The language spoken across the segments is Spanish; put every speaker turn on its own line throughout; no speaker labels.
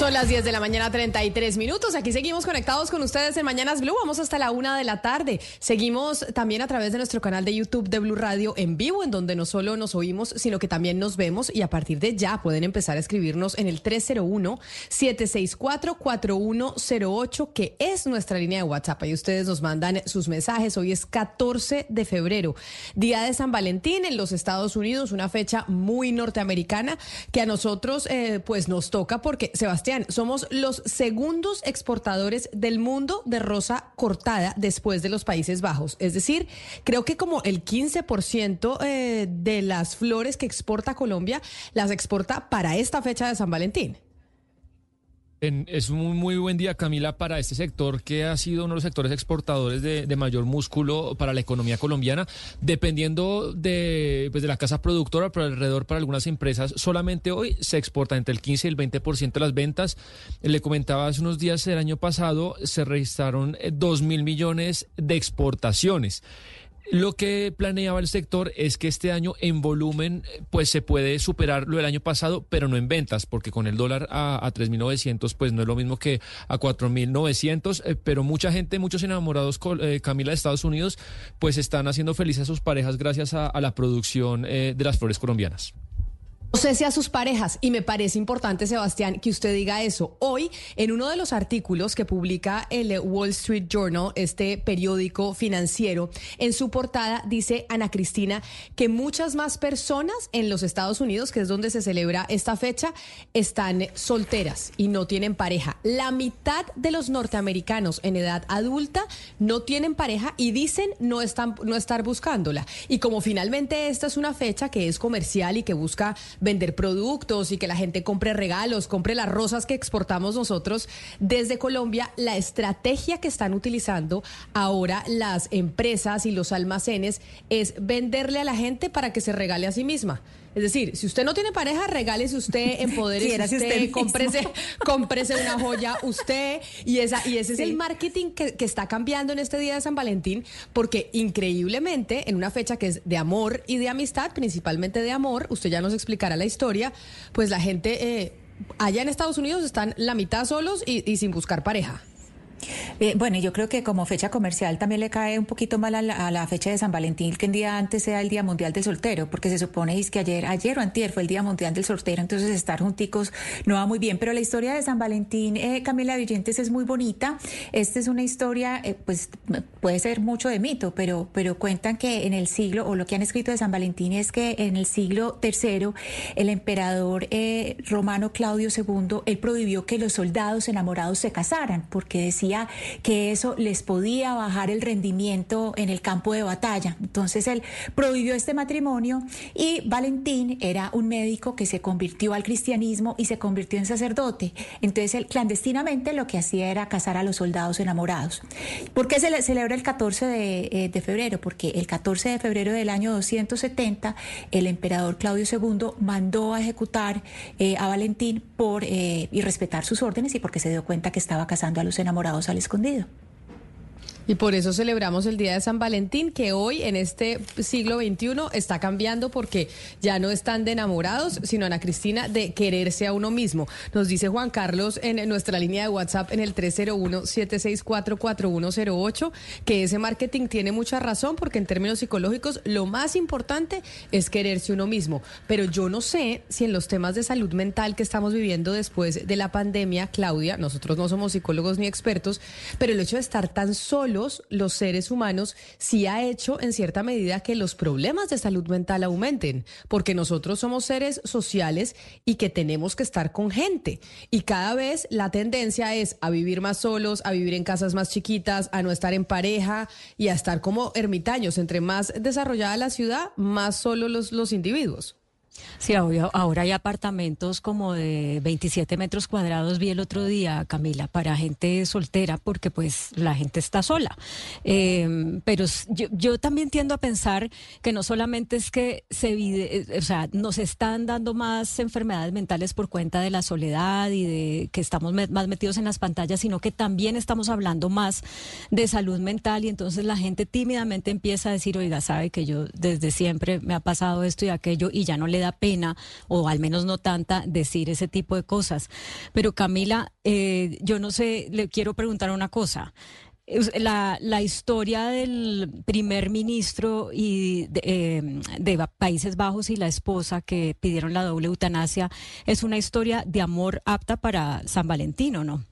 Son las 10 de la mañana, 33 minutos. Aquí seguimos conectados con ustedes en Mañanas Blue. Vamos hasta la una de la tarde. Seguimos también a través de nuestro canal de YouTube de Blue Radio en vivo, en donde no solo nos oímos, sino que también nos vemos. Y a partir de ya pueden empezar a escribirnos en el 301-764-4108, que es nuestra línea de WhatsApp. Ahí ustedes nos mandan sus mensajes. Hoy es 14 de febrero, día de San Valentín en los Estados Unidos, una fecha muy norteamericana que a nosotros eh, pues nos toca porque Sebastián somos los segundos exportadores del mundo de rosa cortada después de los Países Bajos. Es decir, creo que como el 15% eh, de las flores que exporta Colombia las exporta para esta fecha de San Valentín
es un muy buen día, Camila, para este sector que ha sido uno de los sectores exportadores de, mayor músculo para la economía colombiana. Dependiendo de, pues, de la casa productora, pero alrededor para algunas empresas, solamente hoy se exporta entre el 15 y el 20% de las ventas. Le comentaba hace unos días, el año pasado se registraron 2 eh, mil millones de exportaciones. Lo que planeaba el sector es que este año en volumen pues se puede superar lo del año pasado, pero no en ventas, porque con el dólar a, a 3.900 pues no es lo mismo que a 4.900, eh, pero mucha gente, muchos enamorados, eh, Camila, de Estados Unidos, pues están haciendo felices a sus parejas gracias a, la producción eh, de las flores colombianas.
No sé si a sus parejas, y me parece importante, Sebastián, que usted diga eso. Hoy, en uno de los artículos que publica el Wall Street Journal, este periódico financiero, en su portada dice Ana Cristina que muchas más personas en los Estados Unidos, que es donde se celebra esta fecha, están solteras y no tienen pareja. La mitad de los norteamericanos en edad adulta no tienen pareja y dicen no, están, no estar buscándola. Y como finalmente esta es una fecha que es comercial y que busca vender productos y que la gente compre regalos, compre las rosas que exportamos nosotros desde Colombia, la estrategia que están utilizando ahora las empresas y los almacenes es venderle a la gente para que se regale a sí misma. Es decir, si usted no tiene pareja, regálese usted, empodérese usted, usted cómprese, cómprese una joya usted. Y, esa, y ese es el marketing que, que, está cambiando en este día de San Valentín, porque increíblemente, en una fecha que es de amor y de amistad, principalmente de amor, usted ya nos explicará la historia, pues la gente eh, allá en Estados Unidos están la mitad solos y, y sin buscar pareja.
Eh, bueno, yo creo que como fecha comercial también le cae un poquito mal a la, fecha de San Valentín, que el día antes sea el Día Mundial del Soltero, porque se supone que ayer, ayer o antier fue el Día Mundial del Soltero, entonces estar junticos no va muy bien. Pero la historia de San Valentín, eh, Camila Villentes, es muy bonita. Esta es una historia, eh, pues puede ser mucho de mito, pero, pero cuentan que en el siglo, o lo que han escrito de San Valentín es que en el siglo III, el emperador eh, romano Claudio II, él prohibió que los soldados enamorados se casaran, porque decía que eso les podía bajar el rendimiento en el campo de batalla. Entonces él prohibió este matrimonio y Valentín era un médico que se convirtió al cristianismo y se convirtió en sacerdote. Entonces él clandestinamente lo que hacía era casar a los soldados enamorados. ¿Por qué se celebra el 14 eh, de, febrero? Porque el 14 de febrero del año 270 el emperador Claudio II mandó a ejecutar eh, a Valentín por eh, y respetar sus órdenes y porque se dio cuenta que estaba casando a los enamorados al escondido.
Y por eso celebramos el Día de San Valentín, que hoy en este siglo XXI está cambiando porque ya no están de enamorados, sino Ana Cristina de quererse a uno mismo. Nos dice Juan Carlos en nuestra línea de WhatsApp en el 301-764-4108 que ese marketing tiene mucha razón porque en términos psicológicos lo más importante es quererse uno mismo. Pero yo no sé si en los temas de salud mental que estamos viviendo después de la pandemia, Claudia, nosotros no somos psicólogos ni expertos, pero el hecho de estar tan solo los seres humanos, sí ha hecho en cierta medida que los problemas de salud mental aumenten, porque nosotros somos seres sociales y que tenemos que estar con gente. Y cada vez la tendencia es a vivir más solos, a vivir en casas más chiquitas, a no estar en pareja y a estar como ermitaños. Entre más desarrollada la ciudad, más solos los, los individuos.
Sí, ahora hay apartamentos como de 27 metros cuadrados, vi el otro día, Camila, para gente soltera, porque pues la gente está sola. Em, pero yo, también tiendo a pensar que no solamente es que se eh, o sea, nos están dando más enfermedades mentales por cuenta de la soledad y de que estamos más metidos en las pantallas, sino que también estamos hablando más de salud mental y entonces la gente tímidamente empieza a decir, oiga, sabe que yo desde siempre me ha pasado esto y aquello y ya no le da pena, o al menos no tanta, decir ese tipo de cosas. Pero Camila, eh, yo no sé, le quiero preguntar una cosa. La, la, historia del primer ministro y de, eh, de, Países Bajos y la esposa que pidieron la doble eutanasia es una historia de amor apta para San Valentino, ¿no?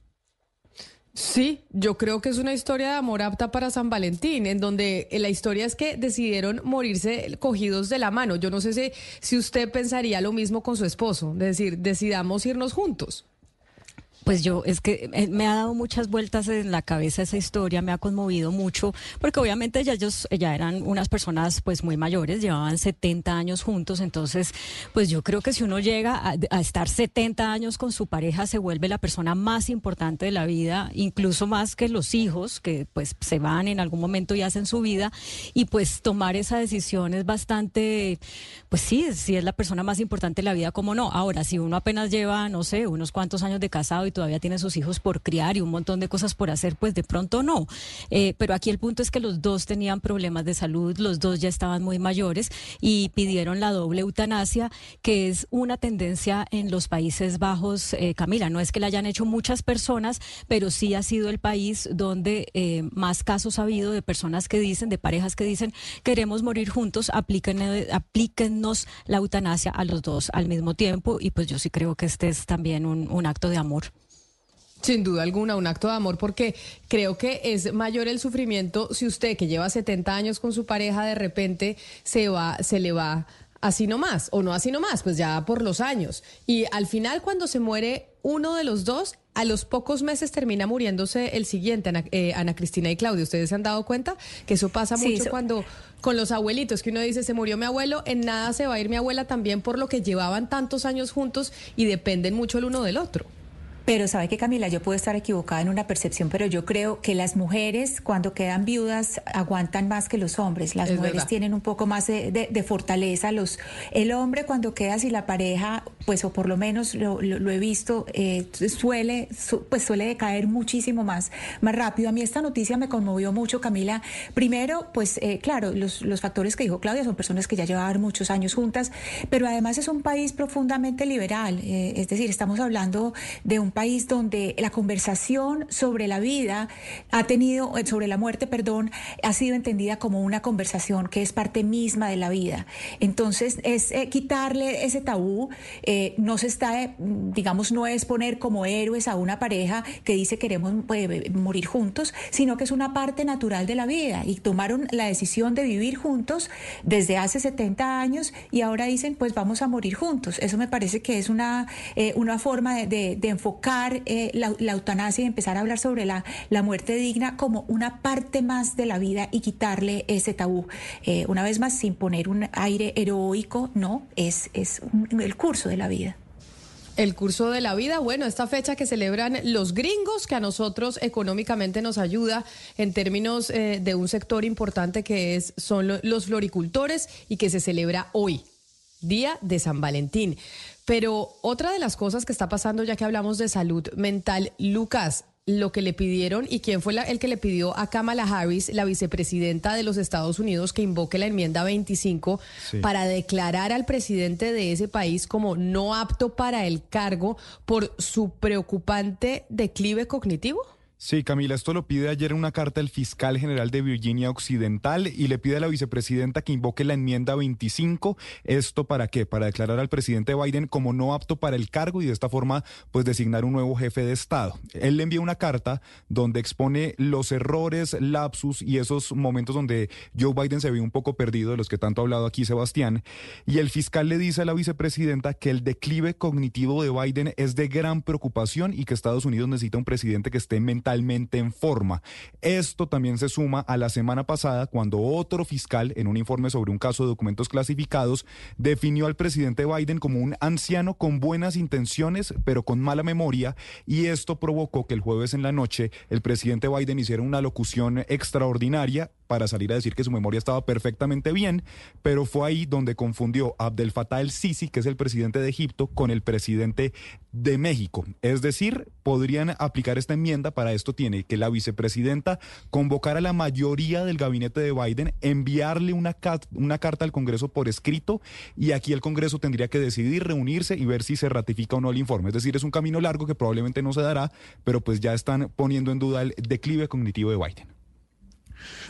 Sí, yo creo que es una historia de amor apta para San Valentín, en donde la historia es que decidieron morirse cogidos de la mano. Yo no sé si, si usted pensaría lo mismo con su esposo, es decir, decidamos irnos juntos.
Pues yo, es que eh, me ha dado muchas vueltas en la cabeza esa historia, me ha conmovido mucho, porque obviamente ya ellos ya eran unas personas pues muy mayores, llevaban 70 años juntos, entonces pues yo creo que si uno llega a, estar 70 años con su pareja se vuelve la persona más importante de la vida, incluso más que los hijos, que pues se van en algún momento y hacen su vida, y pues tomar esa decisión es bastante, pues sí, sí es la persona más importante de la vida, como no. Ahora, si uno apenas lleva, no sé, unos cuantos años de casado y todavía tiene sus hijos por criar y un montón de cosas por hacer, pues de pronto no. Eh, pero aquí el punto es que los dos tenían problemas de salud, los dos ya estaban muy mayores y pidieron la doble eutanasia, que es una tendencia en los Países Bajos, eh, Camila. No es que la hayan hecho muchas personas, pero sí ha sido el país donde eh, más casos ha habido de personas que dicen, de parejas que dicen, queremos morir juntos, aplíquennos la eutanasia a los dos al mismo tiempo. Y pues yo sí creo que este es también un acto de amor.
Sin duda alguna, un acto de amor, porque creo que es mayor el sufrimiento si usted que lleva 70 años con su pareja de repente se va, se le va así nomás, o no así nomás, pues ya por los años. Y al final, cuando se muere uno de los dos, a los pocos meses termina muriéndose el siguiente, Ana, eh, Cristina y Claudia. ¿Ustedes se han dado cuenta que eso pasa mucho cuando con los abuelitos, que uno dice, se murió mi abuelo, en nada se va a ir mi abuela también por lo que llevaban tantos años juntos y dependen mucho el uno del otro?
Pero sabe que Camila, yo puedo estar equivocada en una percepción, pero yo creo que las mujeres cuando quedan viudas aguantan más que los hombres. Las mujeres tienen un poco más de, fortaleza. Los, el hombre cuando queda sin la pareja, pues o por lo menos lo, he visto, eh, suele, pues suele decaer muchísimo más, más rápido. A mí esta noticia me conmovió mucho, Camila. Primero, pues eh, claro, los, los factores que dijo Claudia son personas que ya llevaban muchos años juntas, pero además es un país profundamente liberal. Eh, es decir, estamos hablando de un país donde la conversación sobre la vida ha tenido, eh, sobre la muerte, perdón, ha sido entendida como una conversación que es parte misma de la vida. Entonces, es eh, quitarle ese tabú, eh, no se está, digamos, no es poner como héroes a una pareja que dice queremos morir juntos, sino que es una parte natural de la vida y tomaron la decisión de vivir juntos desde hace 70 años y ahora dicen, pues vamos a morir juntos. Eso me parece que es una, una forma de enfocar eh, la, eutanasia y empezar a hablar sobre la, la, muerte digna como una parte más de la vida y quitarle ese tabú. Eh, una vez más, sin poner un aire heroico, no, es, es el curso de la vida.
El curso de la vida, bueno, esta fecha que celebran los gringos, que a nosotros económicamente nos ayuda en términos eh, de un sector importante que es, son los floricultores y que se celebra hoy, Día de San Valentín. Pero otra de las cosas que está pasando, ya que hablamos de salud mental, Lucas, lo que le pidieron y quién fue el que le pidió a Kamala Harris, la vicepresidenta de los Estados Unidos, que invoque la enmienda 25 para declarar al presidente de ese país como no apto para el cargo por su preocupante declive cognitivo?
Sí, Camila, esto lo pide ayer en una carta el fiscal general de Virginia Occidental y le pide a la vicepresidenta que invoque la enmienda 25. ¿Esto para qué? Para declarar al presidente Biden como no apto para el cargo y de esta forma pues designar un nuevo jefe de Estado. Él le envía una carta donde expone los errores, lapsus y esos momentos donde Joe Biden se ve un poco perdido, de los que tanto ha hablado aquí Sebastián. Y el fiscal le dice a la vicepresidenta que el declive cognitivo de Biden es de gran preocupación y que Estados Unidos necesita un presidente que esté mentalmente en forma. Esto también se suma a la semana pasada cuando otro fiscal, en un informe sobre un caso de documentos clasificados, definió al presidente Biden como un anciano con buenas intenciones, pero con mala memoria, y esto provocó que el jueves en la noche el presidente Biden hiciera una locución extraordinaria para salir a decir que su memoria estaba perfectamente bien, pero fue ahí donde confundió a Abdel Fattah el-Sisi, que es el presidente de Egipto, con el presidente de México. Es decir, podrían aplicar esta enmienda, para esto tiene que la vicepresidenta convocar a la mayoría del gabinete de Biden, enviarle una, una carta al Congreso por escrito y aquí el Congreso tendría que decidir, reunirse y ver si se ratifica o no el informe. Es decir, es un camino largo que probablemente no se dará, pero pues ya están poniendo en duda el declive cognitivo de Biden.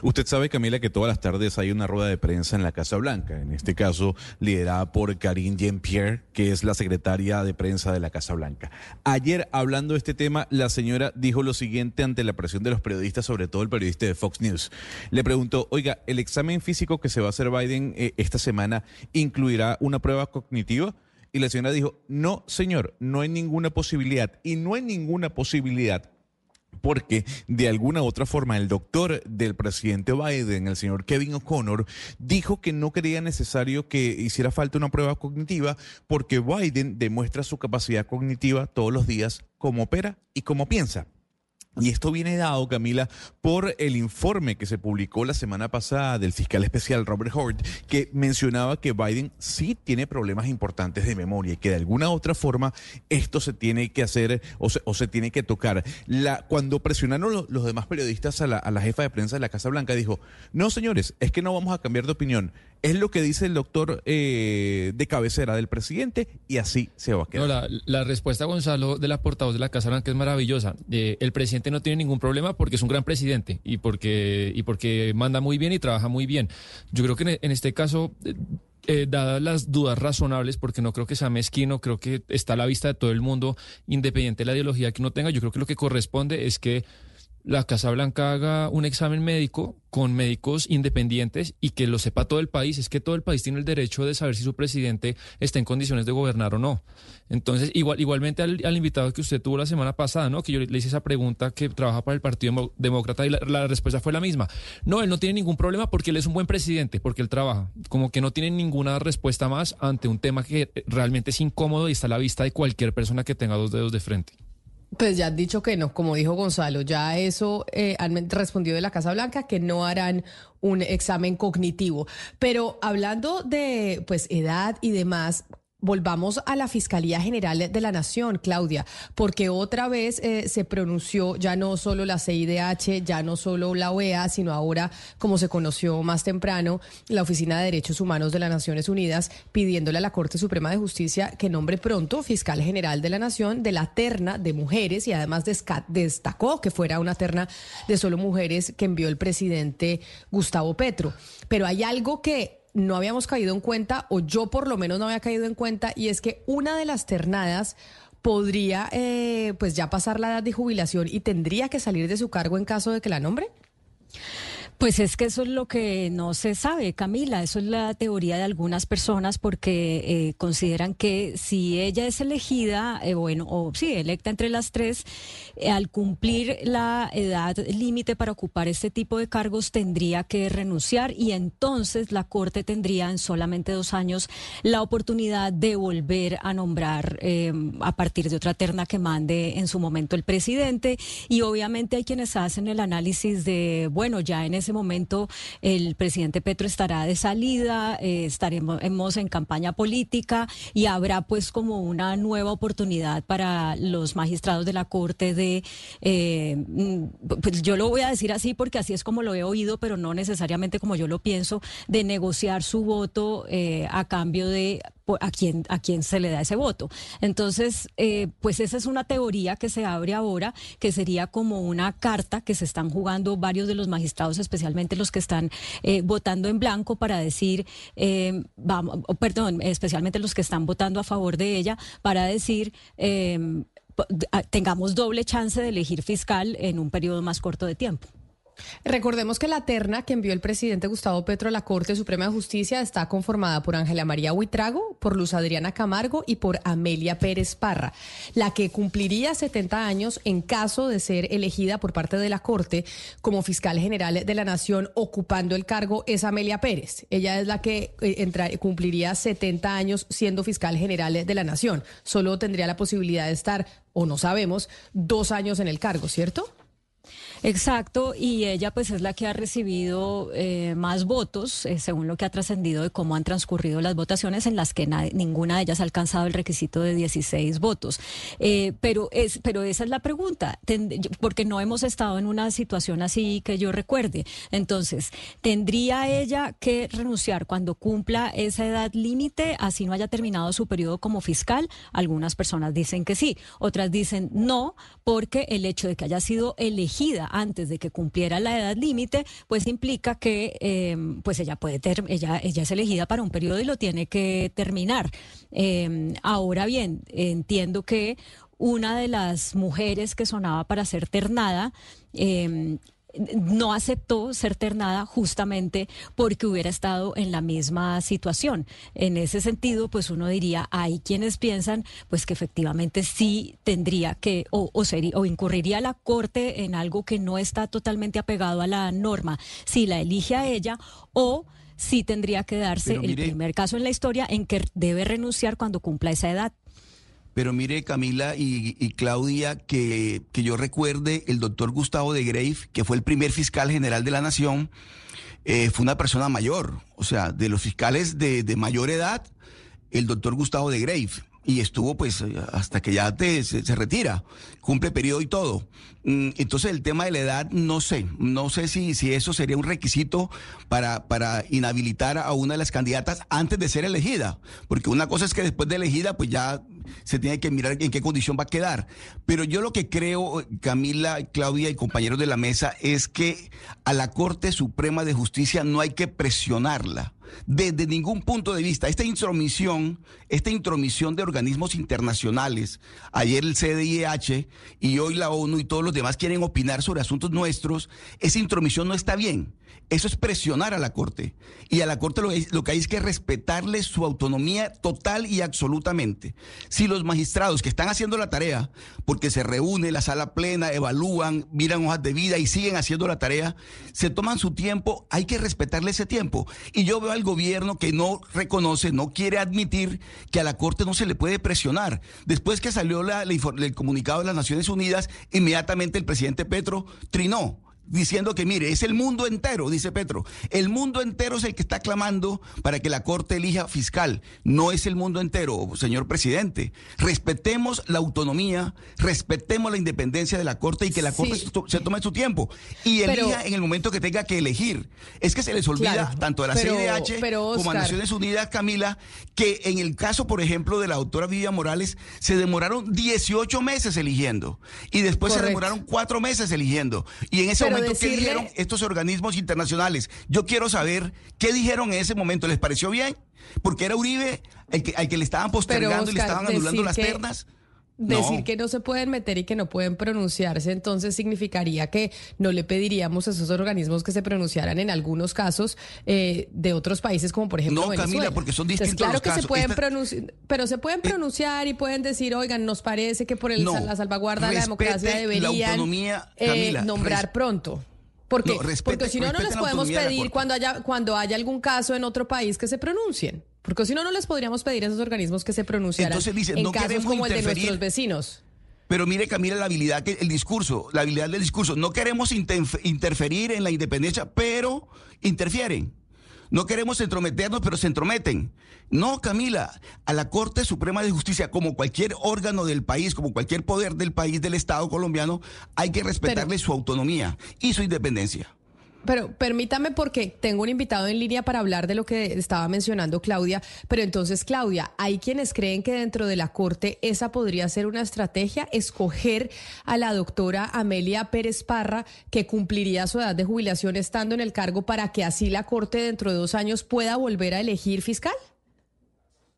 Usted sabe, Camila, que todas las tardes hay una rueda de prensa en la Casa Blanca, en este caso liderada por Karine Jean-Pierre, que es la secretaria de prensa de la Casa Blanca. Ayer, hablando de este tema, la señora dijo lo siguiente ante la presión de los periodistas, sobre todo el periodista de Fox News. Le preguntó, oiga, ¿el examen físico que se va a hacer Biden eh, esta semana incluirá una prueba cognitiva? Y la señora dijo, no, señor, no hay ninguna posibilidad. Y no hay ninguna posibilidad porque de alguna u otra forma el doctor del presidente Biden, el señor Kevin O'Connor, dijo que no creía necesario que hiciera falta una prueba cognitiva porque Biden demuestra su capacidad cognitiva todos los días, como opera y como piensa. Y esto viene dado, Camila, por el informe que se publicó la semana pasada del fiscal especial Robert Hort, que mencionaba que Biden sí tiene problemas importantes de memoria y que de alguna otra forma esto se tiene que hacer o se, tiene que tocar. La, cuando presionaron los, demás periodistas a la jefa de prensa de la Casa Blanca, dijo, no señores, es que no vamos a cambiar de opinión. Es lo que dice el doctor eh, de cabecera del presidente y así se va a quedar.
No, la, respuesta, Gonzalo, de la portavoz de la Casa Blanca es maravillosa. Eh, el presidente no tiene ningún problema porque es un gran presidente y porque, y porque manda muy bien y trabaja muy bien. Yo creo que en, este caso... Eh, dadas las dudas razonables, porque no creo que sea mezquino, creo que está a la vista de todo el mundo, independiente de la ideología que uno tenga, yo creo que lo que corresponde es que la Casa Blanca haga un examen médico con médicos independientes y que lo sepa todo el país. Es que todo el país tiene el derecho de saber si su presidente está en condiciones de gobernar o no. Entonces, igual, igualmente al, invitado que usted tuvo la semana pasada, ¿no? Que yo le hice esa pregunta que trabaja para el Partido Demócrata y la, respuesta fue la misma. No, él no tiene ningún problema porque él es un buen presidente, porque él trabaja. Como que no tiene ninguna respuesta más ante un tema que realmente es incómodo y está a la vista de cualquier persona que tenga dos dedos de frente.
Pues ya han dicho que no, como dijo Gonzalo, ya eso eh, han respondido de la Casa Blanca que no harán un examen cognitivo. Pero hablando de pues edad y demás, Volvamos a la Fiscalía General de la Nación, Claudia, porque otra vez eh, se pronunció ya no solo la CIDH, ya no solo la OEA, sino ahora, como se conoció más temprano, la Oficina de Derechos Humanos de las Naciones Unidas, pidiéndole a la Corte Suprema de Justicia que nombre pronto fiscal general de la Nación de la terna de mujeres y además destacó que fuera una terna de solo mujeres que envió el presidente Gustavo Petro. Pero hay algo que no habíamos caído en cuenta, o yo por lo menos no había caído en cuenta, y es que una de las ternadas podría eh, pues ya pasar la edad de jubilación y tendría que salir de su cargo en caso de que la nombre.
Pues es que eso es lo que no se sabe, Camila. Eso es la teoría de algunas personas porque eh, consideran que si ella es elegida, eh, bueno, o sí, electa entre las tres, al cumplir la edad límite para ocupar este tipo de cargos tendría que renunciar y entonces la Corte tendría en solamente dos años la oportunidad de volver a nombrar a partir de otra terna que mande en su momento el presidente. Y obviamente hay quienes hacen el análisis de, bueno, ya en ese momento el presidente Petro estará de salida, eh, estaremos en campaña política y habrá pues como una nueva oportunidad para los magistrados de la Corte de, eh, mm, pues yo lo voy a decir así porque así es como lo he oído, pero no necesariamente como yo lo pienso, de negociar su voto eh, a cambio de a quién, a quién se le da ese voto. Entonces, eh, pues esa es una teoría que se abre ahora, que sería como una carta que se están jugando varios de los magistrados, especialmente los que están votando en blanco para decir, vamos, perdón, especialmente los que están votando a favor de ella, para decir tengamos doble chance de elegir fiscal en un periodo más corto de tiempo.
Recordemos que la terna que envió el presidente Gustavo Petro a la Corte Suprema de Justicia está conformada por Ángela María Huitrago, por Luz Adriana Camargo y por Amelia Pérez Parra. La que cumpliría 70 años en caso de ser elegida por parte de la Corte como fiscal general de la Nación ocupando el cargo es Amelia Pérez. Ella es la que eh, cumpliría 70 años siendo fiscal general de la Nación. Solo tendría la posibilidad de estar, o no sabemos, dos años en el cargo, ¿cierto?
Exacto, y ella pues es la que ha recibido eh, más votos, eh, según lo que ha trascendido de cómo han transcurrido las votaciones, en las que ninguna de ellas ha alcanzado el requisito de 16 votos. Eh, pero, es, pero esa es la pregunta, porque no hemos estado en una situación así que yo recuerde. Entonces, ¿tendría ella que renunciar cuando cumpla esa edad límite, así no haya terminado su periodo como fiscal? Algunas personas dicen que sí, otras dicen no, porque el hecho de que haya sido elegida antes de que cumpliera la edad límite, pues implica que em, pues ella puede ter ella, ella es elegida para un periodo y lo tiene que terminar. Em, ahora bien, entiendo que una de las mujeres que sonaba para ser ternada eh, no aceptó ser ternada justamente porque hubiera estado en la misma situación. En ese sentido, pues uno diría, hay quienes piensan pues que efectivamente sí tendría que o, o, o incurriría la Corte en algo que no está totalmente apegado a la norma, si la elige a ella o sí tendría que darse el primer caso en la historia en que debe renunciar cuando cumpla esa edad.
Pero mire, Camila y, Claudia, que, que, yo recuerde, el doctor Gustavo de Grave, que fue el primer fiscal general de la Nación, eh, fue una persona mayor. O sea, de los fiscales de, de mayor edad, el doctor Gustavo de Grave y estuvo pues hasta que ya te, se, retira, cumple periodo y todo. Mm, entonces el tema de la edad no sé, no sé si, si eso sería un requisito para, para inhabilitar a una de las candidatas antes de ser elegida, porque una cosa es que después de elegida pues ya se tiene que mirar en qué condición va a quedar. Pero yo lo que creo, Camila, Claudia y compañeros de la mesa, es que a la Corte Suprema de Justicia no hay que presionarla desde ningún punto de vista. Esta intromisión, esta intromisión de organismos internacionales, ayer el CDIH y hoy la ONU y todos los demás quieren opinar sobre asuntos nuestros, esa intromisión no está bien. Eso es presionar a la Corte. Y a la Corte lo, que hay es que respetarle su autonomía total y absolutamente. Si los magistrados que están haciendo la tarea, porque se reúne la sala plena, evalúan, miran hojas de vida y siguen haciendo la tarea, se toman su tiempo, hay que respetarle ese tiempo. Y yo veo al gobierno que no reconoce, no quiere admitir que a la Corte no se le puede presionar. Después que salió la, el comunicado de las Naciones Unidas, inmediatamente el presidente Petro trinó diciendo que, mire, es el mundo entero, dice Petro. El mundo entero es el que está clamando para que la Corte elija fiscal. No es el mundo entero, señor presidente. Respetemos la autonomía, respetemos la independencia de la Corte y que la Corte se tome su tiempo y elija en el momento que tenga que elegir. Es que se les olvida tanto a la CIDH como a Naciones Unidas, Camila, que en el caso, por ejemplo, de la doctora Vivian Morales, se demoraron 18 meses eligiendo y después se demoraron cuatro meses eligiendo. Y en ese momento ¿qué dijeron estos organismos internacionales? Yo quiero saber qué dijeron en ese momento. ¿Les pareció bien? Porque era Uribe que, al que le estaban postergando y le estaban anulando las ternas.
Decir que no se pueden meter y que no pueden pronunciarse, entonces significaría que no le pediríamos a esos organismos que se pronunciaran en algunos casos eh, de otros países, como por ejemplo
no, Camila, porque son distintos
claro
que
se pueden pronunciar, pero se pueden eh, pronunciar y pueden decir, oigan, nos parece que por el, la salvaguarda de la democracia deberían eh, nombrar pronto. Porque, porque si no, no les podemos pedir cuando haya, cuando haya algún caso en otro país que se pronuncien. Porque si no, no les podríamos pedir a esos organismos que se pronunciaran Entonces dice, en casos como el de nuestros vecinos.
Pero mire, Camila, la habilidad, que el discurso, la habilidad del discurso. No queremos interferir en la independencia, pero interfieren. No queremos entrometernos, pero se entrometen. No, Camila, a la Corte Suprema de Justicia, como cualquier órgano del país, como cualquier poder del país, del Estado colombiano, hay que respetarle su autonomía y su independencia.
Pero permítame porque tengo un invitado en línea para hablar de lo que estaba mencionando Claudia. Pero entonces, Claudia, hay quienes creen que dentro de la Corte esa podría ser una estrategia, escoger a la doctora Amelia Pérez Parra, que cumpliría su edad de jubilación estando en el cargo para que así la Corte dentro de dos años pueda volver a elegir fiscal.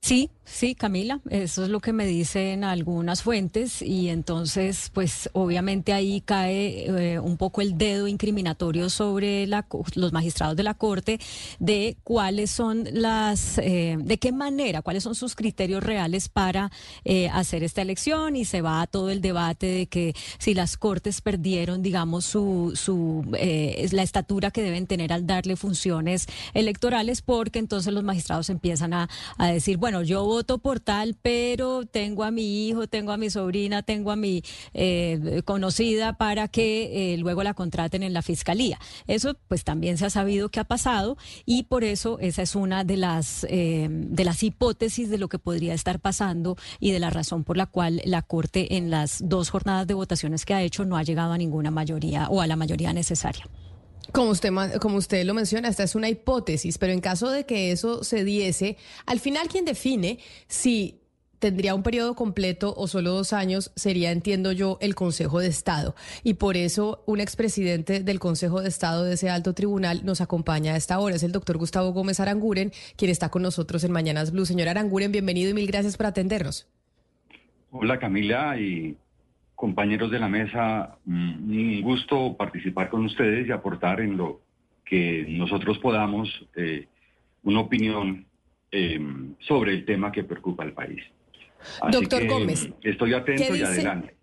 Sí, sí, Camila, eso es lo que me dicen algunas fuentes y entonces, pues obviamente ahí cae eh, un poco el dedo incriminatorio sobre la, los magistrados de la Corte de cuáles son las, eh, de qué manera, cuáles son sus criterios reales para eh, hacer esta elección y se va a todo el debate de que si las Cortes perdieron, digamos, su, su la estatura que deben tener al darle funciones electorales, porque entonces los magistrados empiezan a, a decir, bueno, bueno, yo voto por tal, pero tengo a mi hijo, tengo a mi sobrina, tengo a mi eh, conocida para que eh, luego la contraten en la fiscalía. Eso pues también se ha sabido que ha pasado y por eso esa es una de las, eh, de las hipótesis de lo que podría estar pasando y de la razón por la cual la Corte en las dos jornadas de votaciones que ha hecho no ha llegado a ninguna mayoría o a la mayoría necesaria.
Como usted, como usted lo menciona, esta es una hipótesis, pero en caso de que eso se diese, al final quien define si tendría un periodo completo o solo dos años sería, entiendo yo, el Consejo de Estado. Y por eso un expresidente del Consejo de Estado de ese alto tribunal nos acompaña a esta hora. Es el doctor Gustavo Gómez Aranguren, quien está con nosotros en Mañanas Blue. Señor Aranguren, bienvenido y mil gracias por atendernos.
Hola Camila y compañeros de la mesa, mm, un gusto participar con ustedes y aportar en lo que nosotros podamos eh, una opinión em, sobre el tema que preocupa al país.
Doctor Gómez.
Estoy atento y adelante.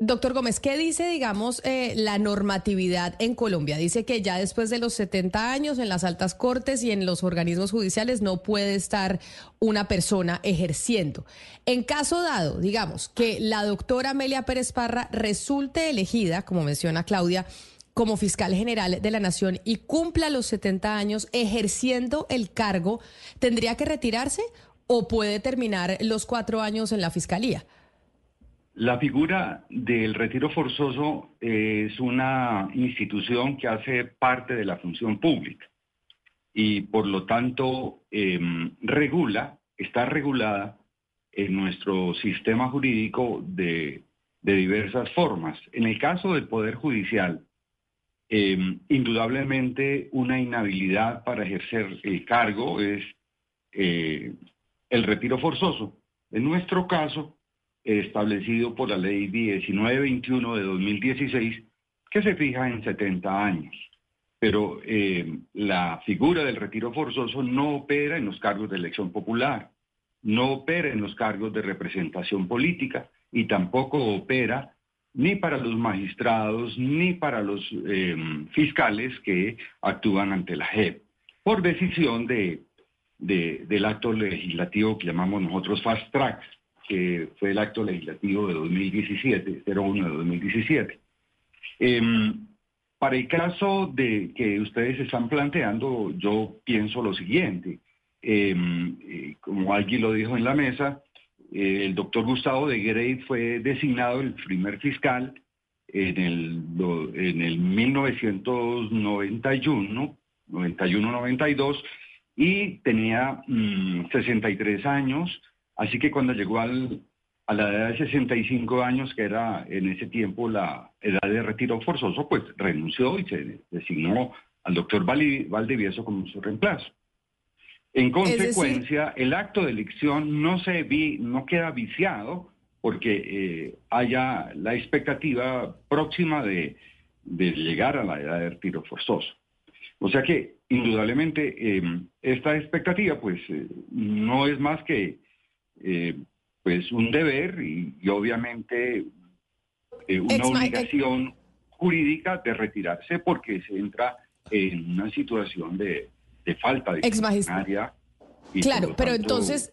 Doctor Gómez, ¿qué dice, digamos, eh, la normatividad en Colombia? Dice que ya después de los 70 años en las altas cortes y en los organismos judiciales no puede estar una persona ejerciendo. En caso dado, digamos, que la doctora Amelia Pérez Parra resulte elegida, como menciona Claudia, como fiscal general de la Nación y cumpla los 70 años ejerciendo el cargo, ¿tendría que retirarse o puede terminar los cuatro años en la fiscalía?
La figura del retiro forzoso es una institución que hace parte de la función pública y por lo tanto em, regula, está regulada en nuestro sistema jurídico de, diversas formas. En el caso del Poder Judicial, em, indudablemente una inhabilidad para ejercer el cargo es eh, el retiro forzoso. En nuestro caso, establecido por la ley 1921 de 2016, que se fija en 70 años. Pero eh, la figura del retiro forzoso no opera en los cargos de elección popular, no opera en los cargos de representación política y tampoco opera ni para los magistrados ni para los em, fiscales que actúan ante la JEP, por decisión de, del acto legislativo que llamamos nosotros fast tracks que fue el acto legislativo de 2017, 01 de 2017. Em, para el caso de que ustedes están planteando, yo pienso lo siguiente. Em, eh, como alguien lo dijo en la mesa, eh, el doctor Gustavo de Grey fue designado el primer fiscal en el, en el 1991, 91-92, y tenía 63 mm, años Así que cuando llegó al, a la edad de 65 años, que era en ese tiempo la edad de retiro forzoso, pues renunció y se designó al doctor Valdivieso como su reemplazo. En consecuencia, el acto de elección no, se vi, no queda viciado porque eh, haya la expectativa próxima de, llegar a la edad de retiro forzoso. O sea que, indudablemente, eh, esta expectativa pues eh, no es más que eh, pues un deber y, obviamente eh, una obligación jurídica de retirarse porque se entra en una situación de, falta de
Ex Claro, pero entonces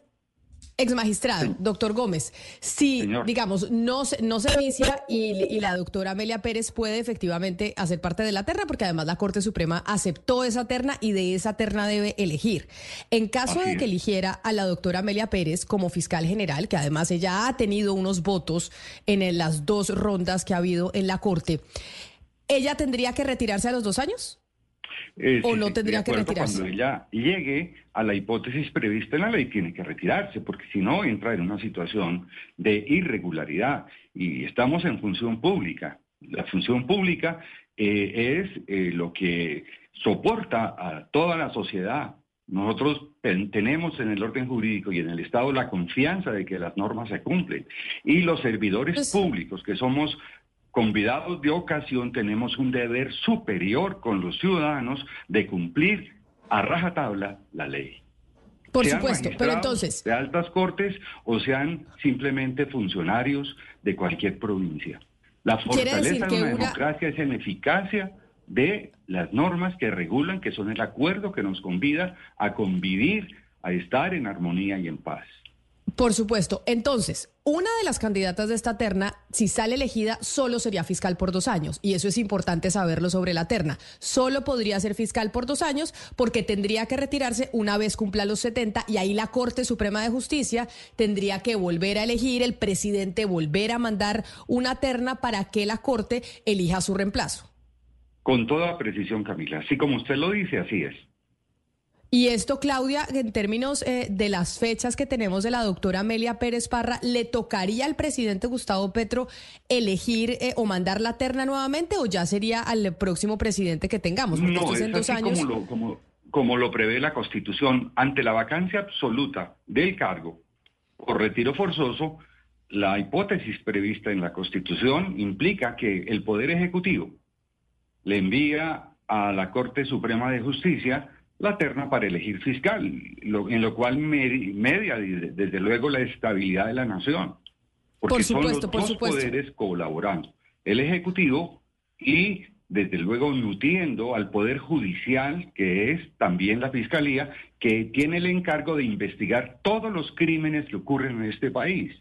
Ex magistrado, doctor Gómez, si, digamos, no, no se vicia y, la doctora Amelia Pérez puede efectivamente hacer parte de la terna, porque además la Corte Suprema aceptó esa terna y de esa terna debe elegir. En caso de que eligiera a la doctora Amelia Pérez como fiscal general, que además ella ha tenido unos votos en las dos rondas que ha habido en la Corte, ¿ella tendría que retirarse a los dos años?
Eh, ¿O no tendría que retirarse? Cuando ella llegue a la hipótesis prevista en la ley, tiene que retirarse, porque si no, entra en una situación de irregularidad. Y estamos en función pública. La función pública eh, es eh, lo que soporta a toda la sociedad Nosotros tenemos en el orden jurídico y en el Estado la confianza de que las normas se cumplen. Y los servidores
Pues-
públicos, que somos convidados de ocasión, tenemos un deber superior con los ciudadanos de cumplir a rajatabla la ley.
Por
Sean
supuesto, pero entonces,
De altas cortes o sean simplemente funcionarios de cualquier provincia. La fortaleza de una
una-
democracia es en eficacia de las normas que regulan, que son el acuerdo que nos convida a convivir, a estar en armonía y en paz.
Por supuesto. Entonces, una de las candidatas de esta terna, si sale elegida, solo sería fiscal por dos años. Y eso es importante saberlo sobre la terna. Solo podría ser fiscal por dos años porque tendría que retirarse una vez cumpla los 70 y ahí la Corte Suprema de Justicia tendría que volver a elegir, el presidente volver a mandar una terna para que la Corte elija su reemplazo.
Con toda precisión, Camila. Así como usted lo dice, así es.
Y esto, Claudia, en términos eh, de las fechas que tenemos de la doctora Amelia Pérez Parra, ¿le tocaría al presidente Gustavo Petro elegir eh, o mandar la terna nuevamente o ya sería al próximo presidente que tengamos? Porque
No,
es en dos años.
como lo, como, como lo prevé la Constitución. Ante la vacancia absoluta del cargo por retiro forzoso, la hipótesis prevista en la Constitución implica que el Poder Ejecutivo le envía a la Corte Suprema de Justicia la terna para elegir fiscal, lo- en lo cual medi- media desde, luego la estabilidad de la nación. Porque
Por
son
supuesto,
los
por
dos
supuesto.
poderes colaborando, el Ejecutivo y desde luego nutriendo al Poder Judicial, que es también la Fiscalía, que tiene el encargo de investigar todos los crímenes que ocurren en este país.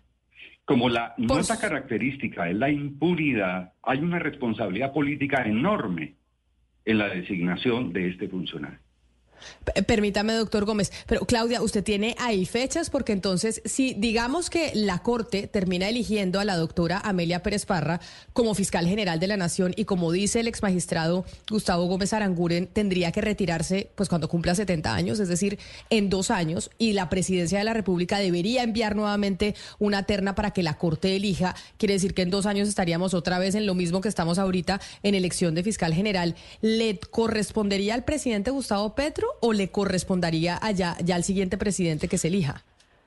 Como la
Por
nota característica es la impunidad, hay una responsabilidad política enorme en la designación de este funcionario.
Permítame, doctor Gómez, pero Claudia, ¿usted tiene ahí fechas? Porque entonces, si digamos que la Corte termina eligiendo a la doctora Amelia Pérez Parra como fiscal general de la Nación y como dice el exmagistrado Gustavo Gómez Aranguren, tendría que retirarse pues cuando cumpla 70 años, es decir, en dos años, y la presidencia de la República debería enviar nuevamente una terna para que la Corte elija. Quiere decir que en dos años estaríamos otra vez en lo mismo que estamos ahorita en elección de fiscal general. ¿Le correspondería al presidente Gustavo Petro o le correspondería allá ya al siguiente presidente que se elija?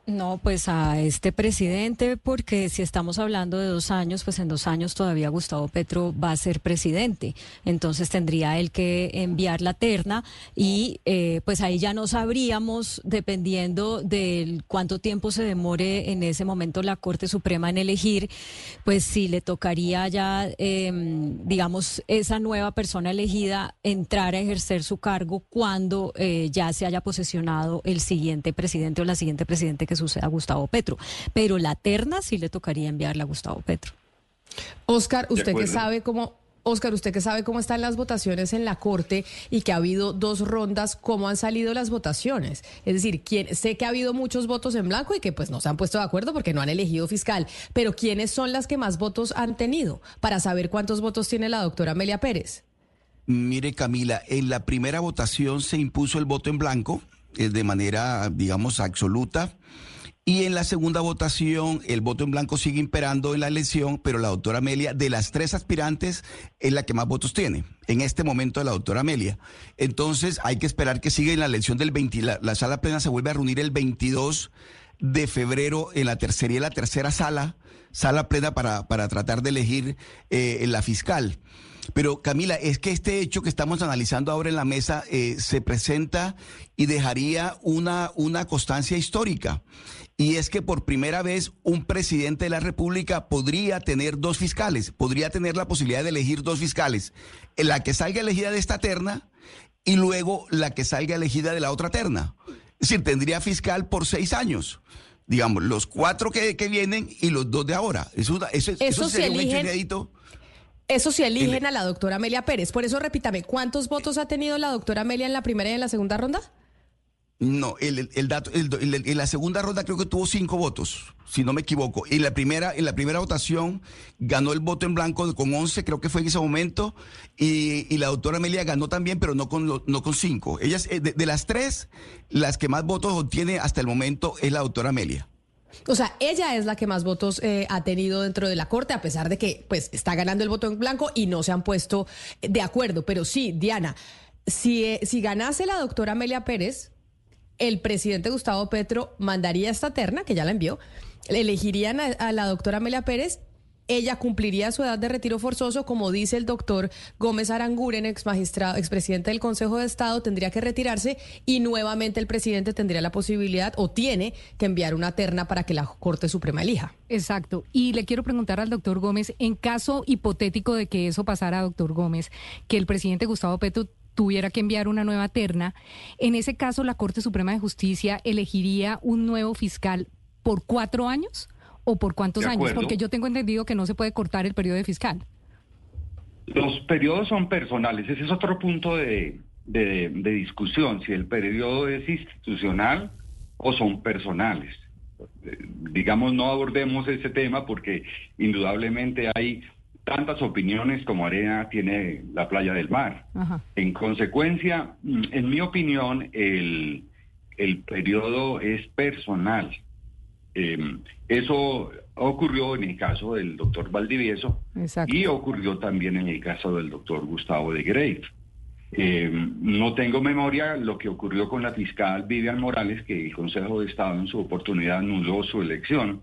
No, pues a este presidente, porque si estamos hablando de dos años, pues en dos años todavía Gustavo Petro va a ser presidente. Entonces tendría él que enviar la terna y eh, pues ahí ya no sabríamos, dependiendo del cuánto tiempo se demore en ese momento la Corte Suprema en elegir, pues si le tocaría ya, eh, digamos, esa nueva persona elegida entrar a ejercer su cargo cuando eh, ya se haya posesionado el siguiente presidente o la siguiente presidente que suceda a Gustavo Petro. Pero la terna sí le tocaría enviarla a Gustavo Petro.
Oscar, usted que sabe cómo Oscar, usted que sabe cómo están las votaciones en la Corte y que ha habido dos rondas, ¿cómo han salido las votaciones? Es decir, ¿quién, sé que ha habido muchos votos en blanco y que pues no se han puesto de acuerdo porque no han elegido fiscal, pero ¿quiénes son las que más votos han tenido para saber cuántos votos tiene la doctora Amelia Pérez?
Mire, Camila, en la primera votación se impuso el voto en blanco eh, de manera, digamos, absoluta. Y en la segunda votación, el voto en blanco sigue imperando en la elección, pero la doctora Amelia, de las tres aspirantes, es la que más votos tiene. En este momento, la doctora Amelia. Entonces, hay que esperar que siga en la elección del 20. La, la sala plena se vuelve a reunir el 22 de febrero en la tercera la tercera sala, sala plena para, para tratar de elegir eh, la fiscal. Pero Camila, es que este hecho que estamos analizando ahora en la mesa eh, se presenta y dejaría una, una constancia histórica. Y es que por primera vez un presidente de la República podría tener dos fiscales, podría tener la posibilidad de elegir dos fiscales, la que salga elegida de esta terna y luego la que salga elegida de la otra terna. Es decir, tendría fiscal por seis años. Digamos, los cuatro que, que vienen y los dos de ahora. Eso, eso, eso,
Eso se
sería un hecho
eligen-
inédito.
Eso sí eligen
El-
a la doctora Amelia Pérez. Por eso repítame, ¿cuántos votos ha tenido la doctora Amelia en la primera y en la segunda ronda?
No, el, el- dato, el- en la segunda ronda creo que tuvo cinco votos, si no me equivoco. En la primera, en la primera votación ganó el voto en blanco con 11, creo que fue en ese momento, y, y la doctora Amelia ganó también, pero no con, no con cinco. Ellas, eh, de, de las tres, las que más votos obtiene hasta el momento es la doctora Amelia.
O sea, ella es la que más votos eh, ha tenido dentro de la Corte, a pesar de que pues está ganando el voto en blanco y no se han puesto de acuerdo. Pero sí, Diana, si, eh, si ganase la doctora Amelia Pérez, el presidente Gustavo Petro mandaría esta terna, que ya la envió, elegirían a, a la doctora Amelia Pérez ella cumpliría su edad de retiro forzoso, como dice el doctor Gómez Aranguren, ex magistrado, expresidente del Consejo de Estado, tendría que retirarse y nuevamente el presidente tendría la posibilidad o tiene que enviar una terna para que la Corte Suprema elija.
Exacto. Y le quiero preguntar al doctor Gómez, en caso hipotético de que eso pasara, doctor Gómez, que el presidente Gustavo Petro tuviera que enviar una nueva terna, en ese caso la Corte Suprema de Justicia elegiría un nuevo fiscal por cuatro años o por cuántos años? Porque yo tengo entendido que no se puede cortar el periodo de fiscal.
Los periodos son personales, ese es otro punto de, discusión, si el periodo es institucional o son personales. Eh, digamos, no abordemos ese tema porque indudablemente hay tantas opiniones como arena tiene la playa del mar. En consecuencia, en mi opinión, el, el periodo es personal. Em, eso ocurrió en el caso del doctor Valdivieso y ocurrió también en el caso del doctor Gustavo de Grey. Em, no tengo memoria lo que ocurrió con la fiscal Vivian Morales, que el Consejo de Estado en su oportunidad anuló su elección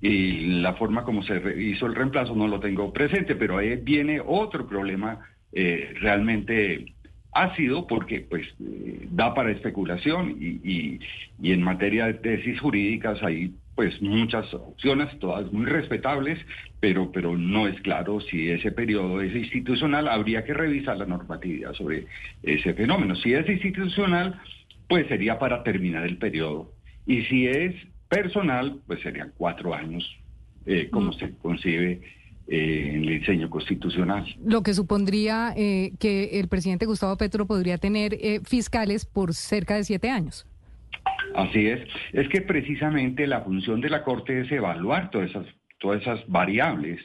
y la forma como se hizo el reemplazo no lo tengo presente, pero ahí viene otro problema eh, realmente ácido porque pues eh, da para especulación y, y, en materia de tesis jurídicas hay pues muchas opciones, todas muy respetables, pero, pero no es claro si ese periodo es institucional, habría que revisar la normatividad sobre ese fenómeno. Si es institucional, pues sería para terminar el periodo. Y si es personal, pues serían cuatro años, eh, como mm. se concibe eh, en el diseño constitucional.
Lo que supondría eh, que el presidente Gustavo Petro podría tener fiscales por cerca de siete años.
Así es. Es que precisamente la función de la Corte es evaluar todas esas, todas esas variables.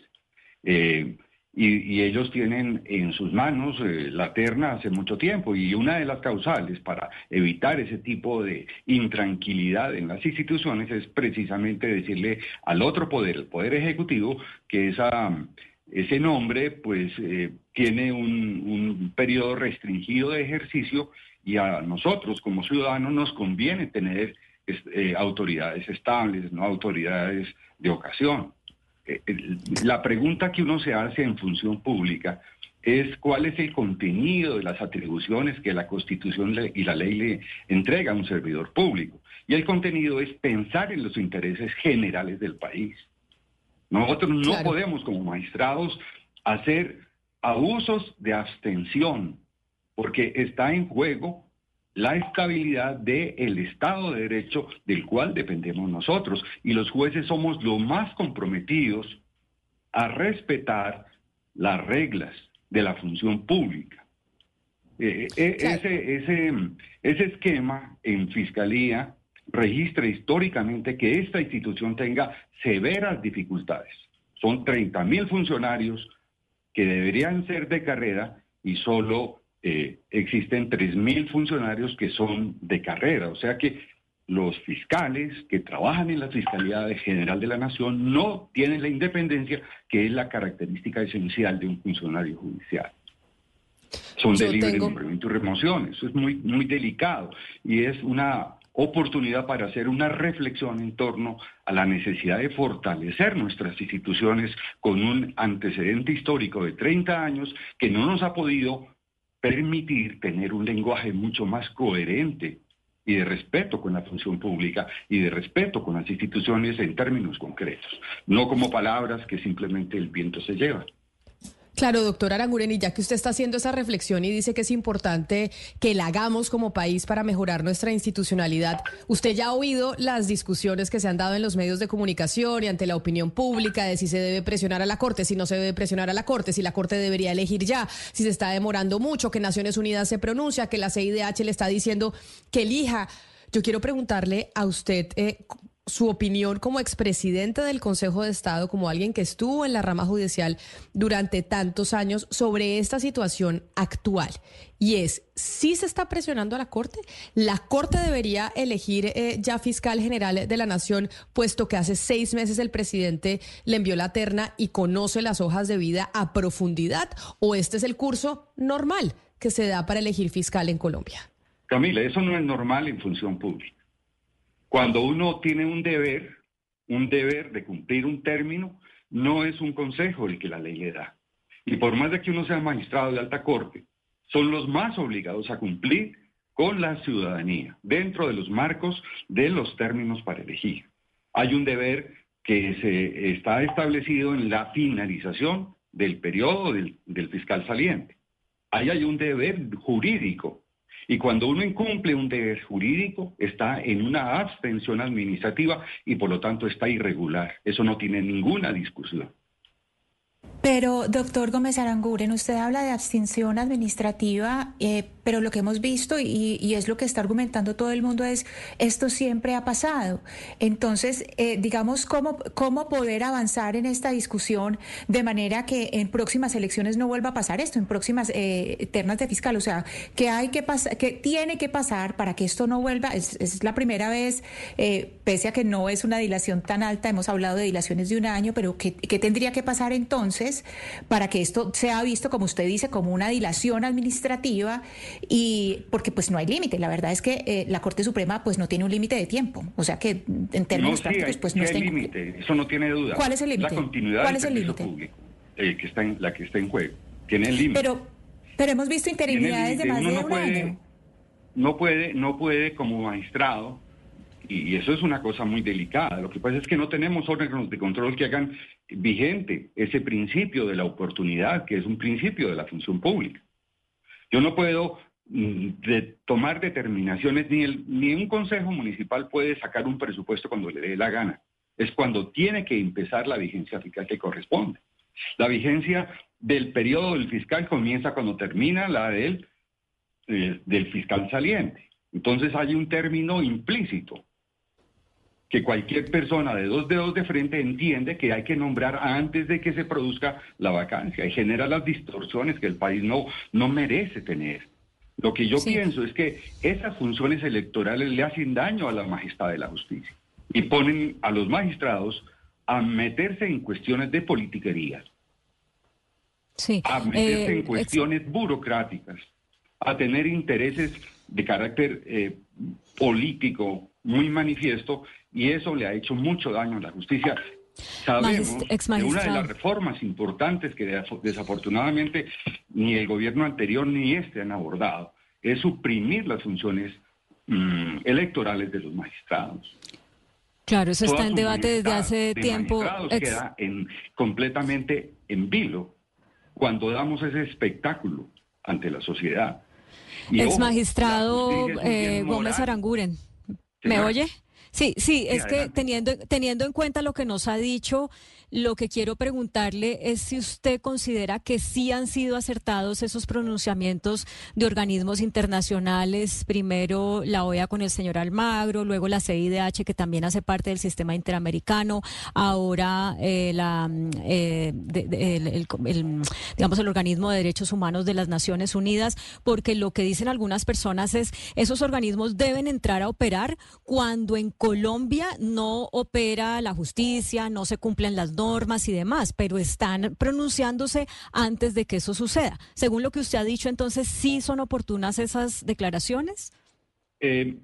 Y, ellos tienen en sus manos eh, la terna hace mucho tiempo y una de las causales para evitar ese tipo de intranquilidad en las instituciones es precisamente decirle al otro poder, el poder ejecutivo, que esa, ese nombre pues eh, tiene un, periodo restringido de ejercicio y a nosotros como ciudadanos nos conviene tener eh, autoridades estables, no autoridades de ocasión. Eh, la pregunta que uno se hace en función pública es cuál es el contenido de las atribuciones que la Constitución y la ley le entrega a un servidor público. Y el contenido es pensar en los intereses generales del país. Nosotros no podemos como magistrados hacer abusos de abstención, porque está en juego la estabilidad del Estado de Derecho del cual dependemos nosotros. Y los jueces somos los más comprometidos a respetar las reglas de la función pública. Eh, eh, ese, ese, ese esquema en fiscalía registra históricamente que esta institución tenga severas dificultades. Son 30 mil funcionarios que deberían ser de carrera y solo eh, existen 3.000 funcionarios que son de carrera, o sea que los fiscales que trabajan en la Fiscalía General de la Nación no tienen la independencia que es la característica esencial de un funcionario judicial. Son de libre nombramiento y remoción, eso es muy, muy delicado y es una oportunidad para hacer una reflexión en torno a la necesidad de fortalecer nuestras instituciones con un antecedente histórico de 30 años que no nos ha podido permitir tener un lenguaje mucho más coherente y de respeto con la función pública y de respeto con las instituciones en términos concretos, no como palabras que simplemente el viento se lleva.
Claro, doctor Aranguren, y ya que usted está haciendo esa reflexión y dice que es importante que la hagamos como país para mejorar nuestra institucionalidad, usted ya ha oído las discusiones que se han dado en los medios de comunicación y ante la opinión pública de si se debe presionar a la Corte, si no se debe presionar a la Corte, si la Corte debería elegir ya, si se está demorando mucho, que Naciones Unidas se pronuncia, que la CIDH le está diciendo que elija. Yo quiero preguntarle a usted, eh, su opinión como expresidente del Consejo de Estado, como alguien que estuvo en la rama judicial durante tantos años sobre esta situación actual. Y es, si se está presionando a la Corte, la Corte debería elegir eh, ya fiscal general de la Nación, puesto que hace seis meses el presidente le envió la terna y conoce las hojas de vida a profundidad, o este es el curso normal que se da para elegir fiscal en Colombia.
Camila, eso no es normal en función pública. Cuando uno tiene un deber, un deber de cumplir un término, no es un consejo el que la ley le da. Y por más de que uno sea magistrado de alta corte, son los más obligados a cumplir con la ciudadanía, dentro de los marcos de los términos para elegir. Hay un deber que se está establecido en la finalización del periodo del, del fiscal saliente. Ahí hay un deber jurídico y cuando uno incumple un deber jurídico, está en una abstención administrativa y por lo tanto está irregular. Eso no tiene ninguna discusión.
Pero, doctor Gómez Aranguren, usted habla de abstención administrativa, eh, pero lo que hemos visto y, es lo que está argumentando todo el mundo es esto siempre ha pasado. Entonces, eh, digamos, ¿cómo, ¿cómo poder avanzar en esta discusión de manera que en próximas elecciones no vuelva a pasar esto, en próximas eh, ternas de fiscal? O sea, ¿qué hay que pasar, qué tiene que pasar para que esto no vuelva? Es, es la primera vez, pese a que no es una dilación tan alta, hemos hablado de dilaciones de un año, pero ¿qué, qué tendría que pasar entonces? Para que esto sea visto, como usted dice, como una dilación administrativa y porque pues no hay límite. La verdad es que eh, la Corte Suprema pues no tiene un límite de tiempo. O sea que en términos prácticos pues no
está límite, eso no tiene duda.
¿Cuál es el límite?
La continuidad
¿Cuál
del
es el
límite? público, eh, que está en, la que está en juego. Tiene el límite.
Pero, pero hemos visto interinidades de más de un año.
No puede, no puede como magistrado y eso es una cosa muy delicada. Lo que pasa es que no tenemos órganos de control que hagan vigente ese principio de la oportunidad, que es un principio de la función pública. Yo no puedo mm, tomar determinaciones, ni, el, ni un consejo municipal puede sacar un presupuesto cuando le dé la gana. Es cuando tiene que empezar la vigencia fiscal que corresponde. La vigencia del periodo del fiscal comienza cuando termina la del, eh, del fiscal saliente. Entonces hay un término implícito que cualquier persona de dos dedos de frente entiende que hay que nombrar antes de que se produzca la vacancia y genera las distorsiones que el país no, no merece tener. Lo que yo pienso es que esas funciones electorales le hacen daño a la majestad de la justicia y ponen a los magistrados a meterse en cuestiones de politiquería, a meterse en eh, cuestiones burocráticas, a tener intereses de carácter eh, político muy manifiesto y eso le ha hecho mucho daño a la justicia. Sabemos que una de las reformas importantes que desafortunadamente ni el gobierno anterior ni este han abordado es suprimir las funciones mm, electorales de los magistrados.
Claro, eso está en debate desde hace tiempo.
queda en, completamente en vilo cuando damos ese espectáculo ante la sociedad.
Ex magistrado eh, Gómez Aranguren, ¿me oye? Sí, sí, es que teniendo, teniendo en cuenta lo que nos ha dicho, lo que quiero preguntarle es si usted considera que sí han sido acertados esos pronunciamientos de organismos internacionales, primero la OEA con el señor Almagro, luego la CIDH que también hace parte del sistema interamericano, ahora eh, la, eh, el, digamos el organismo de derechos humanos de las Naciones Unidas, porque lo que dicen algunas personas es esos organismos deben entrar a operar cuando en Colombia no opera la justicia, no se cumplen las normas y demás, pero están pronunciándose antes de que eso suceda. Según lo que usted ha dicho, entonces, ¿sí son oportunas esas declaraciones?
Eh,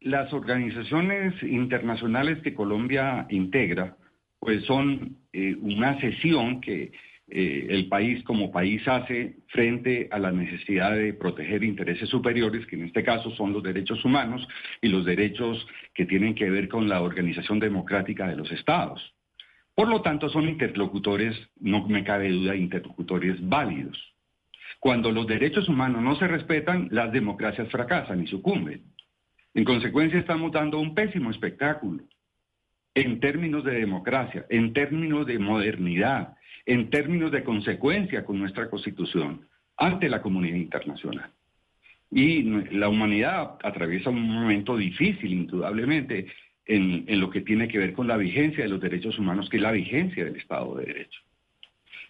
las organizaciones internacionales que Colombia integra, pues son eh, una sesión que eh, el país como país hace frente a la necesidad de proteger intereses superiores, que en este caso son los derechos humanos y los derechos que tienen que ver con la organización democrática de los estados. Por lo tanto, son interlocutores, no me cabe duda, interlocutores válidos. Cuando los derechos humanos no se respetan, las democracias fracasan y sucumben. En consecuencia, estamos dando un pésimo espectáculo en términos de democracia, en términos de modernidad, en términos de consecuencia con nuestra constitución ante la comunidad internacional. Y la humanidad atraviesa un momento difícil, indudablemente, en, lo que tiene que ver con la vigencia de los derechos humanos, que es la vigencia del Estado de Derecho.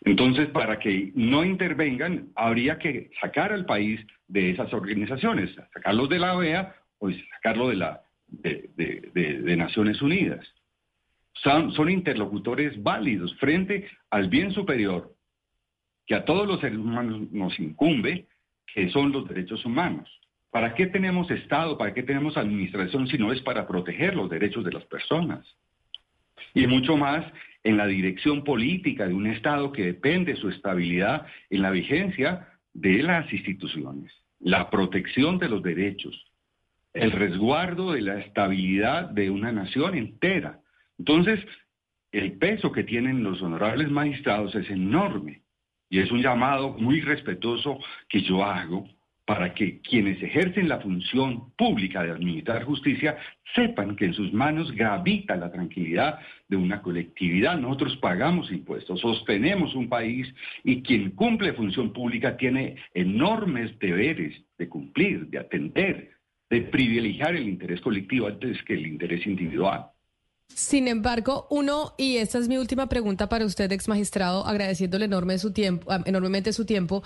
Entonces, para que no intervengan, habría que sacar al país de esas organizaciones, sacarlos de la OEA o sacarlo de, la, de Naciones Unidas son, interlocutores válidos frente al bien superior que a todos los seres humanos nos incumbe, que son los derechos humanos. ¿Para qué tenemos Estado? ¿Para qué tenemos administración si no es para proteger los derechos de las personas? Y mucho más en la dirección política de un Estado que depende de su estabilidad en la vigencia de las instituciones, la protección de los derechos, el resguardo de la estabilidad de una nación entera. Entonces, el peso que tienen los honorables magistrados es enorme y es un llamado muy respetuoso que yo hago para que quienes ejercen la función pública de administrar justicia sepan que en sus manos gravita la tranquilidad de una colectividad. Nosotros pagamos impuestos, sostenemos un país y quien cumple función pública tiene enormes deberes de cumplir, de atender, de privilegiar el interés colectivo antes que el interés individual.
Sin embargo, uno, y esta es mi última pregunta para usted, ex magistrado, agradeciéndole enorme su tiempo, ah, enormemente su tiempo,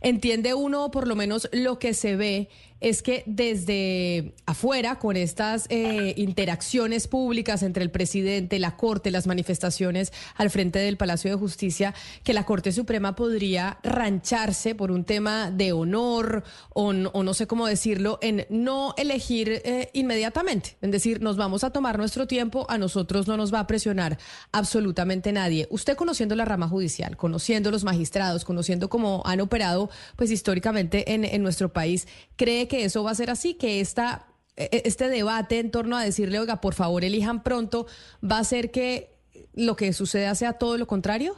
entiende uno por lo menos lo que se ve es que desde afuera, con estas eh, interacciones públicas entre el presidente, la Corte, las manifestaciones al frente del Palacio de Justicia, que la Corte Suprema podría rancharse por un tema de honor o, no sé cómo decirlo, en no elegir eh, inmediatamente. Es decir, nos vamos a tomar nuestro tiempo, a nosotros no nos va a presionar absolutamente nadie. Usted conociendo la rama judicial, conociendo los magistrados, conociendo cómo han operado pues históricamente en, en nuestro país, ¿cree que que eso va a ser así, que esta, e, e, este debate en torno a decirle, oiga, por favor, elijan pronto, va a ser que lo que suceda sea todo lo contrario?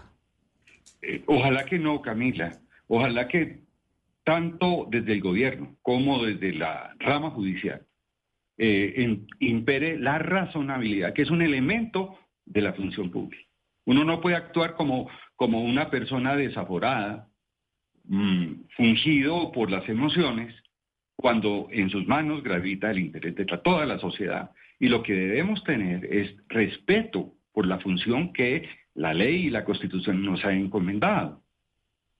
Eh, ojalá que no, Camila. Ojalá que tanto desde el gobierno como desde la rama judicial eh, impere la razonabilidad, que es un elemento de la función pública. Uno no puede actuar como, como una persona desaforada, mm, fungido por las emociones, cuando en sus manos gravita el interés de toda la sociedad. Y lo que debemos tener es respeto por la función que la ley y la constitución nos han encomendado.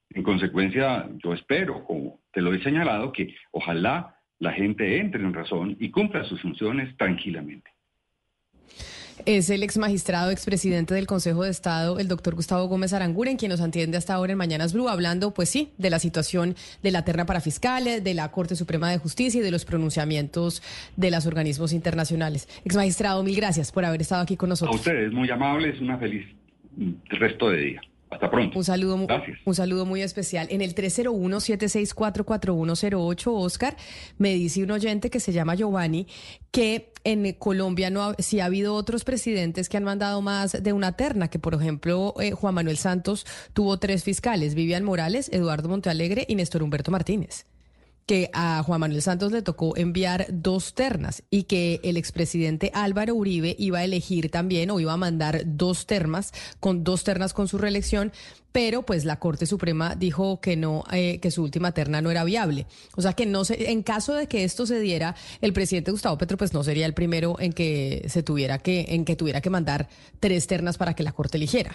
En consecuencia, yo espero, como te lo he señalado, que ojalá la gente entre en razón y cumpla sus funciones tranquilamente.
Es el ex magistrado, expresidente del Consejo de Estado, el doctor Gustavo Gómez Aranguren, quien nos atiende hasta ahora en Mañanas Blue, hablando, pues sí, de la situación de la terna para fiscales, de la Corte Suprema de Justicia y de los pronunciamientos de los organismos internacionales. Ex magistrado, mil gracias por haber estado aquí con nosotros.
A ustedes, muy amables, una feliz resto de día. Hasta pronto.
Un saludo, un saludo muy especial. En el 301-764-4108, Oscar, me dice un oyente que se llama Giovanni que en Colombia no ha, sí ha habido otros presidentes que han mandado más de una terna, que por ejemplo eh, Juan Manuel Santos tuvo tres fiscales, Vivian Morales, Eduardo Montealegre y Néstor Humberto Martínez que a Juan Manuel Santos le tocó enviar dos ternas y que el expresidente Álvaro Uribe iba a elegir también o iba a mandar dos ternas con dos ternas con su reelección, pero pues la Corte Suprema dijo que no, eh, que su última terna no era viable. O sea que no se, en caso de que esto se diera, el presidente Gustavo Petro pues no sería el primero en que se tuviera que, en que tuviera que mandar tres ternas para que la Corte eligiera.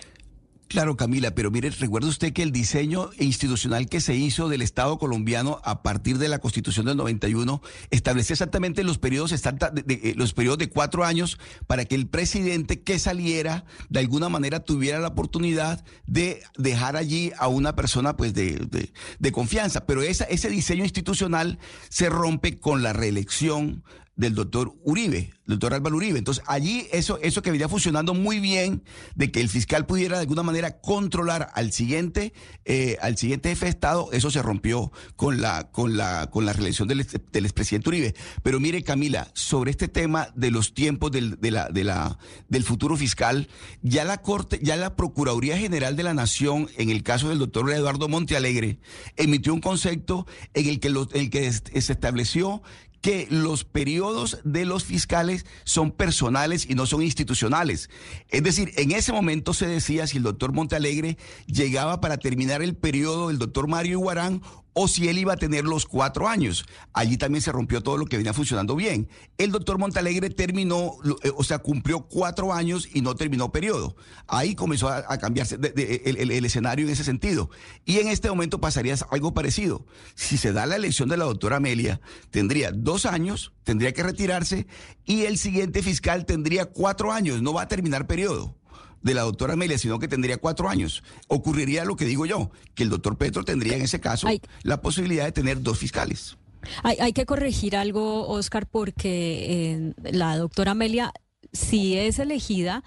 Claro, Camila, pero mire, recuerda usted que el diseño institucional que se hizo del Estado colombiano a partir de la Constitución del 91 establecía exactamente los periodos, de, eh, los periodos de cuatro años para que el presidente que saliera de alguna manera tuviera la oportunidad de dejar allí a una persona pues de, de confianza. Pero esa, ese diseño institucional se rompe con la reelección del doctor Uribe, doctor Álvaro Uribe. Entonces, allí eso, eso que venía funcionando muy bien, de que el fiscal pudiera de alguna manera controlar al siguiente, eh, al siguiente jefe de Estado, eso se rompió con la, con la, con la reelección del, del expresidente Uribe. Pero mire, Camila, sobre este tema de los tiempos del, de la, de la, del futuro fiscal, ya la Corte, ya la Procuraduría General de la Nación, en el caso del doctor Eduardo Montealegre, emitió un concepto en el que, lo, en el que se estableció que los periodos de los fiscales son personales y no son institucionales. Es decir, en ese momento se decía si el doctor Montalegre llegaba para terminar el periodo del doctor Mario Iguarán o si él iba a tener los cuatro años. Allí también se rompió todo lo que venía funcionando bien. El doctor Montalegre terminó, eh, o sea, cumplió cuatro años y no terminó periodo. Ahí comenzó a, cambiarse el, escenario en ese sentido. Y en este momento pasaría algo parecido. Si se da la elección de la doctora Amelia, tendría dos años, tendría que retirarse y el siguiente fiscal tendría cuatro años, no va a terminar periodo de la doctora Amelia, sino que tendría cuatro años. Ocurriría lo que digo yo, que el doctor Petro tendría en ese caso la posibilidad de tener dos fiscales.
Hay, hay que corregir algo, Oscar, porque eh, la doctora Amelia, si es elegida,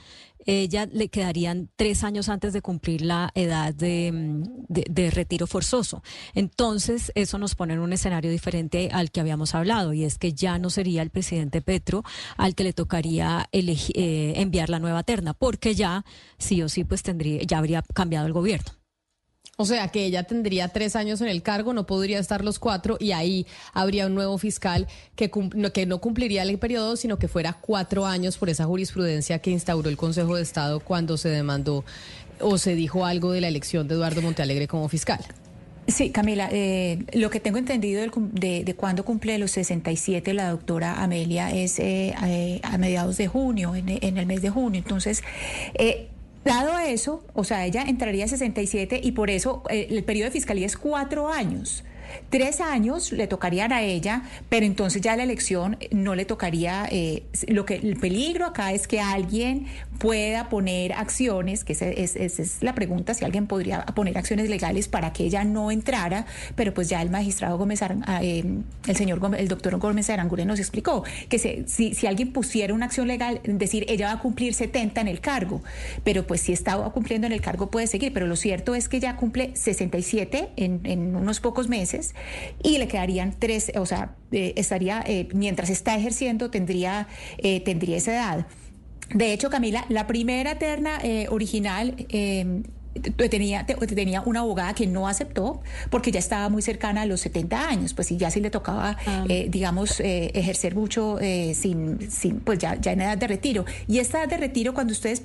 ella le quedarían tres años antes de cumplir la edad de, de, retiro forzoso. Entonces, eso nos pone en un escenario diferente al que habíamos hablado, y es que ya no sería el presidente Petro al que le tocaría eh, enviar la nueva terna, porque ya sí o sí, pues tendría, ya habría cambiado el gobierno.
O sea, que ella tendría tres años en el cargo, no podría estar los cuatro y ahí habría un nuevo fiscal que, que no cumpliría el periodo, sino que fuera cuatro años por esa jurisprudencia que instauró el Consejo de Estado cuando se demandó o se dijo algo de la elección de Eduardo Montealegre como fiscal.
Sí, Camila, eh, lo que tengo entendido de, de, cuándo cumple los 67 la doctora Amelia es eh, eh, a, mediados de junio, en, en, el mes de junio. Entonces, Dado eso, o sea, ella entraría a 67 y por eso eh, el periodo de fiscalía es cuatro años. Tres años le tocarían a ella, pero entonces ya la elección no le tocaría. Eh, lo que el peligro acá es que alguien pueda poner acciones, que esa es, la pregunta, si alguien podría poner acciones legales para que ella no entrara, pero pues ya el magistrado Gómez, eh, el señor Gómez, el doctor Gómez Aranguren nos explicó que si, si alguien pusiera una acción legal, decir ella va a cumplir 70 en el cargo, pero pues si estaba cumpliendo en el cargo puede seguir, pero lo cierto es que ya cumple 67 en, en unos pocos meses y le quedarían tres, o sea, eh, estaría, eh, mientras está ejerciendo, tendría, eh, tendría esa edad. De hecho, Camila, la primera terna original tenía, tenía una abogada que no aceptó porque ya estaba muy cercana a los 70 años, pues y ya sí le tocaba, ah. eh, digamos, eh, ejercer mucho eh, sin, sin, pues ya, ya en edad de retiro. Y esta edad de retiro, cuando ustedes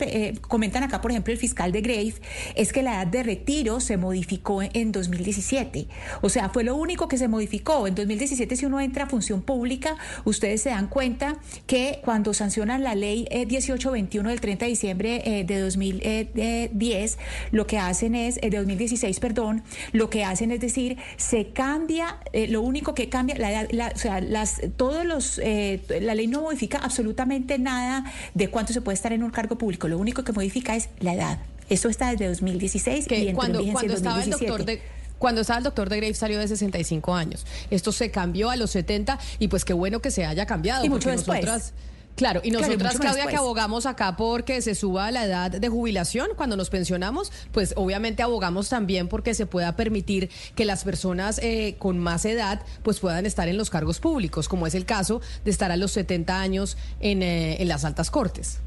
comentan acá, por ejemplo, el fiscal de Grave, es que la edad de retiro se modificó en 2017. O sea, fue lo único que se modificó. En 2017, si uno entra a función pública, ustedes se dan cuenta que cuando sancionan la ley 1821 del 30 de diciembre de 2010, lo que hacen es, eh, de 2016, perdón, lo que hacen es decir, se cambia, eh, lo único que cambia, la, o sea, las, todos los, eh, la ley no modifica absolutamente nada de cuánto se puede estar en un cargo público, lo único que modifica es la edad. Eso está desde 2016
que y cuando, cuando estaba el doctor de cuando estaba el doctor de Grave salió de 65 años. Esto se cambió a los 70 y pues qué bueno que se haya cambiado.
Y mucho después.
Claro, y nosotras, Claudia, que abogamos acá porque se suba la edad de jubilación cuando nos pensionamos, pues obviamente abogamos también porque se pueda permitir que las personas eh, con más edad pues puedan estar en los cargos públicos, como es el caso de estar a los 70 años en, eh, en las altas cortes.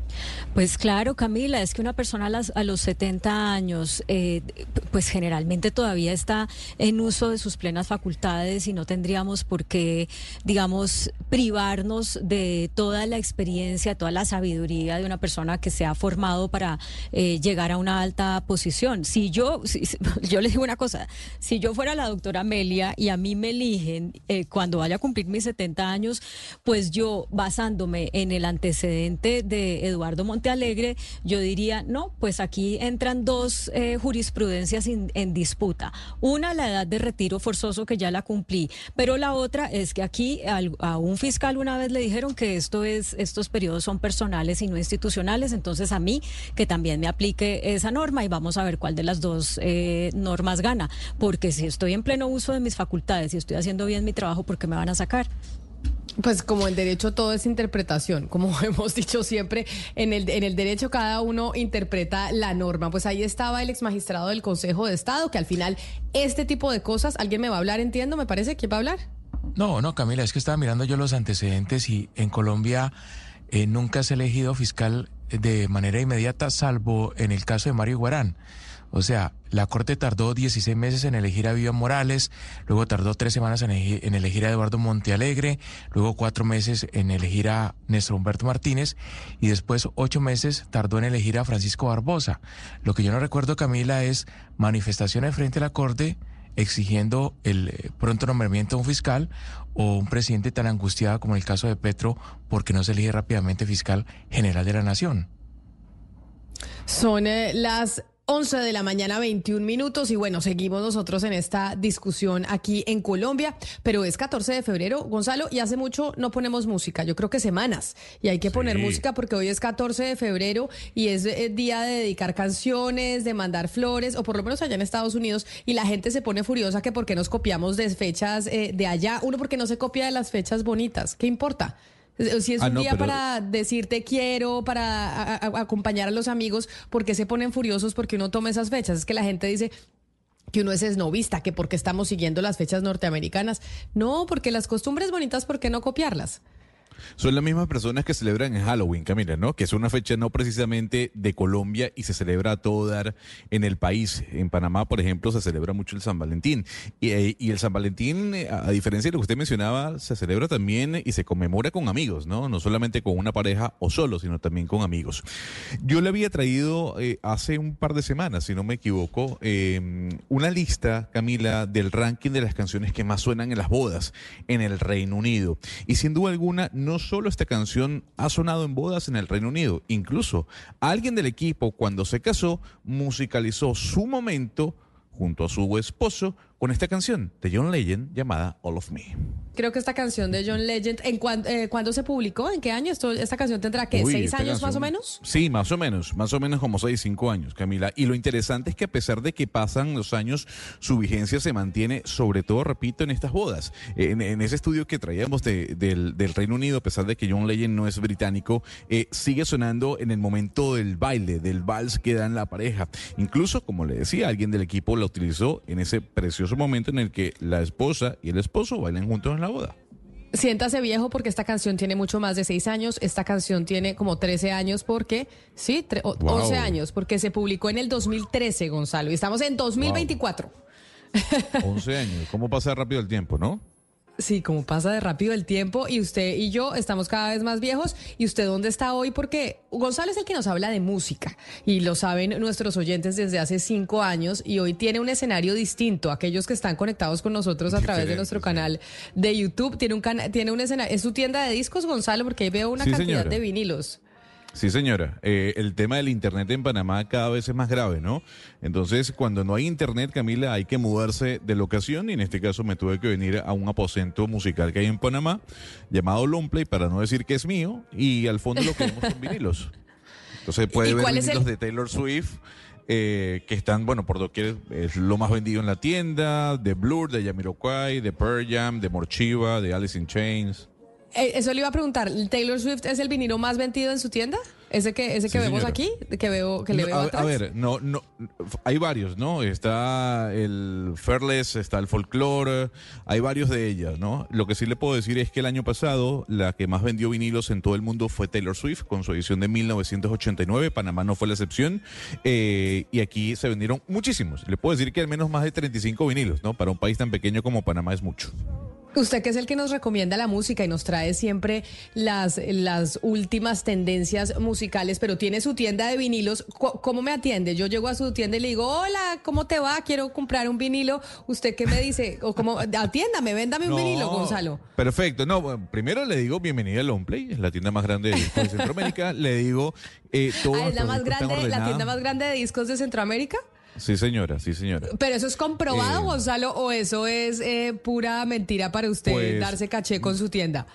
Pues claro, Camila, es que una persona a, los 70 años, eh, pues generalmente todavía está en uso de sus plenas facultades y no tendríamos por qué, digamos, privarnos de toda la experiencia, toda la sabiduría de una persona que se ha formado para eh, llegar a una alta posición. Si yo, yo les digo una cosa, si yo fuera la doctora Amelia y a mí me eligen eh, cuando vaya a cumplir mis 70 años, pues yo basándome en el antecedente de educación, Eduardo Montealegre, yo diría, no, pues aquí entran dos eh, jurisprudencias en disputa. Una, la edad de retiro forzoso, que ya la cumplí, pero la otra es que aquí a un fiscal una vez le dijeron que esto es, estos periodos son personales y no institucionales, entonces a mí que también me aplique esa norma y vamos a ver cuál de las dos eh, normas gana, porque si estoy en pleno uso de mis facultades y estoy haciendo bien mi trabajo, ¿por qué me van a sacar?
Pues como el derecho todo es interpretación, como hemos dicho siempre, en el, en el derecho cada uno interpreta la norma. Pues ahí estaba el ex magistrado del Consejo de Estado, que al final este tipo de cosas, ¿alguien me va a hablar? Entiendo, me parece, ¿quién va a hablar?
No, no, Camila, es que estaba mirando yo los antecedentes y en Colombia eh, nunca se ha elegido fiscal de manera inmediata, salvo en el caso de Mario Guarán. O sea, la Corte tardó 16 meses en elegir a Vivian Morales, luego tardó tres semanas en elegir, a Eduardo Montealegre, luego cuatro meses en elegir a Néstor Humberto Martínez y después ocho meses tardó en elegir a Francisco Barbosa. Lo que yo no recuerdo, Camila, es manifestaciones frente a la Corte exigiendo el eh, pronto nombramiento de un fiscal o un presidente tan angustiado como el caso de Petro porque no se elige rápidamente fiscal general de la nación.
Son eh, las 11 de la mañana, 21 minutos. Y bueno, seguimos nosotros en esta discusión aquí en Colombia. Pero es 14 de febrero, Gonzalo, y hace mucho no ponemos música. Yo creo que semanas. Y hay que poner música porque hoy es 14 de febrero y es eh, día de dedicar canciones, de mandar flores, o por lo menos allá en Estados Unidos. Y la gente se pone furiosa que porque nos copiamos de fechas eh, de allá. Uno, porque no se copia de las fechas bonitas. ¿Qué importa? Si es
Ah,
un
no,
día
pero-
para decirte quiero, para a- a- acompañar a los amigos, porque se ponen furiosos porque uno toma esas fechas? Es que la gente dice que uno es esnovista, que porque estamos siguiendo las fechas norteamericanas. No, porque las costumbres bonitas, ¿por qué no copiarlas?
Son las mismas personas que celebran en Halloween, Camila, ¿no? Que es una fecha no precisamente de Colombia y se celebra a todo dar en el país. En Panamá, por ejemplo, se celebra mucho el San Valentín. Y, eh, el San Valentín, eh, a diferencia de lo que usted mencionaba, se celebra también y se conmemora con amigos, ¿no? No solamente con una pareja o solo, sino también con amigos. Yo le había traído eh, hace un par de semanas, si no me equivoco, eh, una lista, Camila, del ranking de las canciones que más suenan en las bodas en el Reino Unido. Y sin duda alguna, no solo esta canción ha sonado en bodas en el Reino Unido, incluso alguien del equipo cuando se casó musicalizó su momento junto a su esposo con esta canción de John Legend llamada All of Me.
Creo que esta canción de John Legend, ¿en cuán- eh, cuándo se publicó? ¿En qué año? Esto, ¿Esta canción tendrá qué?
Uy,
¿Seis años más o menos?
Sí, más o menos, más o menos como seis, cinco años, Camila. Y lo interesante es que a pesar de que pasan los años, su vigencia se mantiene, sobre todo, repito, en estas bodas. En, en ese estudio que traíamos de- del, del Reino Unido, a pesar de que John Legend no es británico, eh, sigue sonando en el momento del baile, del vals que dan la pareja. Incluso, como le decía, alguien del equipo la utilizó en ese precioso momento en el que la esposa y el esposo bailan juntos en la boda.
Siéntase viejo porque esta canción tiene mucho más de seis años. Esta canción tiene como 13 años porque, sí,
Wow.
11 años, porque se publicó en el 2013, Gonzalo, y estamos en 2024.
11 años. ¿Cómo pasa rápido el tiempo, no?
Sí, como pasa de rápido el tiempo y usted y yo estamos cada vez más viejos. ¿Y usted dónde está hoy? Porque Gonzalo es el que nos habla de música y lo saben nuestros oyentes desde hace cinco años y hoy tiene un escenario distinto. Aquellos que están conectados con nosotros a través de nuestro
sí.
canal de YouTube tiene un cana- tiene un escenario. ¿Es su tienda de discos, Gonzalo? Porque ahí veo una
Sí,
cantidad
señora.
de vinilos.
Sí, señora. Eh, el tema del Internet en Panamá cada vez es más grave, ¿no? Entonces, cuando no hay Internet, Camila, hay que mudarse de locación y en este caso me tuve que venir a un aposento musical que hay en Panamá llamado Longplay, para no decir que es mío, y al fondo lo que vemos son vinilos. Entonces puede
¿Y
ver vinilos
el-
de Taylor Swift. eh, que están, bueno, por doquier, es lo más vendido en la tienda, de Blur, de Jamiroquai, de Pearl Jam, de Morchiva, de Alice in Chains.
Eh, eso le iba a preguntar. ¿Taylor Swift es el vinilo más vendido en su tienda? ¿Ese que, ese que
Sí,
vemos
señora.
aquí? Que, veo, que le
No,
veo
a,
atrás.
a ver, no, no, hay varios, ¿no? Está el Fairless, está el Folklore, hay varios de ellas, ¿no? Lo que sí le puedo decir es que el año pasado la que más vendió vinilos en todo el mundo fue Taylor Swift con su edición de 1989, Panamá no fue la excepción, eh, y aquí se vendieron muchísimos. Le puedo decir que al menos más de 35 vinilos, ¿no? Para un país tan pequeño como Panamá es mucho.
Usted que es el que nos recomienda la música y nos trae siempre las, las últimas tendencias musicales, pero tiene su tienda de vinilos. ¿Cómo me atiende? Yo llego a su tienda y le digo, hola, ¿cómo te va? Quiero comprar un vinilo. ¿Usted qué me dice? O como, atiéndame, véndame un
No,
vinilo, Gonzalo.
Perfecto. No, primero le digo bienvenida a Longplay, es la tienda más grande de discos de Centroamérica. le digo eh, todos
Ah, ¿Es la, más grande, la tienda más grande de discos de Centroamérica?
Sí, señora, sí, señora.
¿Pero eso es comprobado,
Eh,
Gonzalo, o eso es eh, pura mentira para usted
Pues,
darse caché con su tienda?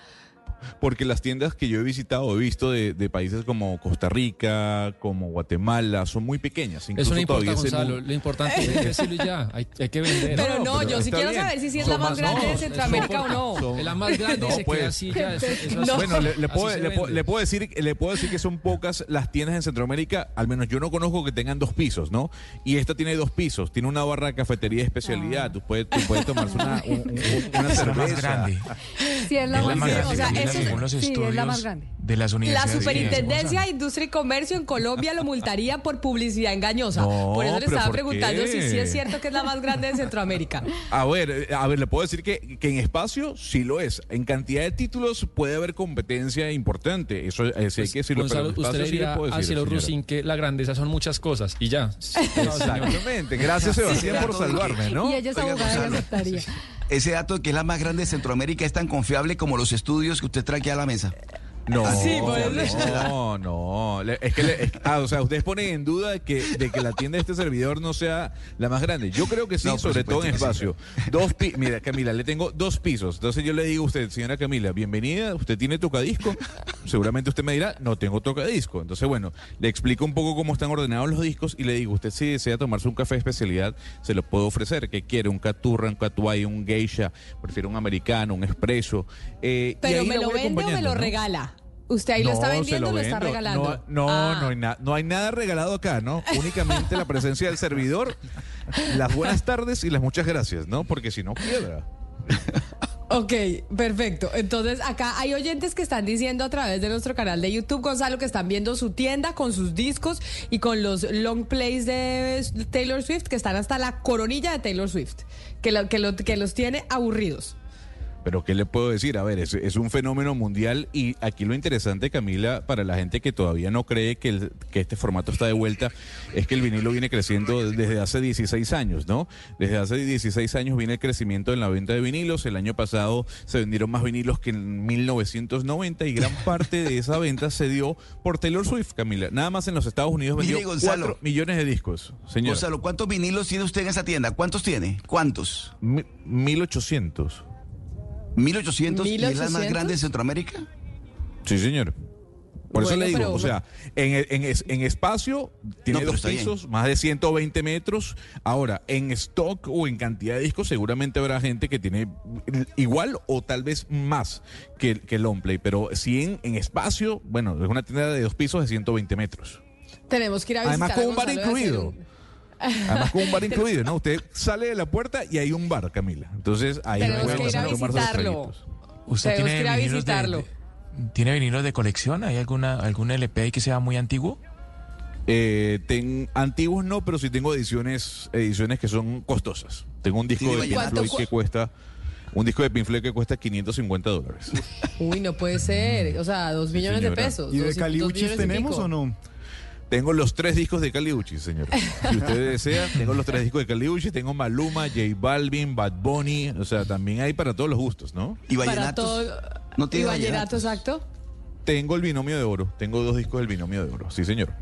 Porque las tiendas que yo he visitado, he visto de, de países como Costa Rica, como Guatemala, son muy pequeñas.
Eso
Incluso
no importa,
todavía
Gonzalo. Lo importante es decirlo ya. Hay, hay que vender.
Pero
no,
no,
pero
yo sí quiero
bien.
saber si sí es
Son
la más
más-
grande
no,
de
eso
Centroamérica o no.
Es la más grande
No,
se
pues.
queda así ya. Eso, eso
No.
Bueno, le, puedo,
se
le puedo-
vende.
le puedo decir, le puedo decir que son pocas las tiendas en Centroamérica, al menos yo no conozco que tengan dos pisos, ¿no? Y esta tiene dos pisos, tiene una barra de cafetería de
Ah.
especialidad, tú puedes, tú puedes tomarse una, un- un- una
Es la más
cerveza.
grande.
Sí, es la,
Es
más grande.
grande.
o sea,
Según los
sí, es la
estudios
más grande.
de las
La
universidades.
Superintendencia de. Industria y Comercio en Colombia lo multaría por publicidad engañosa.
No,
por eso le estaba
¿por
preguntando
qué?
si sí es cierto que es la más grande de Centroamérica.
A ver, eh, a ver, le puedo decir que, que en espacio sí lo es. En cantidad de títulos puede haber competencia importante. Eso eh, sí hay que decirlo.
Gonzalo,
pero en
usted
espacio
le
sí le
a
decir.
Rusín que la grandeza son muchas cosas y ya.
Exactamente. Gracias, Sebastián, por salvarme, ¿no?
Y ella es abogada y
Gonzalo. Ese dato que es la más grande de Centroamérica es tan confiable como los estudios que usted trae aquí a la mesa.
No,
Sí, por eso.
no, no. Le- Es que, le- es- ah, o sea, ustedes ponen en duda de que, de que la tienda de este servidor no sea la más grande. Yo creo que sí,
No,
sobre todo en espacio. Dos pi- Mira, Camila, le tengo dos pisos. Entonces yo le digo a usted, señora Camila, bienvenida. Usted tiene tocadisco. Seguramente usted me dirá, no tengo tocadisco. Entonces, bueno, le explico un poco cómo están ordenados los discos y le digo, usted si desea tomarse un café de especialidad, se lo puedo ofrecer. ¿Qué quiere? Un caturra, un catuay, un geisha, prefiero un americano, un espresso. Eh, y
Pero
ahí
me lo vende o me lo
¿no?
regala. Usted ahí lo está
No,
vendiendo o lo está regalando.
No, no,
Ah.
no, hay na- no hay nada regalado acá, ¿no? Únicamente la presencia del servidor, las buenas tardes y las muchas gracias, ¿no? Porque si no, quiebra.
Ok, perfecto. Entonces, acá hay oyentes que están diciendo a través de nuestro canal de YouTube, Gonzalo, que están viendo su tienda con sus discos y con los long plays de Taylor Swift, que están hasta la coronilla de Taylor Swift, que, lo- que, lo- que los tiene aburridos.
Pero ¿qué le puedo decir? A ver, es, es un fenómeno mundial y aquí lo interesante, Camila, para la gente que todavía no cree que, el- que este formato está de vuelta, es que el vinilo viene creciendo desde hace 16 años, ¿no? Desde hace 16 años viene el crecimiento en la venta de vinilos. El año pasado se vendieron más vinilos que en 1990 y gran parte de esa venta se dio por Taylor Swift, Camila. Nada más en los Estados Unidos
Mire,
vendió
Gonzalo.
4 millones de discos, señor.
Gonzalo, ¿cuántos vinilos tiene usted en esa tienda? ¿Cuántos tiene? ¿Cuántos?
Mi- 1800.
¿1800? ¿Y es la más
1800?
grande de Centroamérica?
Sí, señor. Por eso le digo,
pero-
o sea, en, en, en espacio tiene
No,
dos
bien.
pisos, más de 120 metros. Ahora, en stock o en cantidad de discos, seguramente habrá gente que tiene igual o tal vez más que, que el Longplay. Pero si en, en espacio, bueno, es una tienda de dos pisos de 120 metros.
Tenemos que ir a visitar
Además, con
a
un bar incluido. Además, con un bar incluido, ¿no? Usted sale de la puerta y hay un bar, Camila. Entonces, ahí puede
ir a
pasar a tomar sus
visitarlo.
¿Usted
Tenemos que ir a
de-
visitarlo.
de- ¿Tiene vinilos de colección? ¿Hay alguna algún LP ahí que sea muy antiguo?
Eh, ten- antiguos no, pero sí tengo ediciones, ediciones que son costosas. Tengo un disco
¿Tiene
de Pink? Floyd que cuesta, un disco de Pink Floyd que cuesta 550 dólares.
Uy, no puede ser. O sea, dos millones de pesos.
¿Y de Caliuchis tenemos o no?
Tengo los tres discos de Caliucci, señor. Si usted desea, tengo los tres discos de Caliucci, tengo Maluma, J Balvin, Bad Bunny, o sea, también hay para todos los gustos, ¿no?
¿Y
Para
vallenatos?
todo.
No
y
tiene
vallenato,
vallenatos.
exacto.
Tengo el binomio de oro, tengo dos discos del binomio de oro, sí, señor.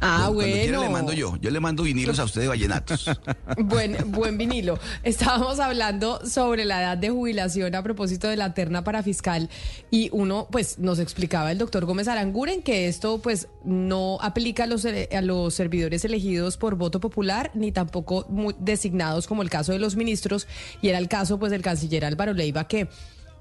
Ah,
Cuando quiera
bueno.
le mando yo. Yo le mando vinilos a usted de vallenatos.
Buen, buen vinilo. Estábamos hablando sobre la edad de jubilación a propósito de la terna para fiscal y uno, pues, nos explicaba el doctor Gómez Aranguren que esto, pues, no aplica a los, eh, a los servidores elegidos por voto popular ni tampoco designados como el caso de los ministros y era el caso, pues, del canciller Álvaro Leiva que...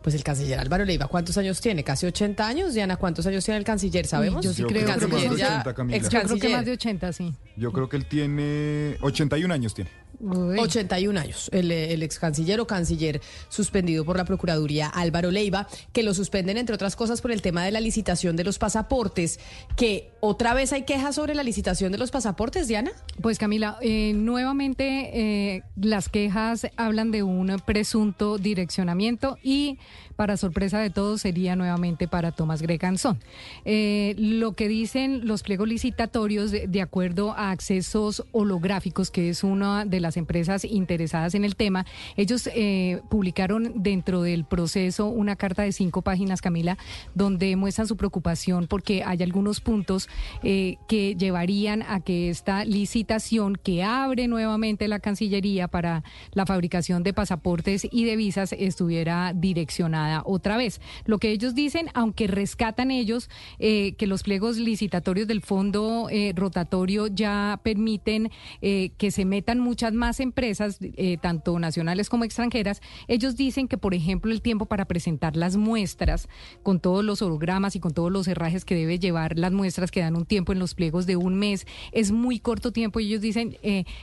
Pues el canciller Álvaro Leiva, ¿cuántos años tiene? ¿Casi 80 años? Diana, ¿cuántos años tiene el canciller? ¿Sabemos?
Yo sí
Yo
creo,
creo
que
más de
son-
80, Camila.
ex
yo creo que
canciller.
más de 80, sí.
Yo creo que él tiene 81 años tiene.
Uy.
81 años, el, el ex canciller o canciller suspendido por la Procuraduría Álvaro Leiva, que lo suspenden entre otras cosas por el tema de la licitación de los pasaportes, que otra vez hay quejas sobre la licitación de los pasaportes, Diana.
Pues Camila, eh, nuevamente eh, las quejas hablan de un presunto direccionamiento y para sorpresa de todos sería nuevamente para Tomás Greganzón. Eh, lo que dicen los pliegos licitatorios de, de acuerdo a accesos holográficos, que es una de las empresas interesadas en el tema, ellos eh, publicaron dentro del proceso una carta de cinco páginas, Camila, donde muestran su preocupación porque hay algunos puntos eh, que llevarían a que esta licitación que abre nuevamente la Cancillería para la fabricación de pasaportes y de visas estuviera direccionada otra vez. Lo que ellos dicen, aunque rescatan ellos eh, que los pliegos licitatorios del fondo eh, rotatorio ya permiten eh, que se metan muchas más empresas, tanto nacionales como extranjeras, ellos dicen que, por ejemplo, el tiempo para presentar las muestras con todos los hologramas y con todos los herrajes que debe llevar las muestras que dan un tiempo en los pliegos de un mes es muy corto tiempo y ellos dicen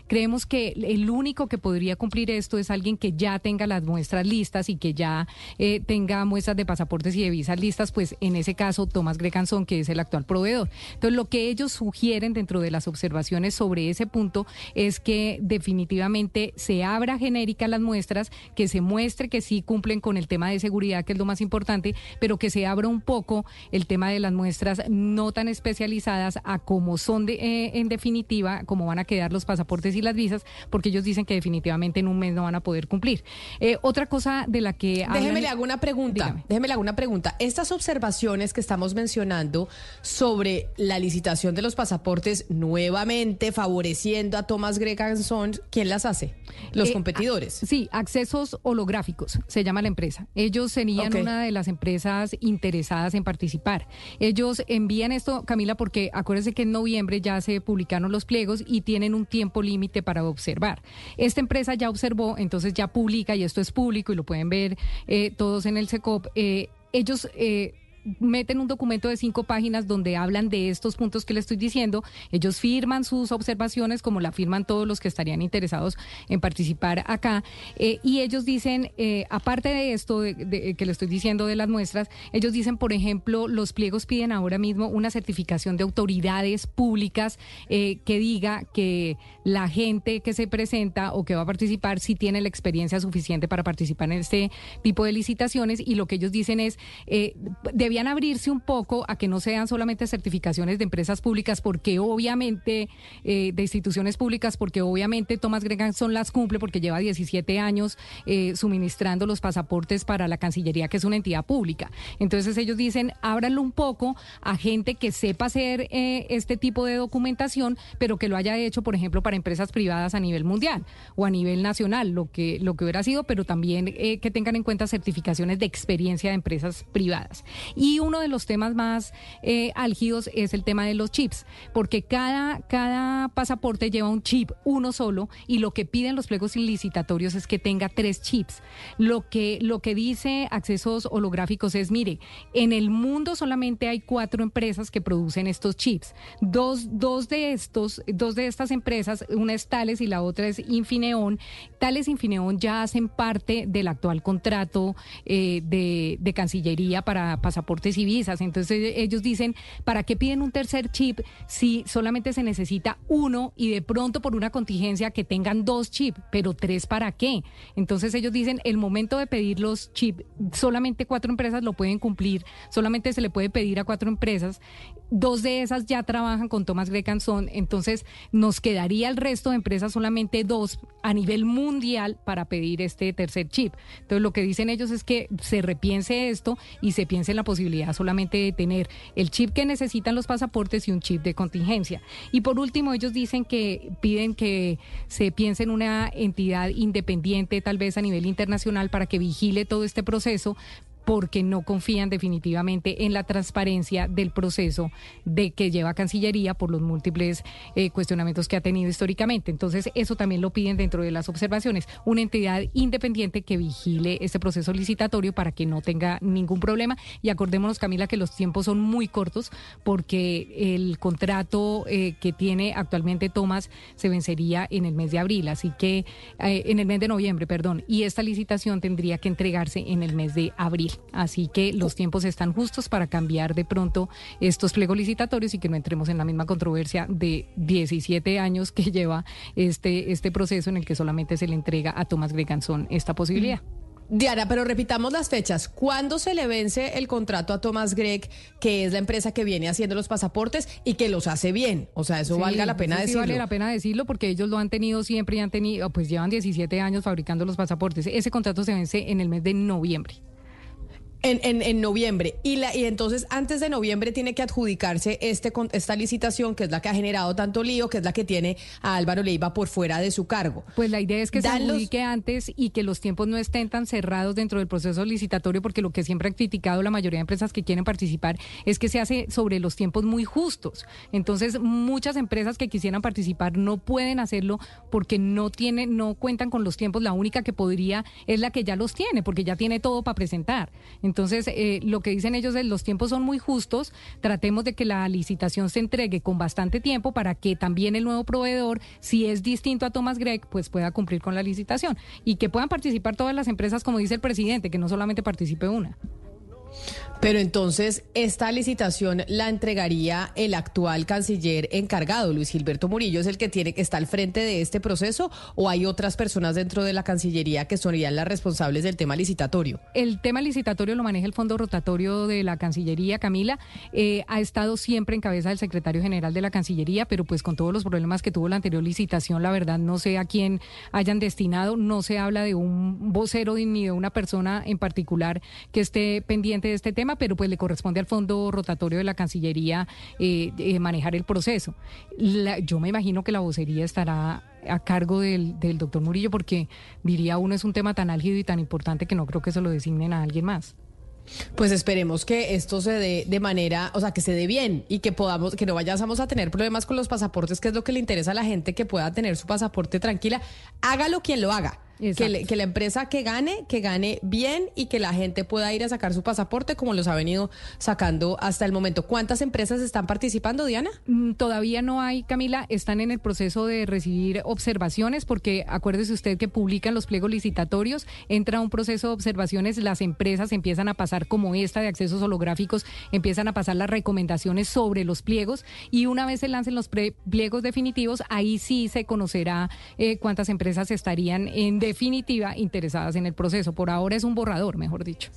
creemos que el único que podría cumplir esto es alguien que ya tenga las muestras listas y que ya eh, tenga muestras de pasaportes y de visas listas pues en ese caso Tomás Grecanzón que es el actual proveedor entonces lo que ellos sugieren dentro de las observaciones sobre ese punto es que definitivamente se abra genérica las muestras que se muestre que sí cumplen con el tema de seguridad que es lo más importante pero que se abra un poco el tema de las muestras no tan especializadas a cómo son de, eh, en definitiva, cómo van a quedar los pasaportes y las visas, porque ellos dicen que definitivamente en un mes no van a poder cumplir. Eh, otra cosa de la que hablan-
Déjeme le hago hago una pregunta. Déjeme le hago una pregunta. Estas observaciones que estamos mencionando sobre la licitación de los pasaportes nuevamente favoreciendo a Thomas Gregan Sons, ¿quién las hace? Los
Eh,
competidores.
a- sí, accesos holográficos se llama la empresa. Ellos serían
Ok.
una de las empresas interesadas en participar. Ellos envían esto, Camila, porque acuérdense que en noviembre ya se publicaron los pliegos y tienen un tiempo límite para observar. Esta empresa ya observó, entonces ya publica, y esto es público y lo pueden ver eh, todos en el SECOP. eh, ellos... eh, meten un documento de cinco páginas donde hablan de estos puntos que le estoy diciendo. Ellos firman sus observaciones, como la firman todos los que estarían interesados en participar acá. eh, y ellos dicen, eh, aparte de esto que le estoy diciendo de las muestras, ellos dicen, por ejemplo, los pliegos piden ahora mismo una certificación de autoridades públicas eh, que diga que la gente que se presenta o que va a participar sí tiene la experiencia suficiente para participar en este tipo de licitaciones y lo que ellos dicen es, eh, abrirse un poco a que no sean solamente certificaciones de empresas públicas porque obviamente, eh, de instituciones públicas, porque obviamente Thomas Greganson las cumple porque lleva 17 años eh, suministrando los pasaportes para la Cancillería, que es una entidad pública. Entonces ellos dicen, ábranlo un poco a gente que sepa hacer eh, este tipo de documentación, pero que lo haya hecho, por ejemplo, para empresas privadas a nivel mundial o a nivel nacional, lo que, lo que hubiera sido, pero también eh, que tengan en cuenta certificaciones de experiencia de empresas privadas. Y uno de los temas más eh, álgidos es el tema de los chips, porque cada, cada pasaporte lleva un chip, uno solo, y lo que piden los pliegos licitatorios es que tenga tres chips. Lo que, lo que dice accesos holográficos es, mire, en el mundo solamente hay cuatro empresas que producen estos chips. Dos, dos de estos, dos de estas empresas, una es Tales y la otra es Infineon. Tales Infineon ya hacen parte del actual contrato eh, de, de Cancillería para pasaportes y visas. Entonces ellos dicen, ¿para qué piden un tercer chip si solamente se necesita uno y de pronto por una contingencia que tengan dos chips, pero tres para qué? Entonces ellos dicen, el momento de pedir los chips, solamente cuatro empresas lo pueden cumplir, solamente se le puede pedir a cuatro empresas. Dos de esas ya trabajan con Thomas Grecanson, entonces nos quedaría el resto de empresas solamente dos a nivel mundial para pedir este tercer chip. Entonces lo que dicen ellos es que se repiense esto y se piense en la posibilidad solamente de tener el chip que necesitan los pasaportes y un chip de contingencia. Y por último, ellos dicen que piden que se piense en una entidad independiente, tal vez a nivel internacional, para que vigile todo este proceso porque no confían definitivamente en la transparencia del proceso de que lleva Cancillería por los múltiples eh, cuestionamientos que ha tenido históricamente. Entonces, eso también lo piden dentro de las observaciones. Una entidad independiente que vigile este proceso licitatorio para que no tenga ningún problema. Y acordémonos, Camila, que los tiempos son muy cortos porque el contrato eh, que tiene actualmente Tomás se vencería en el mes de abril, así que eh, en el mes de noviembre, perdón. Y esta licitación tendría que entregarse en el mes de abril. Así que los tiempos están justos para cambiar de pronto estos pliegos licitatorios y que no entremos en la misma controversia de 17 años que lleva este, este proceso en el que solamente se le entrega a Tomás Greganzón esta posibilidad.
Diana, pero repitamos las fechas. ¿Cuándo se le vence el contrato a Thomas Gregg, que es la empresa que viene haciendo los pasaportes y que los hace bien? O sea, eso
Sí,
valga la pena
sí
decirlo.
vale la pena decirlo porque ellos lo han tenido siempre y han tenido, pues llevan 17 años fabricando los pasaportes. Ese contrato se vence en el mes de noviembre.
En, en, en noviembre. Y, la, y entonces, antes de noviembre, tiene que adjudicarse este, con- esta licitación, que es la que ha generado tanto lío, que es la que tiene a Álvaro Leiva por fuera de su cargo.
Pues la idea es que se
los-
adjudique antes y que los tiempos no estén tan cerrados dentro del proceso licitatorio, porque lo que siempre han criticado la mayoría de empresas que quieren participar es que se hace sobre los tiempos muy justos. Entonces, muchas empresas que quisieran participar no pueden hacerlo porque no tienen, no cuentan con los tiempos. La única que podría es la que ya los tiene, porque ya tiene todo para presentar. Entonces, eh, lo que dicen ellos es los tiempos son muy justos. Tratemos de que la licitación se entregue con bastante tiempo para que también el nuevo proveedor, si es distinto a Thomas Gregg, pues pueda cumplir con la licitación y que puedan participar todas las empresas, como dice el presidente, que no solamente participe una.
Pero entonces, ¿esta licitación la entregaría el actual canciller encargado, Luis Gilberto Murillo, es el que tiene que estar al frente de este proceso o hay otras personas dentro de la Cancillería que serían las responsables del tema licitatorio?
El tema licitatorio lo maneja el Fondo Rotatorio de la Cancillería, Camila. Eh, ha estado siempre en cabeza del secretario general de la Cancillería, pero pues con todos los problemas que tuvo la anterior licitación, la verdad no sé a quién hayan destinado, no se habla de un vocero ni de una persona en particular que esté pendiente de este tema pero pues le corresponde al fondo rotatorio de la Cancillería eh, eh, manejar el proceso. yo me imagino que la vocería estará a cargo del, doctor Murillo porque diría uno es un tema tan álgido y tan importante que no creo que se lo designen a alguien más.
Pues esperemos que esto se dé de manera, o sea, que se dé bien y que podamos, que no vayamos a tener problemas con los pasaportes, que es lo que le interesa a la gente, que pueda tener su pasaporte tranquila. Hágalo quien lo haga. Que, que, la empresa que gane, que gane bien y que la gente pueda ir a sacar su pasaporte como los ha venido sacando hasta el momento. ¿Cuántas empresas están participando, Diana?
Mm, todavía no hay, Camila. Están en el proceso de recibir observaciones porque acuérdese usted que publican los pliegos licitatorios, entra un proceso de observaciones, las empresas empiezan a pasar como esta de accesos holográficos, empiezan a pasar las recomendaciones sobre los pliegos y una vez se lancen los pliegos definitivos, ahí sí se conocerá eh, cuántas empresas estarían en definitiva interesadas en el proceso. Por ahora es un borrador, mejor dicho.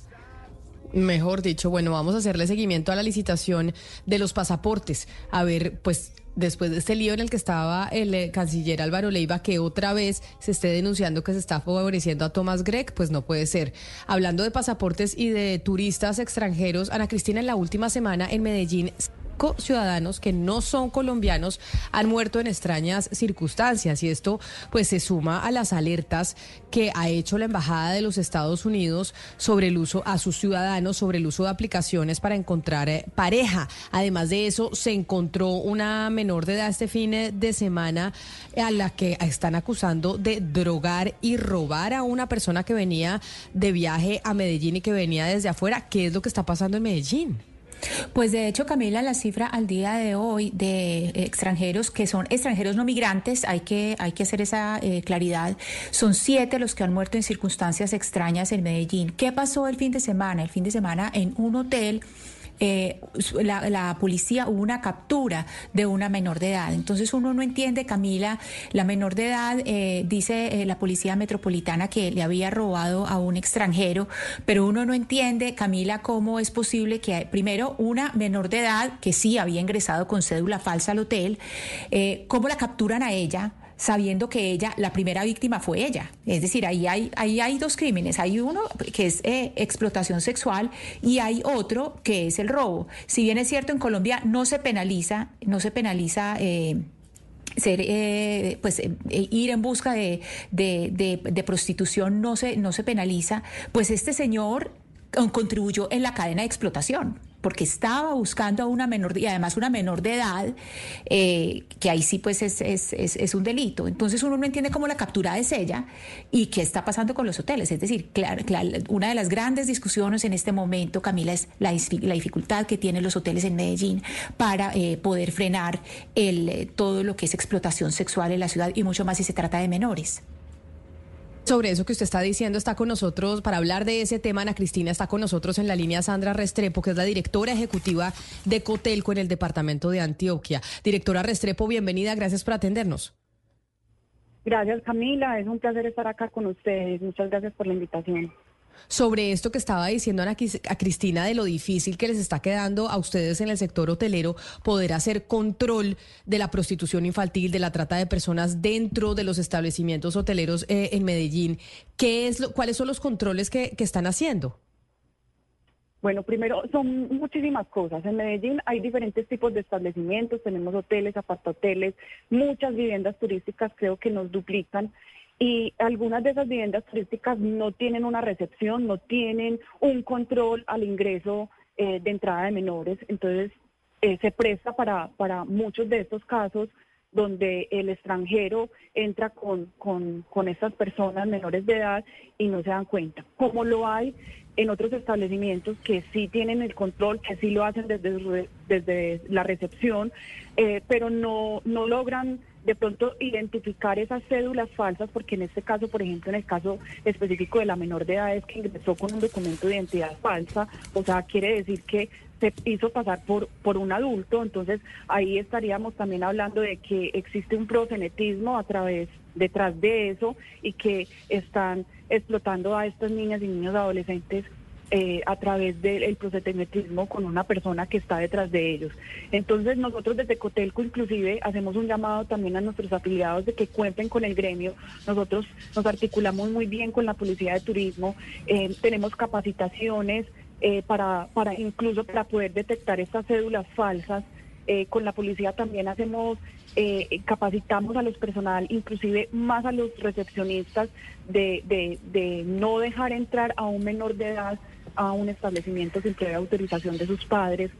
Mejor dicho, bueno, vamos a hacerle seguimiento a la licitación de los pasaportes. A ver, pues después de este lío en el que estaba el eh, canciller Álvaro Leiva, que otra vez se esté denunciando que se está favoreciendo a Thomas Gregg, pues no puede ser. Hablando de pasaportes y de turistas extranjeros, Ana Cristina, en la última semana en Medellín ciudadanos que no son colombianos han muerto en extrañas circunstancias y esto pues se suma a las alertas que ha hecho la embajada de los Estados Unidos sobre el uso a sus ciudadanos sobre el uso de aplicaciones para encontrar eh, pareja. Además de eso se encontró una menor de edad este fin de semana a la que están acusando de drogar y robar a una persona que venía de viaje a Medellín y que venía desde afuera. ¿Qué es lo que está pasando en Medellín?
Pues de hecho, Camila, la cifra al día de hoy de extranjeros que son extranjeros no migrantes, hay que, hay que hacer esa eh, claridad, son siete los que han muerto en circunstancias extrañas en Medellín. ¿Qué pasó el fin de semana? El fin de semana en un hotel eh, la, policía hubo una captura de una menor de edad. Entonces uno no entiende, Camila, la menor de edad, eh, dice eh, la policía metropolitana que le había robado a un extranjero, pero uno no entiende, Camila, cómo es posible que primero una menor de edad que sí había ingresado con cédula falsa al hotel, cómo la capturan a ella sabiendo que ella, la primera víctima fue ella. Es decir, ahí hay, ahí hay dos crímenes. Hay uno que es eh, explotación sexual y hay otro que es el robo. Si bien es cierto, en Colombia no se penaliza, no se penaliza. Eh, ser, eh, pues ir en busca de, de, prostitución no se, no se penaliza, pues este señor contribuyó en la cadena de explotación porque estaba buscando a una menor, y además una menor de edad, eh, que ahí sí pues es, es, es, un delito. Entonces uno no entiende cómo la captura es ella y qué está pasando con los hoteles. Es decir, una de las grandes discusiones en este momento, Camila, es la, la dificultad que tienen los hoteles en Medellín para eh, poder frenar el, eh, todo lo que es explotación sexual en la ciudad y mucho más si se trata de menores.
Sobre eso que usted está diciendo, está con nosotros para hablar de ese tema. Ana Cristina está con nosotros en la línea Sandra Restrepo, que es la directora ejecutiva de Cotelco en el departamento de Antioquia. Directora Restrepo, bienvenida, gracias por atendernos.
Gracias Camila, es un placer estar acá con ustedes. Muchas gracias por la invitación
sobre esto que estaba diciendo Ana, a Cristina de lo difícil que les está quedando a ustedes en el sector hotelero poder hacer control de la prostitución infantil, de la trata de personas dentro de los establecimientos hoteleros eh, en Medellín. ¿Qué es lo, ¿Cuáles son los controles que, que están haciendo?
Bueno, primero son muchísimas cosas. En Medellín hay diferentes tipos de establecimientos, tenemos hoteles, apartahoteles, muchas viviendas turísticas creo que nos duplican y algunas de esas viviendas turísticas no tienen una recepción, no tienen un control al ingreso eh, de entrada de menores, entonces eh, se presta para, para muchos de estos casos donde el extranjero entra con, con, con estas personas menores de edad y no se dan cuenta, como lo hay en otros establecimientos que sí tienen el control, que sí lo hacen desde, desde la recepción, eh, pero no, no logran de pronto identificar esas cédulas falsas, porque en este caso, por ejemplo, en el caso específico de la menor de edad es que ingresó con un documento de identidad falsa, o sea, quiere decir que se hizo pasar por, por un adulto, entonces ahí estaríamos también hablando de que existe un prosenetismo a través, detrás de eso, y que están explotando a estas niñas y niños adolescentes eh, a través del prosenetismo con una persona que está detrás de ellos. Entonces nosotros desde Cotelco inclusive hacemos un llamado también a nuestros afiliados de que cuenten con el gremio. Nosotros nos articulamos muy bien con la Policía de Turismo, eh, tenemos capacitaciones eh, para, para incluso para poder detectar estas cédulas falsas. con la policía también hacemos capacitamos a los personal, inclusive más a los recepcionistas, de, de, de, no dejar entrar a un menor de edad a un establecimiento sin previa autorización de sus padres.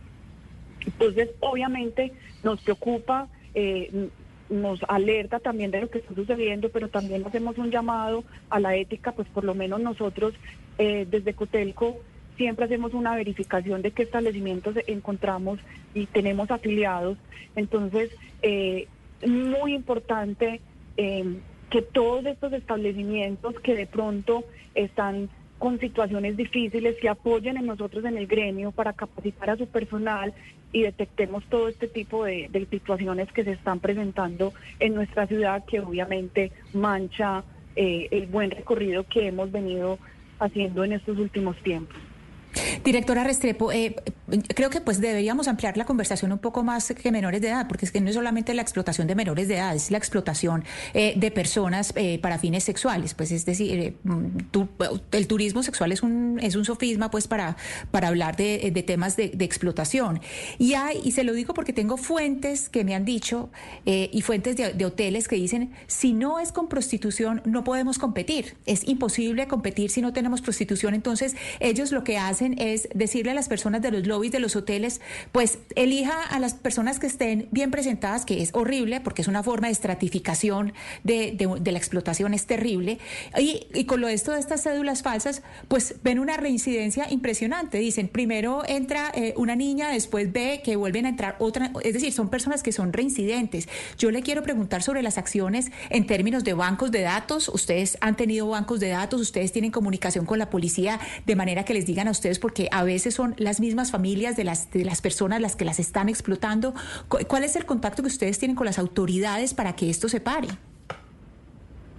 Entonces, obviamente, nos preocupa, eh, nos alerta también de lo que está sucediendo, pero también hacemos un llamado a la ética, pues por lo menos nosotros eh, desde Cotelco siempre hacemos una verificación de qué establecimientos encontramos y tenemos afiliados. Entonces, eh, muy importante que todos estos establecimientos que de pronto están con situaciones difíciles y apoyen en nosotros en el gremio para capacitar a su personal y detectemos todo este tipo de, situaciones que se están presentando en nuestra ciudad que obviamente mancha eh, el buen recorrido que hemos venido haciendo en estos últimos tiempos.
Directora Restrepo, eh, creo que pues deberíamos ampliar la conversación un poco más que menores de edad, porque es que no es solamente la explotación de menores de edad, es la explotación eh, de personas eh, para fines sexuales. Pues es decir, el turismo sexual es un, es un sofisma pues para, para hablar de, temas de, explotación. Y hay, y se lo digo porque tengo fuentes que me han dicho y fuentes de, de hoteles que dicen, si no es con prostitución, no podemos competir. Es imposible competir si no tenemos prostitución. Entonces, ellos lo que hacen es decirle a las personas de los lobbies de los hoteles, pues elija a las personas que estén bien presentadas, que es horrible porque es una forma de estratificación de, la explotación, es terrible. Y, con lo de esto de estas cédulas falsas, pues ven una reincidencia impresionante. Dicen, primero entra eh, una niña, después ve que vuelven a entrar otra, es decir, son personas que son reincidentes. Yo le quiero preguntar sobre las acciones en términos de bancos de datos. Ustedes han tenido bancos de datos, ustedes tienen comunicación con la policía de manera que les digan a ustedes porque a veces son las mismas familias de las, de las personas las que las están explotando. ¿Cuál es el contacto que ustedes tienen con las autoridades para que esto se pare?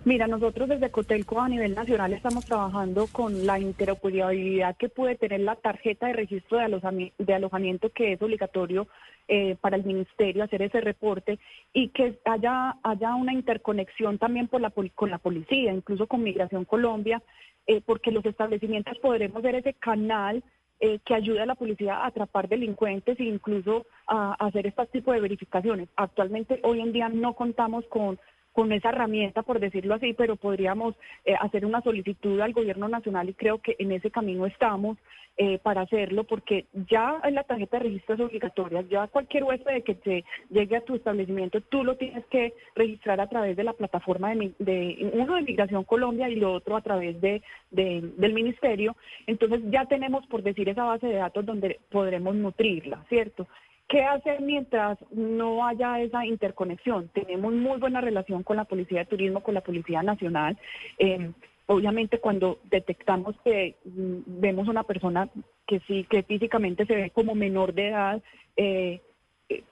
Mira, nosotros desde Cotelco a nivel nacional estamos trabajando con la interoperabilidad que puede tener la tarjeta de registro de alojamiento, que es obligatorio eh, para el ministerio hacer ese reporte y que haya, haya una interconexión también por la, con la policía, incluso con Migración Colombia, eh, porque los establecimientos podremos ver ese canal eh, que ayude a la policía a atrapar delincuentes e incluso a, a hacer este tipo de verificaciones. Actualmente, hoy en día no contamos con con esa herramienta, por decirlo así, pero podríamos eh, hacer una solicitud al gobierno nacional y creo que en ese camino estamos eh, para hacerlo, porque ya en la tarjeta de registro es obligatoria, ya cualquier huésped que te llegue a tu establecimiento, tú lo tienes que registrar a través de la plataforma de, de uno de Migración Colombia y lo otro a través de, del ministerio. Entonces ya tenemos, por decir, esa base de datos donde podremos nutrirla, ¿cierto? ¿Qué hacer mientras no haya esa interconexión? Tenemos muy buena relación con la Policía de Turismo, con la Policía Nacional. Eh, obviamente cuando detectamos que mm, vemos una persona que sí, que físicamente se ve como menor de edad, eh,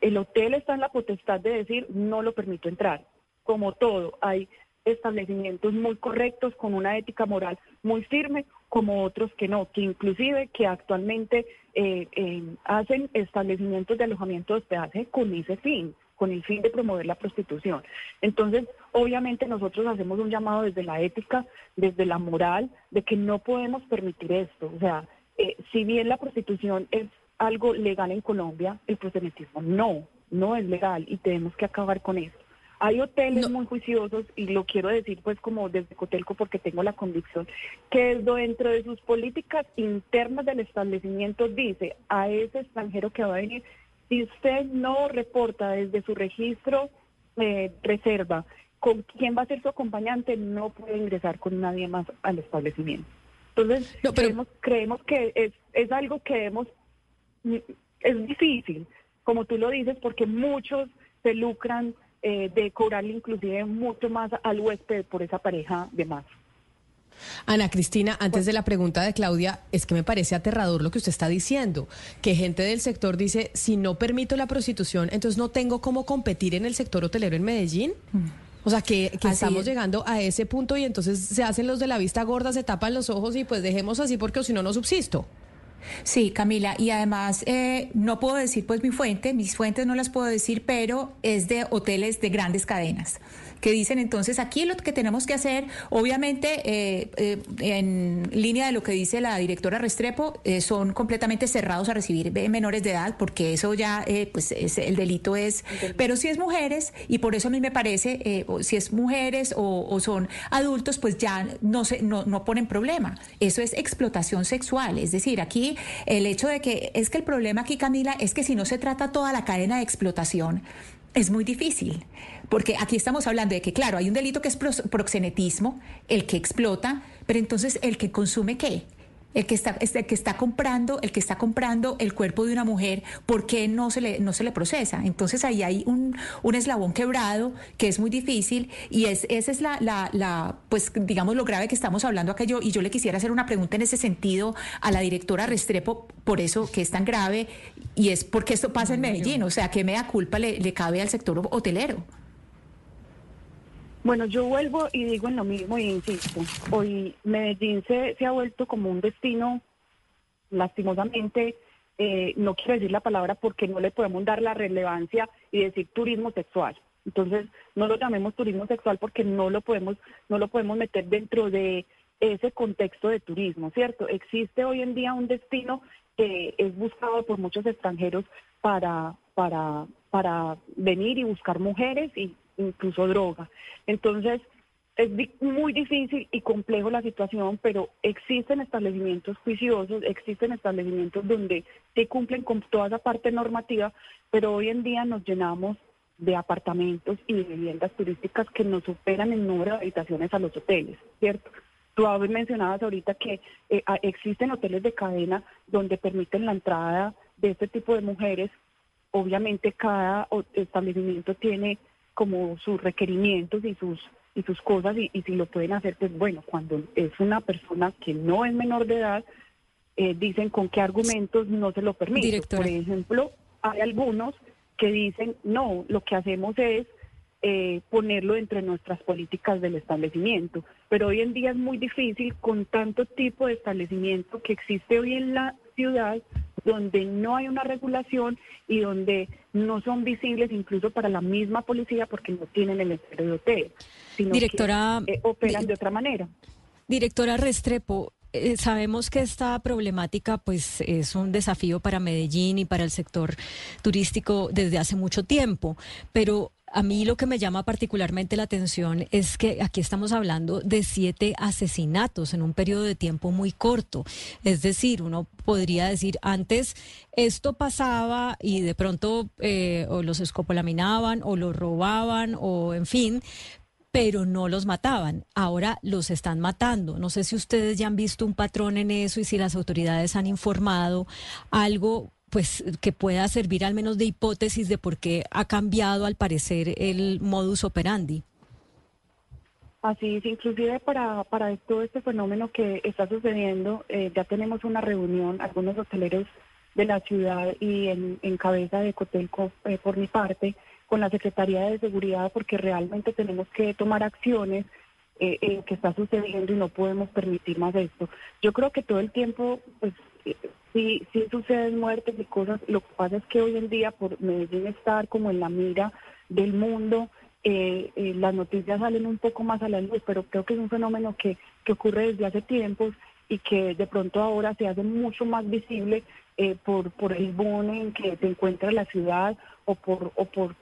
el hotel está en la potestad de decir no lo permito entrar. Como todo, hay establecimientos muy correctos, con una ética moral muy firme, como otros que no, que inclusive que actualmente eh, eh, hacen establecimientos de alojamiento de hospedaje con ese fin, con el fin de promover la prostitución. Entonces, obviamente nosotros hacemos un llamado desde la ética, desde la moral, de que no podemos permitir esto. O sea, eh, si bien la prostitución es algo legal en Colombia, el proxenetismo no, no es legal y tenemos que acabar con eso. Hay hoteles muy juiciosos y lo quiero decir pues como desde Cotelco porque tengo la convicción que dentro de sus políticas internas del establecimiento dice a ese extranjero que va a venir, si usted no reporta desde su registro eh, reserva con quién va a ser su acompañante, no puede ingresar con nadie más al establecimiento. Entonces, creemos, creemos que es, es algo que hemos, es difícil, como tú lo dices, porque muchos se lucran eh, de cobrarle inclusive mucho más al huésped por esa pareja de más.
Ana Cristina, antes de la pregunta de Claudia, es que me parece aterrador lo que usted está diciendo, que gente del sector dice, si no permito la prostitución, entonces no tengo cómo competir en el sector hotelero en Medellín. Mm. O sea, que, estamos llegando a ese punto y entonces se hacen los de la vista gorda, se tapan los ojos y pues dejemos así porque si no, no subsisto.
Sí, Camila, y además eh, no puedo decir pues mi fuente, mis fuentes no las puedo decir, pero es de hoteles de grandes cadenas que dicen entonces aquí lo que tenemos que hacer, obviamente eh, eh, en línea de lo que dice la directora Restrepo, eh, son completamente cerrados a recibir menores de edad, porque eso ya, pues el delito es, pero si es mujeres, y por eso a mí me parece, si es mujeres o, son adultos, pues ya no, se, no, no ponen problema. Eso es explotación sexual, es decir, aquí el hecho de que, es que el problema aquí, Camila, es que si no se trata toda la cadena de explotación, es muy difícil, porque aquí estamos hablando de que, claro, hay un delito que es proxenetismo, el que explota, pero entonces el que consume qué? el que está, el que está comprando, el que está comprando el cuerpo de una mujer, ¿por qué no se le, no se le procesa? Entonces ahí hay un, un eslabón quebrado que es muy difícil y es, esa es la, la, la, pues digamos lo grave que estamos hablando acá yo, y yo le quisiera hacer una pregunta en ese sentido a la directora Restrepo, por eso que es tan grave, y es porque esto pasa en Medellín, o sea, ¿qué me da culpa le, le cabe al sector hotelero?
Bueno, yo vuelvo y digo en lo mismo y insisto, hoy Medellín se, se ha vuelto como un destino, lastimosamente, eh, no quiero decir la palabra porque no le podemos dar la relevancia y decir turismo sexual. Entonces, no lo llamemos turismo sexual porque no lo podemos, no lo podemos meter dentro de ese contexto de turismo, ¿cierto? Existe hoy en día un destino que es buscado por muchos extranjeros para, para, para venir y buscar mujeres y incluso droga. Entonces, es muy difícil y complejo la situación, pero existen establecimientos juiciosos, existen establecimientos donde se cumplen con toda esa parte normativa, pero hoy en día nos llenamos de apartamentos y de viviendas turísticas que nos superan en número de habitaciones a los hoteles, ¿cierto? Tú mencionabas ahorita que eh, existen hoteles de cadena donde permiten la entrada de este tipo de mujeres. Obviamente cada establecimiento tiene como sus requerimientos y sus y sus cosas y, si lo pueden hacer, pues bueno, cuando es una persona que no es menor de edad, eh, dicen con qué argumentos no se lo permiten. Por ejemplo, hay algunos que dicen, no, lo que hacemos es eh, ponerlo entre nuestras políticas del establecimiento. Pero hoy en día es muy difícil con tanto tipo de establecimiento que existe hoy en la ciudad donde no hay una regulación y donde no son visibles incluso para la misma policía porque no tienen el hotel, sino
Directora,
que eh, operan de otra manera.
Directora Restrepo, eh, sabemos que esta problemática pues es un desafío para Medellín y para el sector turístico desde hace mucho tiempo, pero a mí lo que me llama particularmente la atención es que aquí estamos hablando de siete asesinatos en un periodo de tiempo muy corto. Es decir, uno podría decir, antes esto pasaba y de pronto eh, o los escopolaminaban o los robaban o en fin, pero no los mataban. Ahora los están matando. No sé si ustedes ya han visto un patrón en eso y si las autoridades han informado algo pues que pueda servir al menos de hipótesis de por qué ha cambiado al parecer el modus operandi.
Así es, inclusive para, para todo este fenómeno que está sucediendo, eh, ya tenemos una reunión, algunos hoteleros de la ciudad y en, cabeza de Cotelco, eh, por mi parte, con la Secretaría de Seguridad, porque realmente tenemos que tomar acciones eh, en que está sucediendo y no podemos permitir más esto. Yo creo que todo el tiempo, pues sí, sí suceden muertes y cosas. Lo que pasa es que hoy en día, por Medellín estar como en la mira del mundo, eh, eh, las noticias salen un poco más a la luz, pero creo que es un fenómeno que, que ocurre desde hace tiempos y que de pronto ahora se hace mucho más visible eh, por, por el boom en que se encuentra la ciudad o por, o por,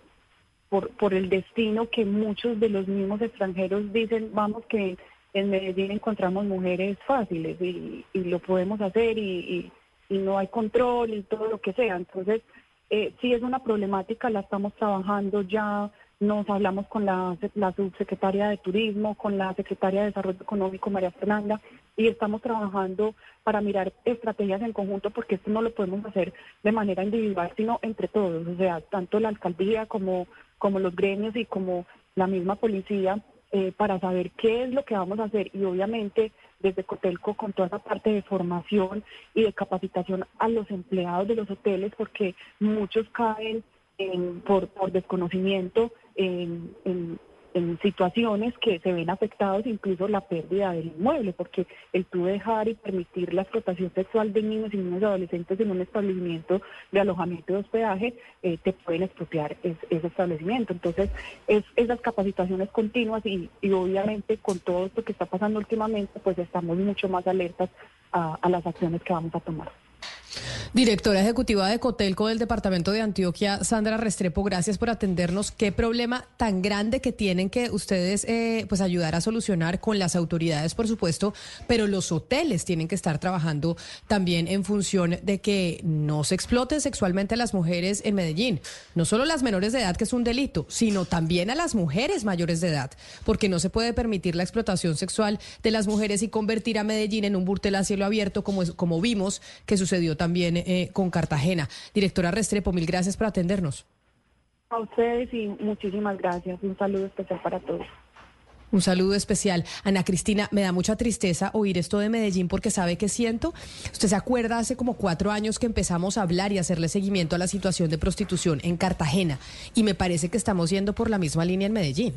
por, el destino que muchos de los mismos extranjeros dicen, vamos que en Medellín encontramos mujeres fáciles y, lo podemos hacer y, no hay control y todo lo que sea. Entonces, eh, sí es una problemática, la estamos trabajando ya, nos hablamos con la, la subsecretaria de Turismo, con la secretaria de Desarrollo Económico, María Fernanda, y estamos trabajando para mirar estrategias en conjunto porque esto no lo podemos hacer de manera individual, sino entre todos, o sea, tanto la alcaldía como como los gremios y como la misma policía eh, para saber qué es lo que vamos a hacer y obviamente desde Cotelco con toda esa parte de formación y de capacitación a los empleados de los hoteles porque muchos caen por, por desconocimiento en, en, en situaciones que se ven afectados incluso la pérdida del inmueble, porque el tú dejar y permitir la explotación sexual de niños y niños adolescentes en un establecimiento de alojamiento y hospedaje, eh, te pueden expropiar ese establecimiento. Entonces, es, esas capacitaciones continuas y, y, obviamente con todo esto que está pasando últimamente, pues estamos mucho más alertas a las acciones que vamos a tomar.
Directora ejecutiva de Cotelco del departamento de Antioquia, Sandra Restrepo, gracias por atendernos. ¿Qué problema tan grande que tienen que ustedes eh, pues ayudar a solucionar con las autoridades, por supuesto, pero los hoteles tienen que estar trabajando también en función de que no se exploten sexualmente a las mujeres en Medellín? No solo las menores de edad, que es un delito, sino también a las mujeres mayores de edad, porque no se puede permitir la explotación sexual de las mujeres y convertir a Medellín en un burtel a cielo abierto, como, como vimos que sucedió también eh, con Cartagena. Directora Restrepo, mil gracias por atendernos.
A ustedes y muchísimas gracias. Un saludo especial para todos.
Un saludo especial. Ana Cristina, me da mucha tristeza oír esto de Medellín porque sabe que siento. Usted se acuerda hace como cuatro años que empezamos a hablar y hacerle seguimiento a la situación de prostitución en Cartagena y me parece que estamos yendo por la misma línea en Medellín.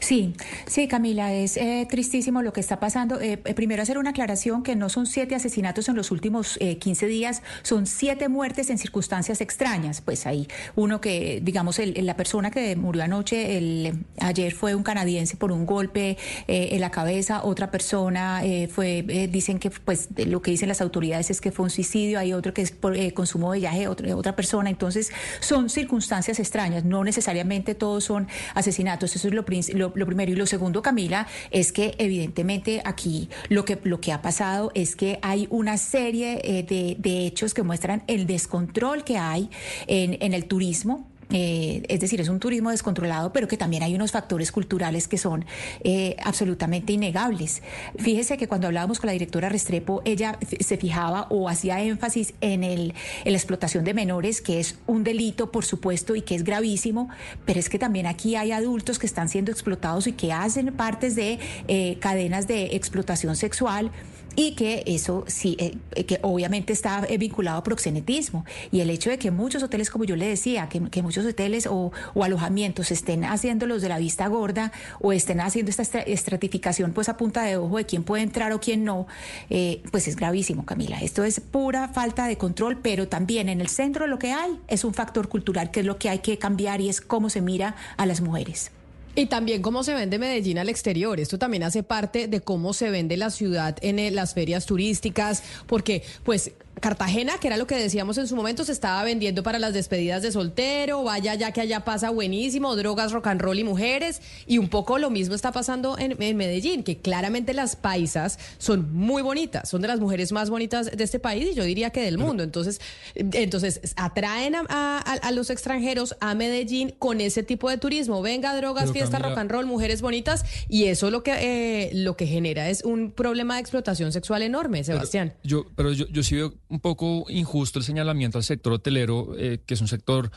Sí, sí, Camila, es eh, tristísimo lo que está pasando. Eh, eh, primero hacer una aclaración que no son siete asesinatos en los últimos 15 días, son siete muertes en circunstancias extrañas. Pues ahí uno que, digamos, la persona que murió anoche, el, ayer fue un canadiense por un golpe en la cabeza, otra persona fue, dicen que, pues lo que dicen las autoridades es que fue un suicidio, hay otro que es por consumo de viaje, otra, otra persona. Entonces son circunstancias extrañas, no necesariamente todos son asesinatos. Eso es lo principal lo, primero. Y lo segundo, Camila, es que evidentemente aquí lo que, lo que ha pasado es que hay una serie eh, de, de, hechos que muestran el descontrol que hay en, en el turismo eh, es decir, es un turismo descontrolado, pero que también hay unos factores culturales que son eh, absolutamente innegables. Fíjese que cuando hablábamos con la directora Restrepo, ella se fijaba o hacía énfasis en, el, la explotación de menores, que es un delito, por supuesto, y que es gravísimo, pero es que también aquí hay adultos que están siendo explotados y que hacen partes de eh, cadenas de explotación sexual y que eso sí, eh, que obviamente está eh, vinculado a proxenetismo. Y el hecho de que muchos hoteles, como yo le decía, que, muchos hoteles o, alojamientos estén haciendo los de la vista gorda o estén haciendo esta estratificación pues a punta de ojo de quién puede entrar o quién no, eh, pues es gravísimo, Camila. Esto es pura falta de control, pero también en el centro lo que hay es un factor cultural que es lo que hay que cambiar y es cómo se mira a las mujeres.
Y también cómo se vende Medellín al exterior. Esto también hace parte de cómo se vende la ciudad en eh, las ferias turísticas, porque pues Cartagena, que era lo que decíamos en su momento, se estaba vendiendo para las despedidas de soltero, vaya ya que allá pasa buenísimo, drogas, rock and roll y mujeres, y un poco lo mismo está pasando en, Medellín, que claramente las paisas son muy bonitas, son de las mujeres más bonitas de este país y yo diría que del mundo. Entonces, entonces atraen a, los extranjeros a Medellín con ese tipo de turismo. Venga, drogas, fiesta, rock and roll, mujeres bonitas, y eso lo que eh, lo que genera es un problema de explotación sexual enorme, Sebastián.
yo, pero yo, yo sí veo un poco injusto el señalamiento al sector hotelero, eh, que es un sector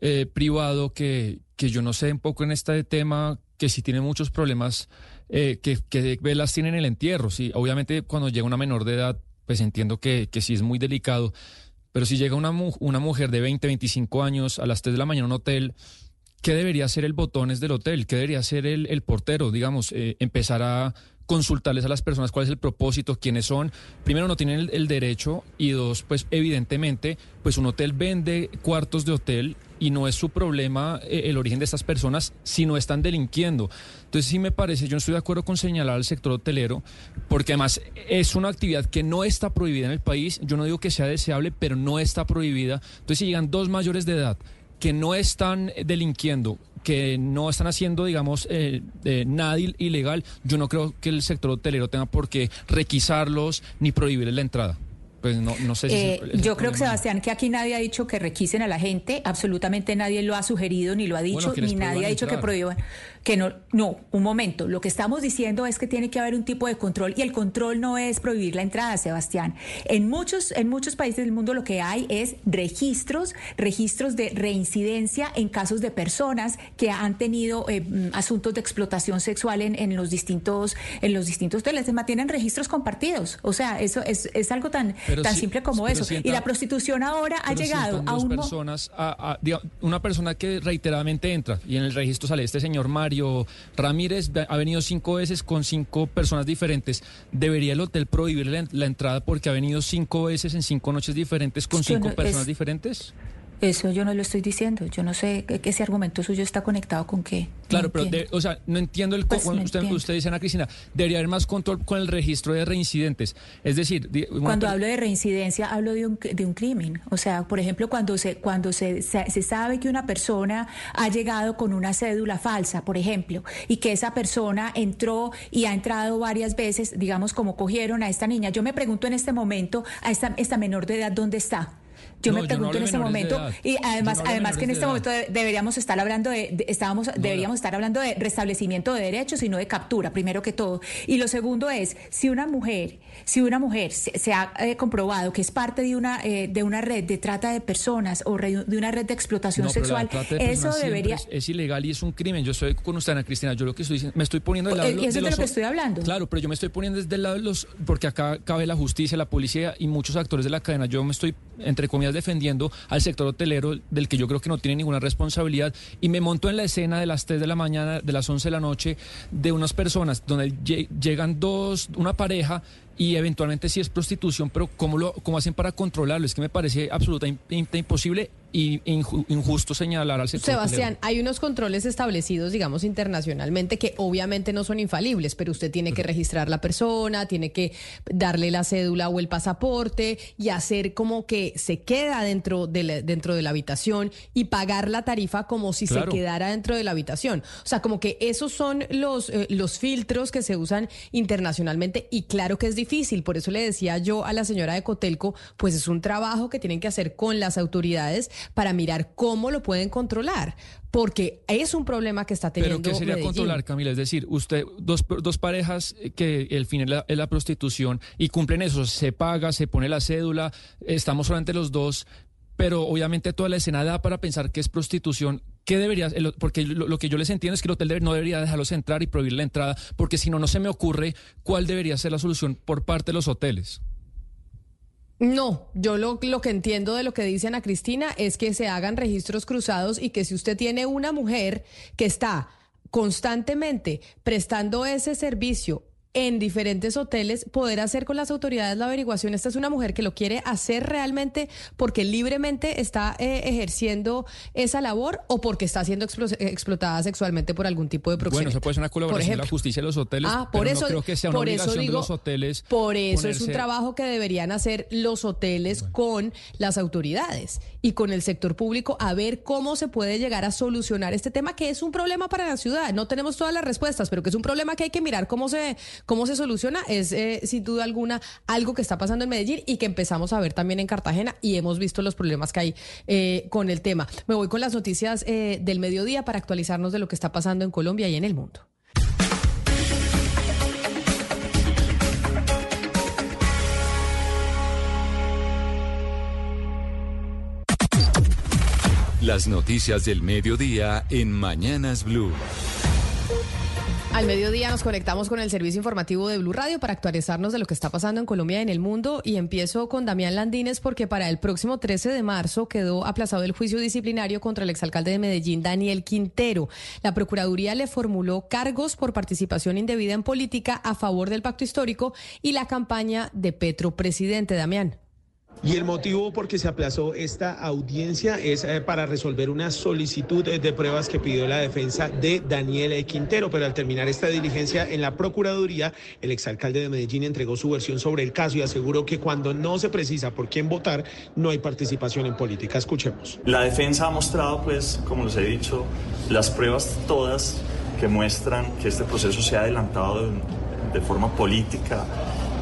eh, privado que, que yo no sé un poco en este tema, que sí tiene muchos problemas, eh, que, que velas tienen el entierro. Sí, obviamente cuando llega una menor de edad, pues entiendo que, que sí es muy delicado, pero si llega una, una mujer de 20, 25 años a las 3 de la mañana a un hotel, ¿qué debería ser el botones del hotel? ¿Qué debería ser el, el portero? Digamos, empezar a consultarles a las personas cuál es el propósito, quiénes son. Primero, no tienen el, derecho y dos, pues evidentemente, pues un hotel vende cuartos de hotel y no es su problema eh, el origen de estas personas si no están delinquiendo. Entonces sí me parece, yo estoy de acuerdo con señalar al sector hotelero, porque además es una actividad que no está prohibida en el país. Yo no digo que sea deseable, pero no está prohibida. Entonces si llegan dos mayores de edad que no están delinquiendo que no están haciendo, digamos, eh, nada ilegal, yo no creo que el sector hotelero tenga por qué requisarlos ni prohibirles la entrada. Pues no, no sé si...
Eh, yo creo que, Sebastián, que aquí nadie ha dicho que requisen a la gente, absolutamente nadie lo ha sugerido, ni lo ha dicho, ni nadie ha dicho que prohíban, que no, no, un momento, lo que estamos diciendo es que tiene que haber un tipo de control y el control no es prohibir la entrada, Sebastián. En muchos, en muchos países del mundo lo que hay es registros, registros de reincidencia en casos de personas que han tenido eh, mm, asuntos de explotación sexual en, en, los distintos, en los distintos hoteles, se mantienen registros compartidos, o sea, eso es, es algo tan tan simple como eso. y la prostitución ahora ha llegado a un...
personas, una persona que reiteradamente entra y en el registro sale este señor Mario Ramírez, ha venido cinco veces con cinco personas diferentes. ¿Debería el hotel prohibirle la, entrada porque ha venido cinco veces en cinco noches diferentes con cinco personas diferentes?
Eso yo no lo estoy diciendo. Yo no sé que ese argumento suyo está conectado con qué.
Claro, pero, o sea, no entiendo el. Pues usted, dice, Ana Cristina, debería haber más control con el registro de reincidentes. Es decir.
Cuando hablo de reincidencia, hablo de un, de un crimen. O sea, por ejemplo, cuando, se, cuando se, se, sabe que una persona ha llegado con una cédula falsa, por ejemplo, y que esa persona entró y ha entrado varias veces, digamos, como cogieron a esta niña. Yo me pregunto en este momento, a esta, esta menor de edad, ¿dónde está? Yo me pregunto en este momento y además además que en este momento deberíamos estar hablando de, estábamos deberíamos estar hablando de restablecimiento de derechos y no de captura primero que todo. Y lo segundo es si una mujer si una mujer se, ha eh, comprobado que es parte de una eh, de una red de trata de personas o de una red de explotación sexual, eso debería
es, ilegal y es un crimen. Yo soy con usted Ana Cristina, yo lo que estoy diciendo, me estoy poniendo del lado
de, eso de, lo que estoy hablando.
Claro, pero yo me estoy poniendo desde el lado de los porque acá cabe la justicia, la policía y muchos actores de la cadena. Yo me estoy entre comillas defendiendo al sector hotelero del que yo creo que no tiene ninguna responsabilidad y me monto en la escena de las 3 de la mañana, de las 11 de la noche, de unas personas donde llegan dos, una pareja y eventualmente sí es prostitución, pero ¿cómo, lo, cómo hacen para controlarlo? Es que me parece absolutamente imposible y injusto señalar al sector.
Sebastián, hay unos controles establecidos, digamos, internacionalmente que obviamente no son infalibles, pero usted tiene que registrar la persona, tiene que darle la cédula o el pasaporte y hacer como que se queda dentro de la, dentro de la habitación y pagar la tarifa como si se quedara dentro de la habitación. O sea, como que esos son los, eh, los filtros que se usan internacionalmente y claro que es difícil. Por eso le decía yo a la señora de Cotelco, pues es un trabajo que tienen que hacer con las autoridades para mirar cómo lo pueden controlar, porque es un problema que está teniendo.
Pero ¿qué sería controlar, Camila? Es decir, usted, dos, dos parejas que el fin es la, prostitución y cumplen eso, se paga, se pone la cédula, estamos solamente los dos, pero obviamente toda la escena da para pensar que es prostitución. ¿Qué debería? Porque lo, que yo les entiendo es que el hotel no debería dejarlos entrar y prohibir la entrada, porque si no, no se me ocurre cuál debería ser la solución por parte de los hoteles.
No, yo lo, que entiendo de lo que dice Ana Cristina es que se hagan registros cruzados y que si usted tiene una mujer que está constantemente prestando ese servicio en diferentes hoteles, poder hacer con las autoridades la averiguación. Esta es una mujer que lo quiere hacer realmente porque libremente está eh, ejerciendo esa labor o porque está siendo explotada sexualmente por algún tipo de proxeneta.
Bueno, eso puede ser una colaboración de la justicia de los hoteles, ah, por eso, no creo que sea una obligación de los hoteles.
Por eso es un trabajo que deberían hacer los hoteles con las autoridades y con el sector público a ver cómo se puede llegar a solucionar este tema que es un problema para la ciudad. No tenemos todas las respuestas, pero que es un problema que hay que mirar cómo se ¿Cómo se soluciona? Es eh, sin duda alguna algo que está pasando en Medellín y que empezamos a ver también en Cartagena y hemos visto los problemas que hay eh, con el tema. Me voy con las noticias eh, del mediodía para actualizarnos de lo que está pasando en Colombia y en el mundo.
Las noticias del mediodía en Mañanas Blue.
Al mediodía nos conectamos con el servicio informativo de Blue Radio para actualizarnos de lo que está pasando en Colombia y en el mundo. Y empiezo con Damián Landines porque para el próximo 13 de marzo quedó aplazado el juicio disciplinario contra el exalcalde de Medellín, Daniel Quintero. La Procuraduría le formuló cargos por participación indebida en política a favor del pacto histórico y la campaña de Petro Presidente. Damián.
Y el motivo por que se aplazó esta audiencia es eh, para resolver una solicitud eh, de pruebas que pidió la defensa de Daniel Quintero, pero al terminar esta diligencia en la Procuraduría, el exalcalde de Medellín entregó su versión sobre el caso y aseguró que cuando no se precisa por quién votar, no hay participación en política. Escuchemos.
La defensa ha mostrado, pues, como les he dicho, las pruebas todas que muestran que este proceso se ha adelantado de, de forma política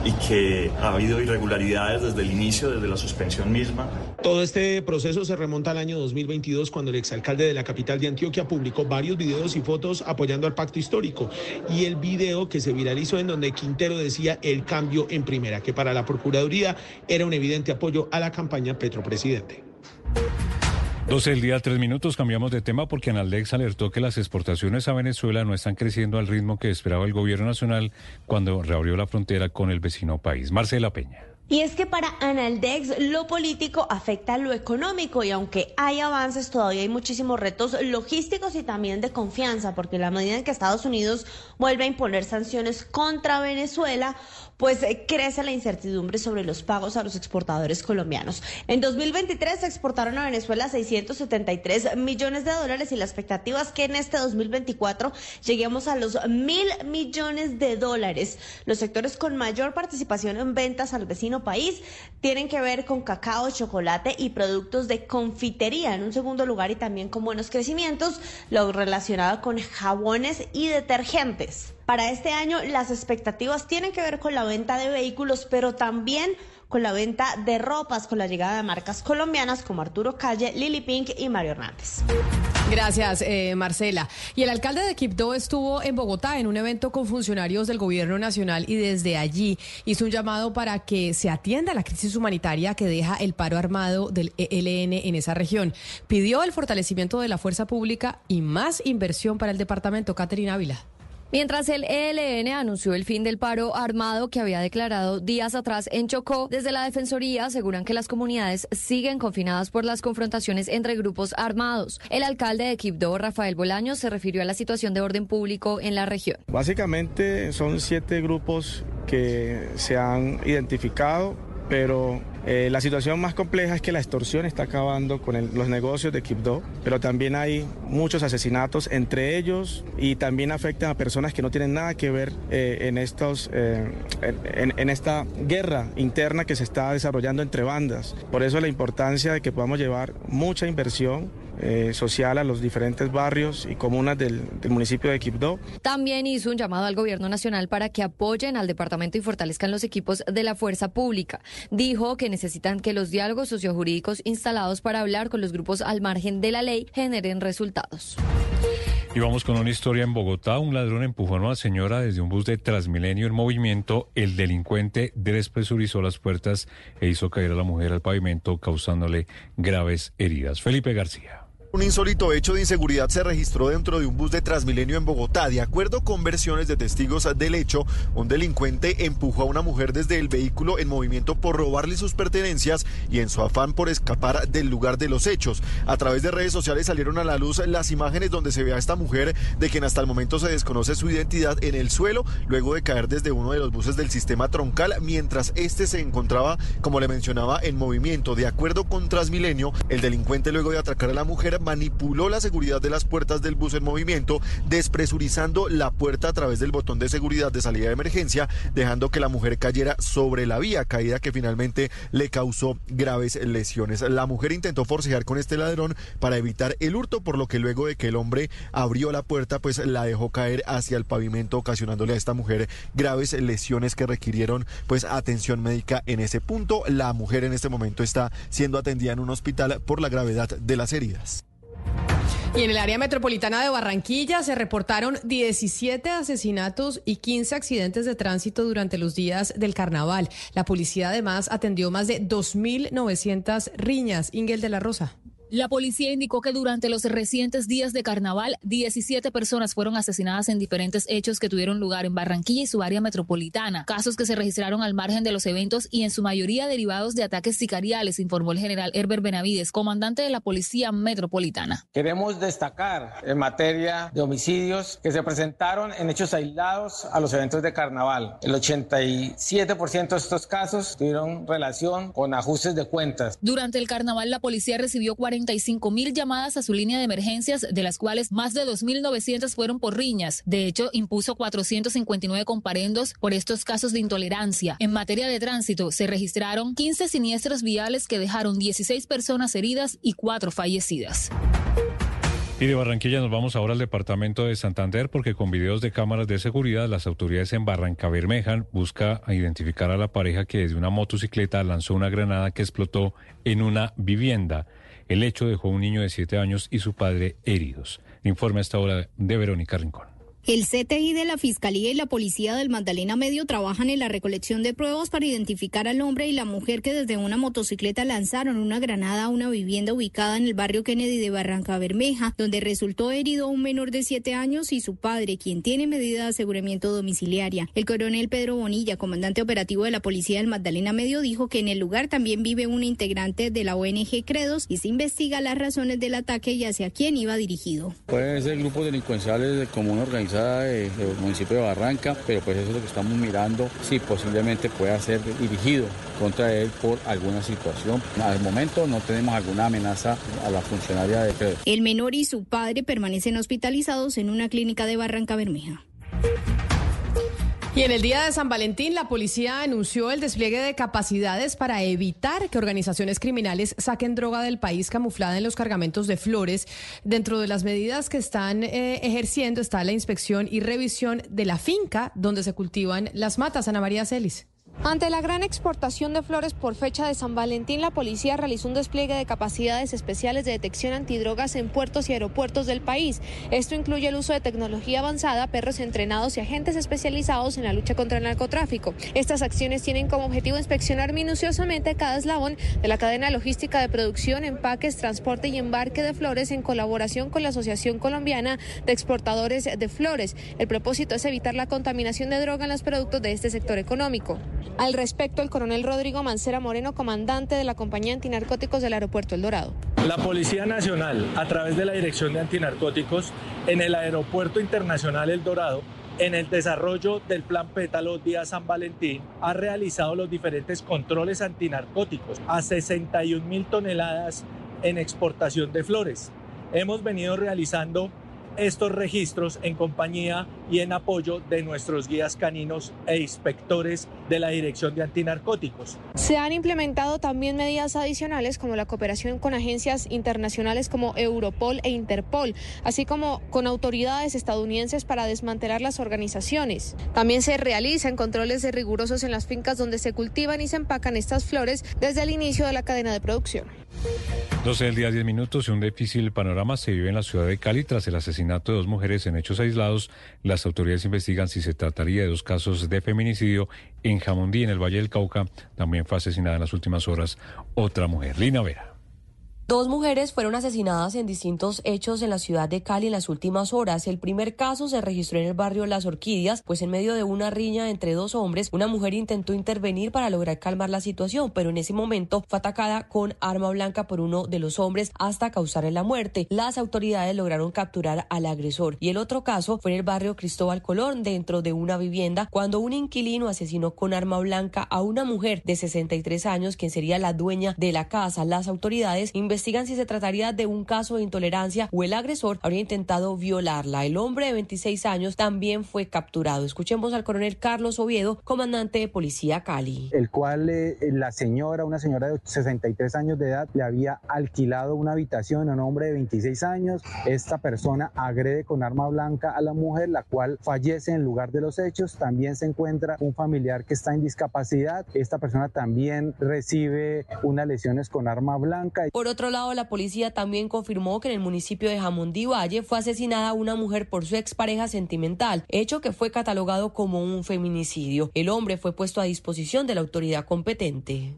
y que ha habido irregularidades desde el inicio, desde la suspensión misma.
Todo este proceso se remonta al año 2022 cuando el exalcalde de la capital de Antioquia publicó varios videos y fotos apoyando al pacto histórico y el video que se viralizó en donde Quintero decía el cambio en primera, que para la Procuraduría era un evidente apoyo a la campaña Petro Presidente.
12 del día, tres minutos. Cambiamos de tema porque Analdex alertó que las exportaciones a Venezuela no están creciendo al ritmo que esperaba el gobierno nacional cuando reabrió la frontera con el vecino país. Marcela Peña.
Y es que para Analdex lo político afecta a lo económico y aunque hay avances todavía hay muchísimos retos logísticos y también de confianza porque la medida en que Estados Unidos vuelve a imponer sanciones contra Venezuela pues eh, crece la incertidumbre sobre los pagos a los exportadores colombianos. En 2023 se exportaron a Venezuela 673 millones de dólares y la expectativa es que en este 2024 lleguemos a los mil millones de dólares. Los sectores con mayor participación en ventas al vecino país tienen que ver con cacao, chocolate y productos de confitería. En un segundo lugar y también con buenos crecimientos, lo relacionado con jabones y detergentes. Para este año las expectativas tienen que ver con la venta de vehículos, pero también con la venta de ropas, con la llegada de marcas colombianas como Arturo Calle, Lily Pink y Mario Hernández.
Gracias, eh, Marcela. Y el alcalde de Quibdó estuvo en Bogotá en un evento con funcionarios del gobierno nacional y desde allí hizo un llamado para que se atienda la crisis humanitaria que deja el paro armado del ELN en esa región. Pidió el fortalecimiento de la fuerza pública y más inversión para el departamento. Caterina Ávila.
Mientras el ELN anunció el fin del paro armado que había declarado días atrás en Chocó, desde la Defensoría aseguran que las comunidades siguen confinadas por las confrontaciones entre grupos armados. El alcalde de Quibdó, Rafael Bolaño, se refirió a la situación de orden público en la región.
Básicamente son siete grupos que se han identificado pero eh, la situación más compleja es que la extorsión está acabando con los negocios de Quibdó, pero también hay muchos asesinatos entre ellos y también afectan a personas que no tienen nada que ver eh, en, estos, eh, en esta guerra interna que se está desarrollando entre bandas. Por eso la importancia de que podamos llevar mucha inversión eh, social a los diferentes barrios y comunas del, municipio de Quibdó.
También hizo un llamado al gobierno nacional para que apoyen al departamento y fortalezcan los equipos de la fuerza pública. Dijo que necesitan que los diálogos sociojurídicos instalados para hablar con los grupos al margen de la ley generen resultados.
Y vamos con una historia en Bogotá. Un ladrón empujó a una señora desde un bus de Transmilenio en movimiento. El delincuente despresurizó las puertas e hizo caer a la mujer al pavimento, causándole graves heridas. Felipe García.
Un insólito hecho de inseguridad se registró dentro de un bus de Transmilenio en Bogotá. De acuerdo con versiones de testigos del hecho, un delincuente empujó a una mujer desde el vehículo en movimiento por robarle sus pertenencias y en su afán por escapar del lugar de los hechos. A través de redes sociales salieron a la luz las imágenes donde se ve a esta mujer, de quien hasta el momento se desconoce su identidad, en el suelo, luego de caer desde uno de los buses del sistema troncal, mientras este se encontraba, como le mencionaba, en movimiento. De acuerdo con Transmilenio, el delincuente luego de atracar a la mujer manipuló la seguridad de las puertas del bus en movimiento, despresurizando la puerta a través del botón de seguridad de salida de emergencia, dejando que la mujer cayera sobre la vía, caída que finalmente le causó graves lesiones. La mujer intentó forcejear con este ladrón para evitar el hurto, por lo que luego de que el hombre abrió la puerta, pues la dejó caer hacia el pavimento, ocasionándole a esta mujer graves lesiones que requirieron pues atención médica en ese punto. La mujer en este momento está siendo atendida en un hospital por la gravedad de las heridas.
Y en el área metropolitana de Barranquilla se reportaron 17 asesinatos y 15 accidentes de tránsito durante los días del carnaval. La policía además atendió más de 2.900 riñas. Ingel de la Rosa.
La policía indicó que durante los recientes días de carnaval, 17 personas fueron asesinadas en diferentes hechos que tuvieron lugar en Barranquilla y su área metropolitana, casos que se registraron al margen de los eventos y en su mayoría derivados de ataques sicariales, informó el general Herbert Benavides, comandante de la Policía Metropolitana.
Queremos destacar en materia de homicidios que se presentaron en hechos aislados a los eventos de carnaval. El 87% de estos casos tuvieron relación con ajustes de cuentas.
Durante el carnaval, la policía recibió 40 45 mil llamadas a su línea de emergencias, de las cuales más de 2.900 fueron por riñas. De hecho, impuso 459 comparendos por estos casos de intolerancia. En materia de tránsito, se registraron 15 siniestros viales que dejaron 16 personas heridas y 4 fallecidas.
Y de Barranquilla nos vamos ahora al departamento de Santander porque con videos de cámaras de seguridad las autoridades en Barranca Bermeja busca identificar a la pareja que desde una motocicleta lanzó una granada que explotó en una vivienda. El hecho dejó a un niño de siete años y su padre heridos. Informe a esta hora de Verónica Rincón.
El CTI de la Fiscalía y la Policía del Magdalena Medio trabajan en la recolección de pruebas para identificar al hombre y la mujer que desde una motocicleta lanzaron una granada a una vivienda ubicada en el barrio Kennedy de Barranca Bermeja, donde resultó herido un menor de siete años y su padre, quien tiene medida de aseguramiento domiciliaria. El coronel Pedro Bonilla, comandante operativo de la Policía del Magdalena Medio, dijo que en el lugar también vive una integrante de la ONG Credos y se investiga las razones del ataque y hacia quién iba dirigido.
Pueden ser grupos delincuenciales de común organizado del municipio de Barranca, pero pues eso es lo que estamos mirando, si posiblemente pueda ser dirigido contra él por alguna situación. Al momento no tenemos alguna amenaza a la funcionaria de Pedro.
El menor y su padre permanecen hospitalizados en una clínica de Barranca Bermeja.
Y en el día de San Valentín, la policía anunció el despliegue de capacidades para evitar que organizaciones criminales saquen droga del país camuflada en los cargamentos de flores. Dentro de las medidas que están eh, ejerciendo está la inspección y revisión de la finca donde se cultivan las matas. Ana María Celis.
Ante la gran exportación de flores por fecha de San Valentín, la policía realizó un despliegue de capacidades especiales de detección antidrogas en puertos y aeropuertos del país. Esto incluye el uso de tecnología avanzada, perros entrenados y agentes especializados en la lucha contra el narcotráfico. Estas acciones tienen como objetivo inspeccionar minuciosamente cada eslabón de la cadena logística de producción, empaques, transporte y embarque de flores en colaboración con la Asociación Colombiana de Exportadores de Flores. El propósito es evitar la contaminación de droga en los productos de este sector económico. Al respecto, el coronel Rodrigo Mancera Moreno, comandante de la compañía antinarcóticos del aeropuerto El Dorado.
La Policía Nacional, a través de la Dirección de Antinarcóticos, en el Aeropuerto Internacional El Dorado, en el desarrollo del Plan Pétalo Día San Valentín, ha realizado los diferentes controles antinarcóticos a 61 mil toneladas en exportación de flores. Hemos venido realizando estos registros en compañía y en apoyo de nuestros guías caninos e inspectores de la Dirección de Antinarcóticos.
Se han implementado también medidas adicionales como la cooperación con agencias internacionales como Europol e Interpol, así como con autoridades estadounidenses para desmantelar las organizaciones. También se realizan controles de rigurosos en las fincas donde se cultivan y se empacan estas flores desde el inicio de la cadena de producción.
12 del día, 10 minutos y un difícil panorama se vive en la ciudad de Cali tras el asesinato de dos mujeres en hechos aislados. Las autoridades investigan si se trataría de dos casos de feminicidio. En Jamundí, en el Valle del Cauca, también fue asesinada en las últimas horas otra mujer. Lina Vera.
Dos mujeres fueron asesinadas en distintos hechos en la ciudad de Cali en las últimas horas. El primer caso se registró en el barrio Las Orquídeas, pues en medio de una riña entre dos hombres, una mujer intentó intervenir para lograr calmar la situación, pero en ese momento fue atacada con arma blanca por uno de los hombres hasta causarle la muerte. Las autoridades lograron capturar al agresor. Y el otro caso fue en el barrio Cristóbal Colón, dentro de una vivienda, cuando un inquilino asesinó con arma blanca a una mujer de 63 años, quien sería la dueña de la casa. Las autoridades investigaron investigan si se trataría de un caso de intolerancia o el agresor habría intentado violarla. El hombre de 26 años también fue capturado. Escuchemos al coronel Carlos Oviedo, comandante de Policía Cali.
El cual eh, la señora, una señora de 63 años de edad, le había alquilado una habitación a un hombre de 26 años. Esta persona agrede con arma blanca a la mujer, la cual fallece en lugar de los hechos. También se encuentra un familiar que está en discapacidad. Esta persona también recibe unas lesiones con arma blanca.
Por otro lado, la policía también confirmó que en el municipio de Jamundí Valle fue asesinada una mujer por su expareja sentimental, hecho que fue catalogado como un feminicidio. El hombre fue puesto a disposición de la autoridad competente.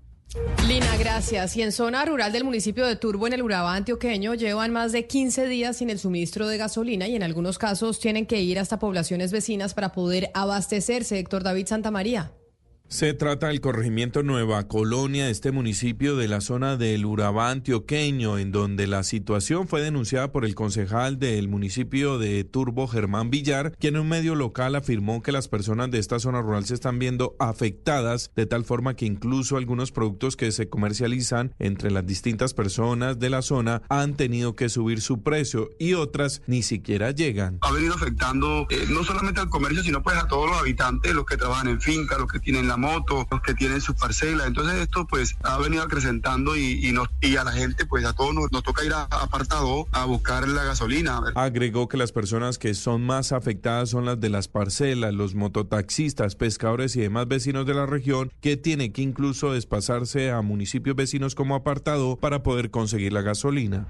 Lina, gracias. Y en zona rural del municipio de Turbo, en el Urabá antioqueño, llevan más de 15 días sin el suministro de gasolina y en algunos casos tienen que ir hasta poblaciones vecinas para poder abastecerse. Héctor David Santamaría.
Se trata del corregimiento Nueva Colonia, este municipio de la zona del Urabá antioqueño, en donde la situación fue denunciada por el concejal del municipio de Turbo, Germán Villar, quien en un medio local afirmó que las personas de esta zona rural se están viendo afectadas, de tal forma que incluso algunos productos que se comercializan entre las distintas personas de la zona han tenido que subir su precio y otras ni siquiera llegan.
Ha venido afectando eh, no solamente al comercio, sino pues a todos los habitantes, los que trabajan en finca, los que tienen la
moto, los que tienen sus parcelas. Entonces esto pues ha venido acrecentando y, y, nos, y a la gente pues a todos nos, toca ir a, apartado a buscar la gasolina.
Agregó que las personas que son más afectadas son las de las parcelas, los mototaxistas, pescadores y demás vecinos de la región que tienen que incluso desplazarse a municipios vecinos como apartado para poder conseguir la gasolina.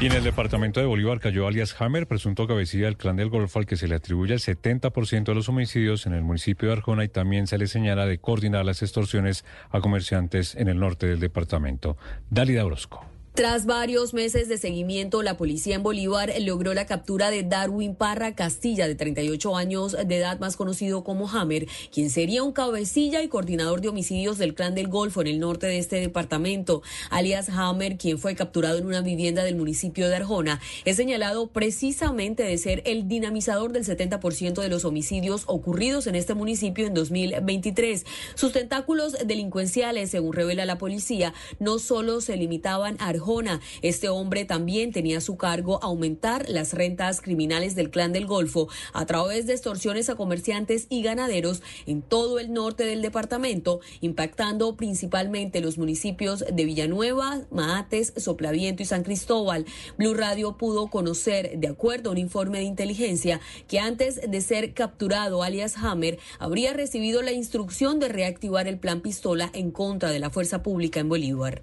Y en el departamento de Bolívar cayó alias Hammer, presunto cabecilla del clan del Golfo al que se le atribuye el 70% de los homicidios en el municipio de Arjona y también se le señala de coordinar las extorsiones a comerciantes en el norte del departamento. Dalida Orozco.
Tras varios meses de seguimiento, la policía en Bolívar logró la captura de Darwin Parra Castilla, de 38 años de edad, más conocido como Hammer, quien sería un cabecilla y coordinador de homicidios del Clan del Golfo en el norte de este departamento. Alias Hammer, quien fue capturado en una vivienda del municipio de Arjona, es señalado precisamente de ser el dinamizador del 70% de los homicidios ocurridos en este municipio en 2023. Sus tentáculos delincuenciales, según revela la policía, no solo se limitaban a Arjona, este hombre también tenía a su cargo aumentar las rentas criminales del clan del Golfo a través de extorsiones a comerciantes y ganaderos en todo el norte del departamento, impactando principalmente los municipios de Villanueva, Maates, Soplaviento y San Cristóbal. Blue Radio pudo conocer, de acuerdo a un informe de inteligencia, que antes de ser capturado alias Hammer, habría recibido la instrucción de reactivar el plan pistola en contra de la fuerza pública en Bolívar.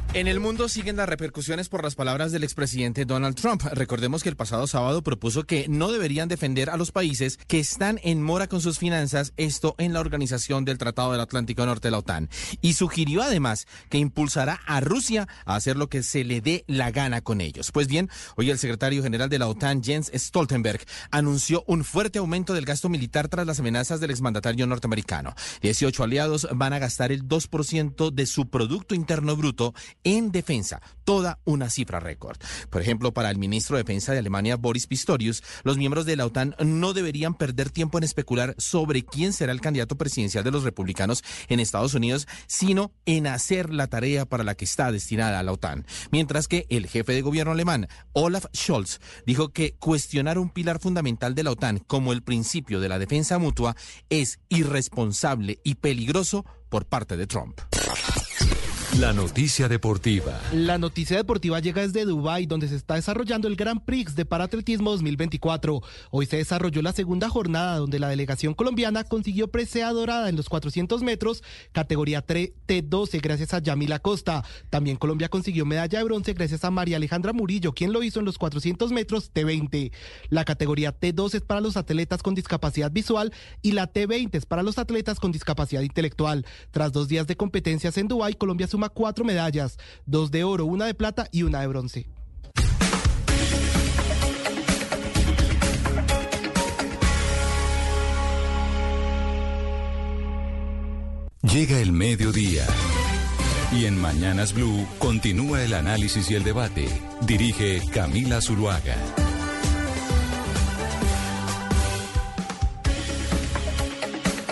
En el mundo siguen las repercusiones por las palabras del expresidente Donald Trump. Recordemos que el pasado sábado propuso que no deberían defender a los países que están en mora con sus finanzas, esto en la organización del Tratado del Atlántico Norte de la OTAN. Y sugirió además que impulsará a Rusia a hacer lo que se le dé la gana con ellos. Pues bien, hoy el secretario general de la OTAN, Jens Stoltenberg, anunció un fuerte aumento del gasto militar tras las amenazas del exmandatario norteamericano. 18 aliados van a gastar el 2% de su Producto Interno Bruto en defensa, toda una cifra récord. Por ejemplo, para el ministro de Defensa de Alemania, Boris Pistorius, los miembros de la OTAN no deberían perder tiempo en especular sobre quién será el candidato presidencial de los republicanos en Estados Unidos, sino en hacer la tarea para la que está destinada la OTAN. Mientras que el jefe de gobierno alemán, Olaf Scholz, dijo que cuestionar un pilar fundamental de la OTAN como el principio de la defensa mutua es irresponsable y peligroso por parte de Trump.
La noticia deportiva.
La noticia deportiva llega desde Dubái, donde se está desarrollando el Grand Prix de Paratletismo 2024. Hoy se desarrolló la segunda jornada, donde la delegación colombiana consiguió presea dorada en los 400 metros, categoría T12, gracias a Yamila Costa. También Colombia consiguió medalla de bronce gracias a María Alejandra Murillo, quien lo hizo en los 400 metros T20. La categoría T12 es para los atletas con discapacidad visual y la T20 es para los atletas con discapacidad intelectual. Tras dos días de competencias en Dubái, Colombia suma cuatro medallas, dos de oro, una de plata y una de bronce.
Llega el mediodía. Y en Mañanas Blue continúa el análisis y el debate. Dirige Camila Zuluaga.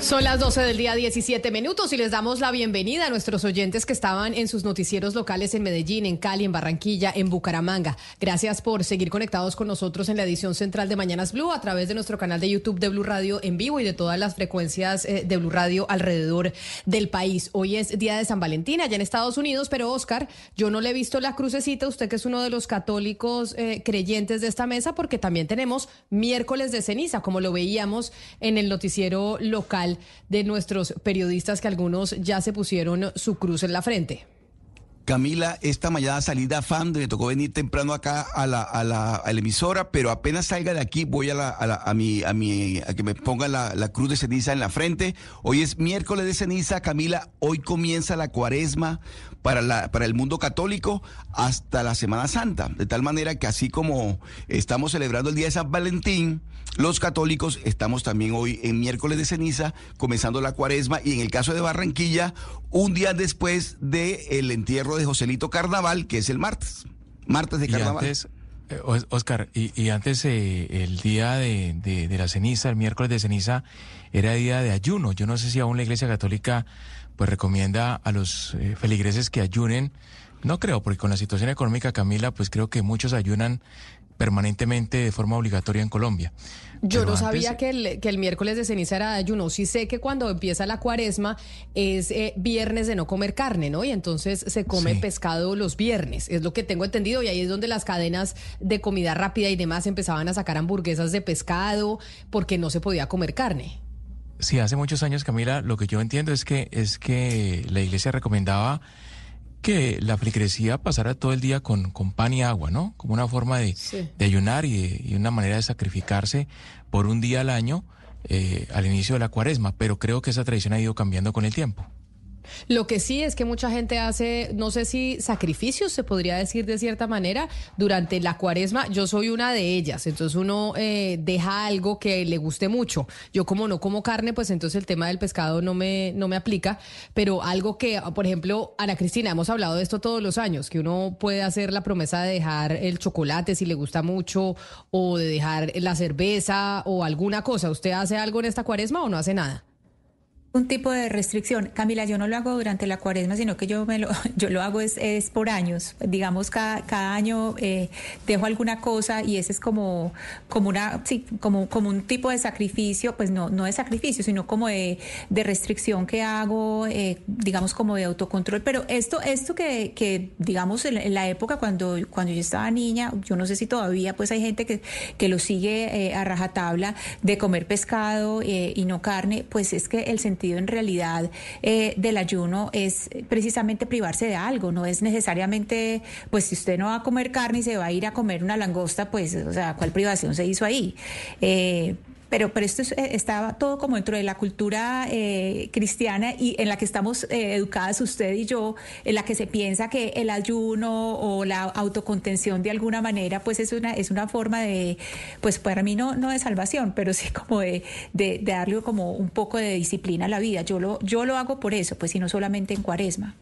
Son las 12 del día 17 minutos y les damos la bienvenida a nuestros oyentes que estaban en sus noticieros locales en Medellín, en Cali, en Barranquilla, en Bucaramanga. Gracias por seguir conectados con nosotros en la edición central de Mañanas Blue a través de nuestro canal de YouTube de Blue Radio en vivo y de todas las frecuencias eh, de Blue Radio alrededor del país. Hoy es día de San Valentín allá en Estados Unidos, pero Oscar, yo no le he visto la crucecita, usted que es uno de los católicos eh, creyentes de esta mesa, porque también tenemos miércoles de ceniza, como lo veíamos en el noticiero local de nuestros periodistas que algunos ya se pusieron su cruz en la frente.
Camila, esta mañana salí de afán, me tocó venir temprano acá a la, a la, a emisora, pero apenas salga de aquí voy a, la, a, la, a, mi, a, mi, a que me ponga la, la, cruz de ceniza en la frente. Hoy es miércoles de ceniza, Camila, hoy comienza la cuaresma para, la, para el mundo católico hasta la Semana Santa, de tal manera que así como estamos celebrando el Día de San Valentín, los católicos estamos también hoy en miércoles de ceniza, comenzando la cuaresma, y en el caso de Barranquilla, un día después del el entierro de Joselito Carnaval, que es el martes. Martes de carnaval.
Y antes, eh, Oscar, y, y antes eh, el día de, de, de, la ceniza, el miércoles de ceniza, era día de ayuno. Yo no sé si aún la Iglesia Católica pues recomienda a los eh, feligreses que ayunen. No creo, porque con la situación económica, Camila, pues creo que muchos ayunan permanentemente de forma obligatoria en Colombia.
Yo no sabía que el, que el miércoles de ceniza era de ayuno. Sí sé que cuando empieza la cuaresma es eh, viernes de no comer carne, ¿no? Y entonces se come pescado los viernes. Es lo que tengo entendido. Y ahí es donde las cadenas de comida rápida y demás empezaban a sacar hamburguesas de pescado porque no se podía comer carne.
Sí, hace muchos años, Camila, lo que yo entiendo es que, es que la iglesia recomendaba que la feligresía pasara todo el día con, con pan y agua, ¿no? Como una forma de, de ayunar y, y, una manera de sacrificarse por un día al año eh, al inicio de la cuaresma, pero creo que esa tradición ha ido cambiando con el tiempo.
Lo que sí es que mucha gente hace, no sé si sacrificios, se podría decir de cierta manera, durante la cuaresma. Yo soy una de ellas, entonces uno eh, deja algo que le guste mucho. Yo como no como carne, pues entonces el tema del pescado no me, no me aplica, pero algo que, por ejemplo, Ana Cristina, hemos hablado de esto todos los años, que uno puede hacer la promesa de dejar el chocolate si le gusta mucho, o de dejar la cerveza o alguna cosa. ¿Usted hace algo en esta cuaresma o no hace nada?
Un tipo de restricción. Camila, yo no lo hago durante la cuaresma, sino que yo me lo, yo lo hago es, es por años. Digamos, cada, cada año eh, dejo alguna cosa y ese es como, como una, sí, como, como un tipo de sacrificio, pues no, no de sacrificio, sino como de, de restricción que hago, eh, digamos, como de autocontrol. Pero esto, esto que, que digamos, en, la época cuando, cuando yo estaba niña, yo no sé si todavía, pues hay gente que, que lo sigue eh, a rajatabla de comer pescado y no carne, pues es que el sentido en realidad eh, del ayuno es precisamente privarse de algo, no es necesariamente, pues si usted no va a comer carne y se va a ir a comer una langosta, pues, o sea, ¿cuál privación se hizo ahí? Eh, pero, pero esto eh, estaba todo como dentro de la cultura eh, cristiana y en la que estamos eh, educadas usted y yo, en la que se piensa que el ayuno o la autocontención de alguna manera, pues es una, es una forma de, pues para mí no, no de salvación, pero sí como de, de, de darle como un poco de disciplina a la vida. Yo lo, yo lo hago por eso, pues y no solamente en cuaresma.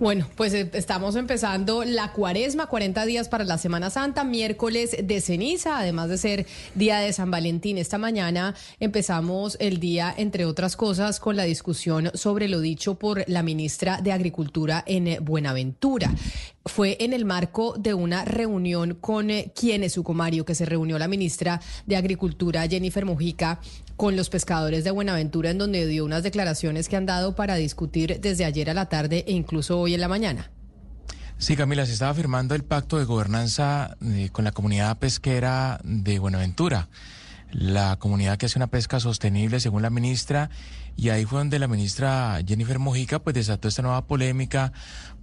Bueno, pues eh, estamos empezando la cuaresma, 40 días para la Semana Santa, miércoles de ceniza, además de ser día de San Valentín. Esta mañana empezamos el día, entre otras cosas, con la discusión sobre lo dicho por la ministra de Agricultura en Buenaventura fue en el marco de una reunión con eh, quienes, Sucomario, que se reunió la ministra de Agricultura, Jennifer Mujica, con los pescadores de Buenaventura, en donde dio unas declaraciones que han dado para discutir desde ayer a la tarde e incluso hoy en la mañana.
Sí, Camila, se estaba firmando el pacto de gobernanza eh, con la comunidad pesquera de Buenaventura, la comunidad que hace una pesca sostenible, según la ministra, y ahí fue donde la ministra Jennifer Mujica pues desató esta nueva polémica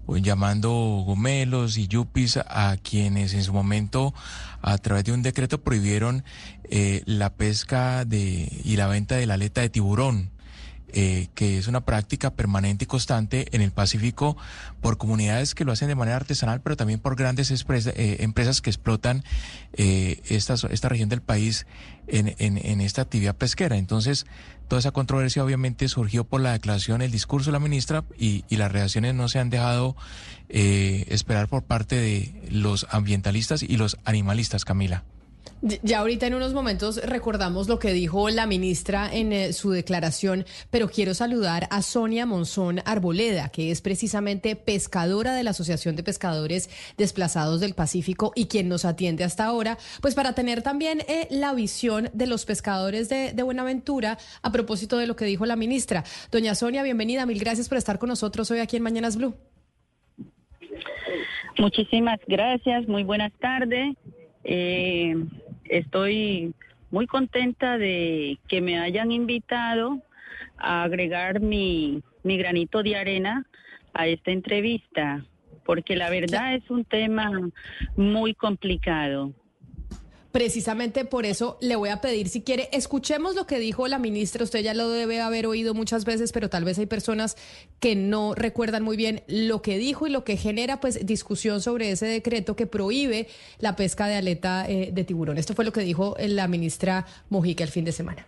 llamando gomelos y yupis a quienes en su momento a través de un decreto prohibieron eh, la pesca de y la venta de la aleta de tiburón. Eh, que es una práctica permanente y constante en el Pacífico por comunidades que lo hacen de manera artesanal, pero también por grandes eh, empresas que explotan esta, esta región del país en, en, esta actividad pesquera. Entonces, Toda esa controversia obviamente surgió por la declaración, el discurso de la ministra y, las reacciones no se han dejado eh, esperar por parte de los ambientalistas y los animalistas, Camila.
Ya ahorita en unos momentos recordamos lo que dijo la ministra en eh, su declaración, pero quiero saludar a Sonia Monzón Arboleda, que es precisamente pescadora de la Asociación de Pescadores Desplazados del Pacífico y quien nos atiende hasta ahora, pues para tener también eh, la visión de los pescadores de, de Buenaventura a propósito de lo que dijo la ministra. Doña Sonia, bienvenida, mil gracias por estar con nosotros hoy aquí en Mañanas Blue.
Muchísimas gracias, muy buenas tardes. Eh, estoy muy contenta de que me hayan invitado a agregar mi, mi granito de arena a esta entrevista, porque la verdad es un tema muy complicado.
Precisamente por eso le voy a pedir, si quiere, escuchemos lo que dijo la ministra. Usted ya lo debe haber oído muchas veces, pero tal vez hay personas que no recuerdan muy bien lo que dijo y lo que genera pues discusión sobre ese decreto que prohíbe la pesca de aleta eh, de tiburón. Esto fue lo que dijo eh, la ministra Mojica el fin de semana.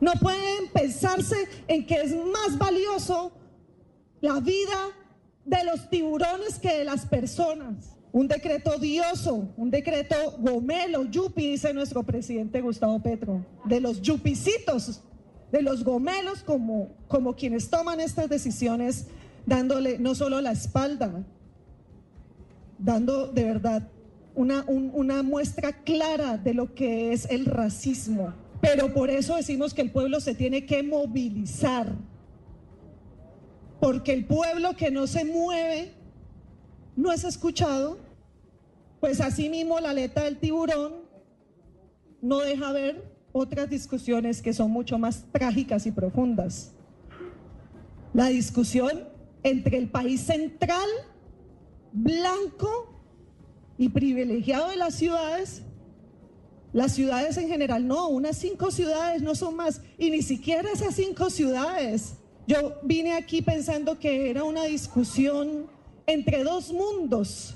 No pueden pensarse en que es más valioso la vida de los tiburones que de las personas un decreto odioso, un decreto gomelo, yupi, dice nuestro presidente Gustavo Petro, de los yupicitos, de los gomelos como, como quienes toman estas decisiones, dándole no solo la espalda, dando de verdad una, una muestra clara de lo que es el racismo. Pero por eso decimos que el pueblo se tiene que movilizar. Porque el pueblo que no se mueve no es escuchado. Pues así mismo la aleta del tiburón no deja ver otras discusiones que son mucho más trágicas y profundas. La discusión entre el país central, blanco y privilegiado de las ciudades, las ciudades en general, no, unas cinco ciudades no son más, y ni siquiera esas cinco ciudades. Yo vine aquí pensando que era una discusión entre dos mundos,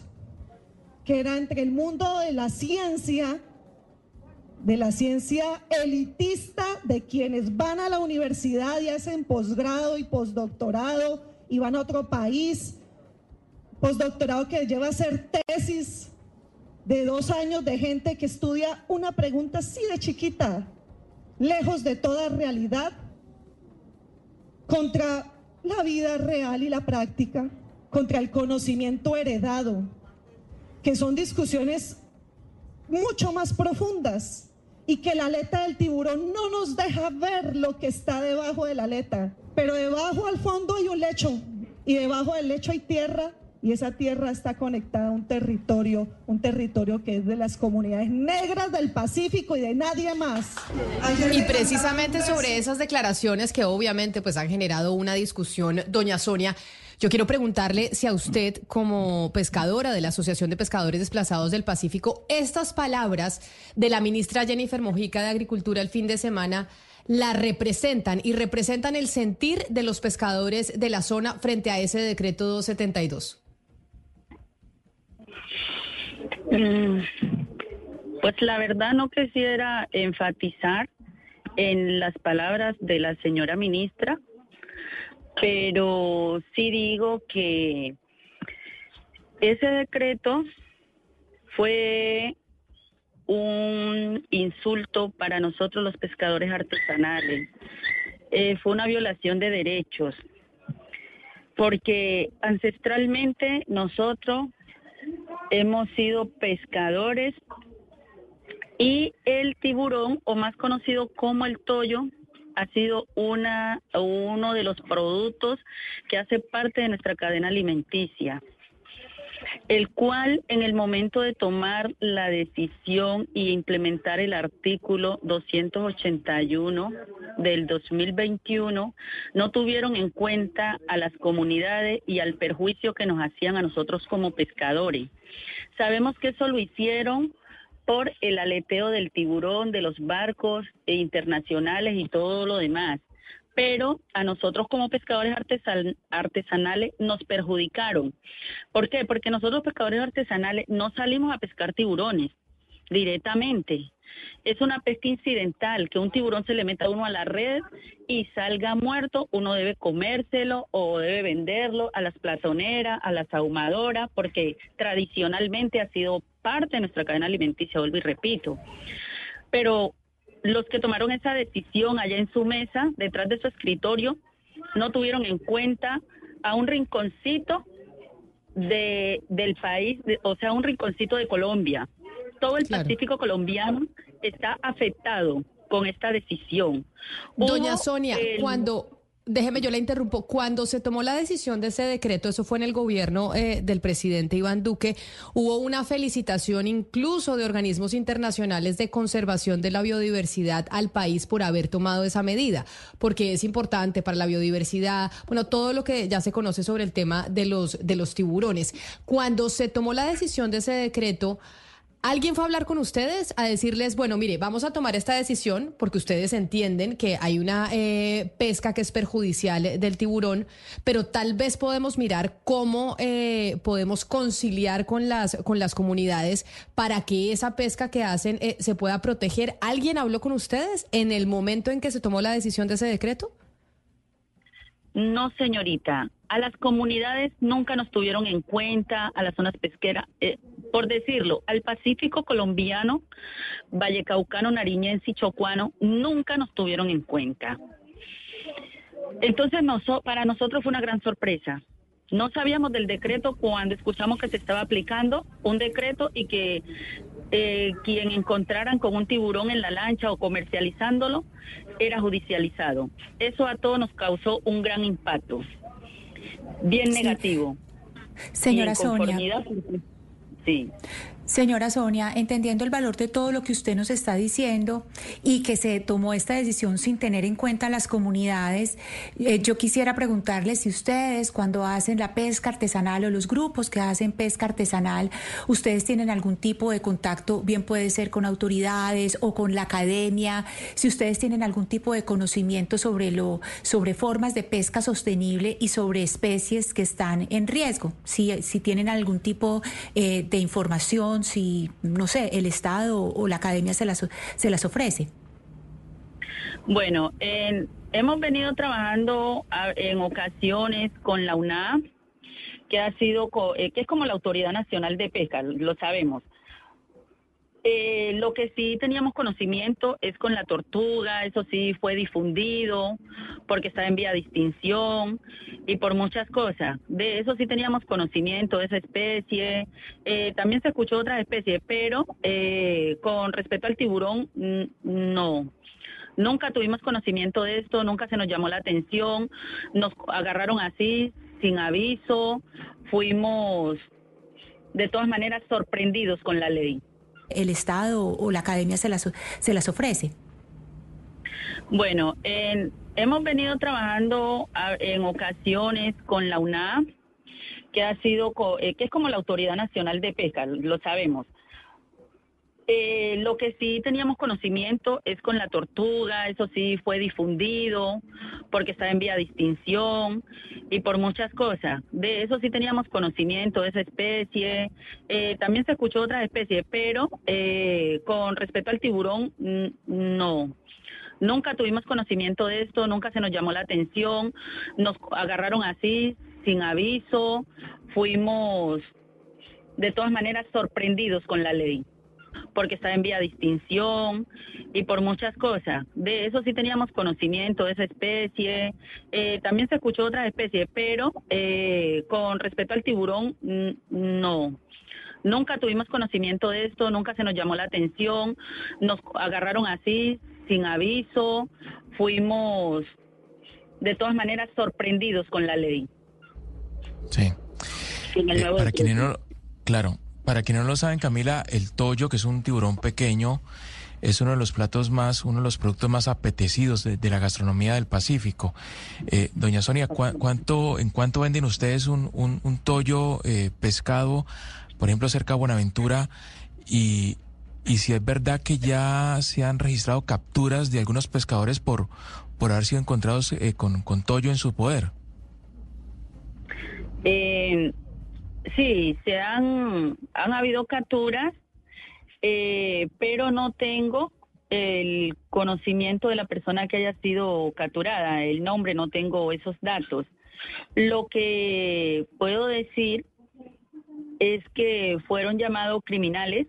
que era entre el mundo de la ciencia, de la ciencia elitista, de quienes van a la universidad y hacen posgrado y postdoctorado y van a otro país, postdoctorado que lleva a hacer tesis de dos años de gente que estudia una pregunta así de chiquita, lejos de toda realidad, contra la vida real y la práctica, contra el conocimiento heredado, que son discusiones mucho más profundas y que la aleta del tiburón no nos deja ver lo que está debajo de la aleta, pero debajo al fondo hay un lecho y debajo del lecho hay tierra y esa tierra está conectada a un territorio, un territorio que es de las comunidades negras del Pacífico y de nadie más.
Y precisamente sobre esas declaraciones que obviamente pues han generado una discusión, doña Sonia, yo quiero preguntarle si a usted, como pescadora de la Asociación de Pescadores Desplazados del Pacífico, estas palabras de la ministra Jennifer Mojica de Agricultura el fin de semana la representan y representan el sentir de los pescadores de la zona frente a ese decreto 272.
Mm, pues la verdad no quisiera enfatizar en las palabras de la señora ministra, pero sí digo que ese decreto fue un insulto para nosotros los pescadores artesanales. Eh, fue una violación de derechos, porque ancestralmente nosotros hemos sido pescadores y el tiburón, o más conocido como el toyo, ha sido una, uno de los productos que hace parte de nuestra cadena alimenticia el cual en el momento de tomar la decisión y implementar el artículo 281 del 2021 no tuvieron en cuenta a las comunidades y al perjuicio que nos hacían a nosotros como pescadores. Sabemos que eso lo hicieron por el aleteo del tiburón, de los barcos internacionales y todo lo demás pero a nosotros como pescadores artesanales nos perjudicaron. ¿Por qué? Porque nosotros pescadores artesanales no salimos a pescar tiburones directamente. Es una pesca incidental, que un tiburón se le meta a uno a la red y salga muerto, uno debe comérselo o debe venderlo a las platoneras, a las ahumadoras, porque tradicionalmente ha sido parte de nuestra cadena alimenticia, vuelvo y repito. Pero los que tomaron esa decisión allá en su mesa, detrás de su escritorio, no tuvieron en cuenta a un rinconcito de, del país, o sea, un rinconcito de Colombia. Todo el Pacífico colombiano está afectado con esta decisión.
Doña Sonia, cuando Déjeme, yo la interrumpo. Cuando se tomó la decisión de ese decreto, eso fue en el gobierno eh, del presidente Iván Duque, hubo una felicitación incluso de organismos internacionales de conservación de la biodiversidad al país por haber tomado esa medida, porque es importante para la biodiversidad, bueno, todo lo que ya se conoce sobre el tema de los, de los tiburones. Cuando se tomó la decisión de ese decreto, ¿Alguien fue a hablar con ustedes a decirles, bueno, mire, vamos a tomar esta decisión porque ustedes entienden que hay una eh, pesca que es perjudicial del tiburón, pero tal vez podemos mirar cómo eh, podemos conciliar con las, con las comunidades para que esa pesca que hacen eh, se pueda proteger? ¿Alguien habló con ustedes en el momento en que se tomó la decisión de ese decreto?
No, señorita. A las comunidades nunca nos tuvieron en cuenta, a las zonas pesqueras. Eh, por decirlo, al Pacífico colombiano, Vallecaucano, Nariñense y Chocuano, nunca nos tuvieron en cuenta. Entonces, para nosotros fue una gran sorpresa No sabíamos del decreto cuando escuchamos que se estaba aplicando un decreto y que eh, quien encontraran con un tiburón en la lancha o comercializándolo era judicializado. Eso a todos nos causó un gran impacto, bien negativo.
Señora Sonia.
Sí.
Señora Sonia, entendiendo el valor de todo lo que usted nos está diciendo y que se tomó esta decisión sin tener en cuenta las comunidades, eh, yo quisiera preguntarle si ustedes cuando hacen la pesca artesanal o los grupos que hacen pesca artesanal, ustedes tienen algún tipo de contacto, bien puede ser con autoridades o con la academia, si ustedes tienen algún tipo de conocimiento sobre lo sobre formas de pesca sostenible y sobre especies que están en riesgo, si, si tienen algún tipo eh, de información si, no sé, el Estado o la academia se las, se las ofrece?
Bueno, hemos venido trabajando en ocasiones con la UNAM, que ha sido, eh, que es como la Autoridad Nacional de Pesca, lo sabemos. Eh, lo que sí teníamos conocimiento es con la tortuga, eso sí fue difundido porque está en vía de extinción y por muchas cosas. De eso sí teníamos conocimiento de esa especie. Eh, también se escuchó otras especies, pero eh, con respecto al tiburón, no. Nunca tuvimos conocimiento de esto, nunca se nos llamó la atención, nos agarraron así, sin aviso, fuimos de todas maneras sorprendidos con la ley
el Estado o la academia se las, se las ofrece?
Bueno, hemos venido trabajando en ocasiones con la UNAM, que ha sido, eh, que es como la Autoridad Nacional de Pesca, lo sabemos. Eh, lo que sí teníamos conocimiento es con la tortuga, eso sí fue difundido porque está en vía de extinción y por muchas cosas. De eso sí teníamos conocimiento de esa especie. Eh, también se escuchó otras especies, pero eh, con respecto al tiburón, no. Nunca tuvimos conocimiento de esto, nunca se nos llamó la atención, nos agarraron así, sin aviso, fuimos de todas maneras sorprendidos con la ley porque está en vía de extinción y por muchas cosas. De eso sí teníamos conocimiento de esa especie. Eh, también se escuchó otras especies, pero eh, con respecto al tiburón, no. Nunca tuvimos conocimiento de esto, nunca se nos llamó la atención, nos agarraron así, sin aviso, fuimos de todas maneras sorprendidos con la ley.
Sí. Eh, para quienes no, claro, para quienes no lo saben, Camila, el toyo, que es un tiburón pequeño, es uno de los platos más, uno de los productos más apetecidos de, la gastronomía del Pacífico. Eh, doña Sonia, cuánto, ¿en cuánto venden ustedes un, un, toyo eh, pescado, por ejemplo, cerca de Buenaventura? Y, y si es verdad que ya se han registrado capturas de algunos pescadores por, por haber sido encontrados eh, con, con toyo en su poder.
Eh, Sí, se han, han habido capturas, eh, pero no tengo el conocimiento de la persona que haya sido capturada, el nombre, no tengo esos datos. Lo que puedo decir es que fueron llamados criminales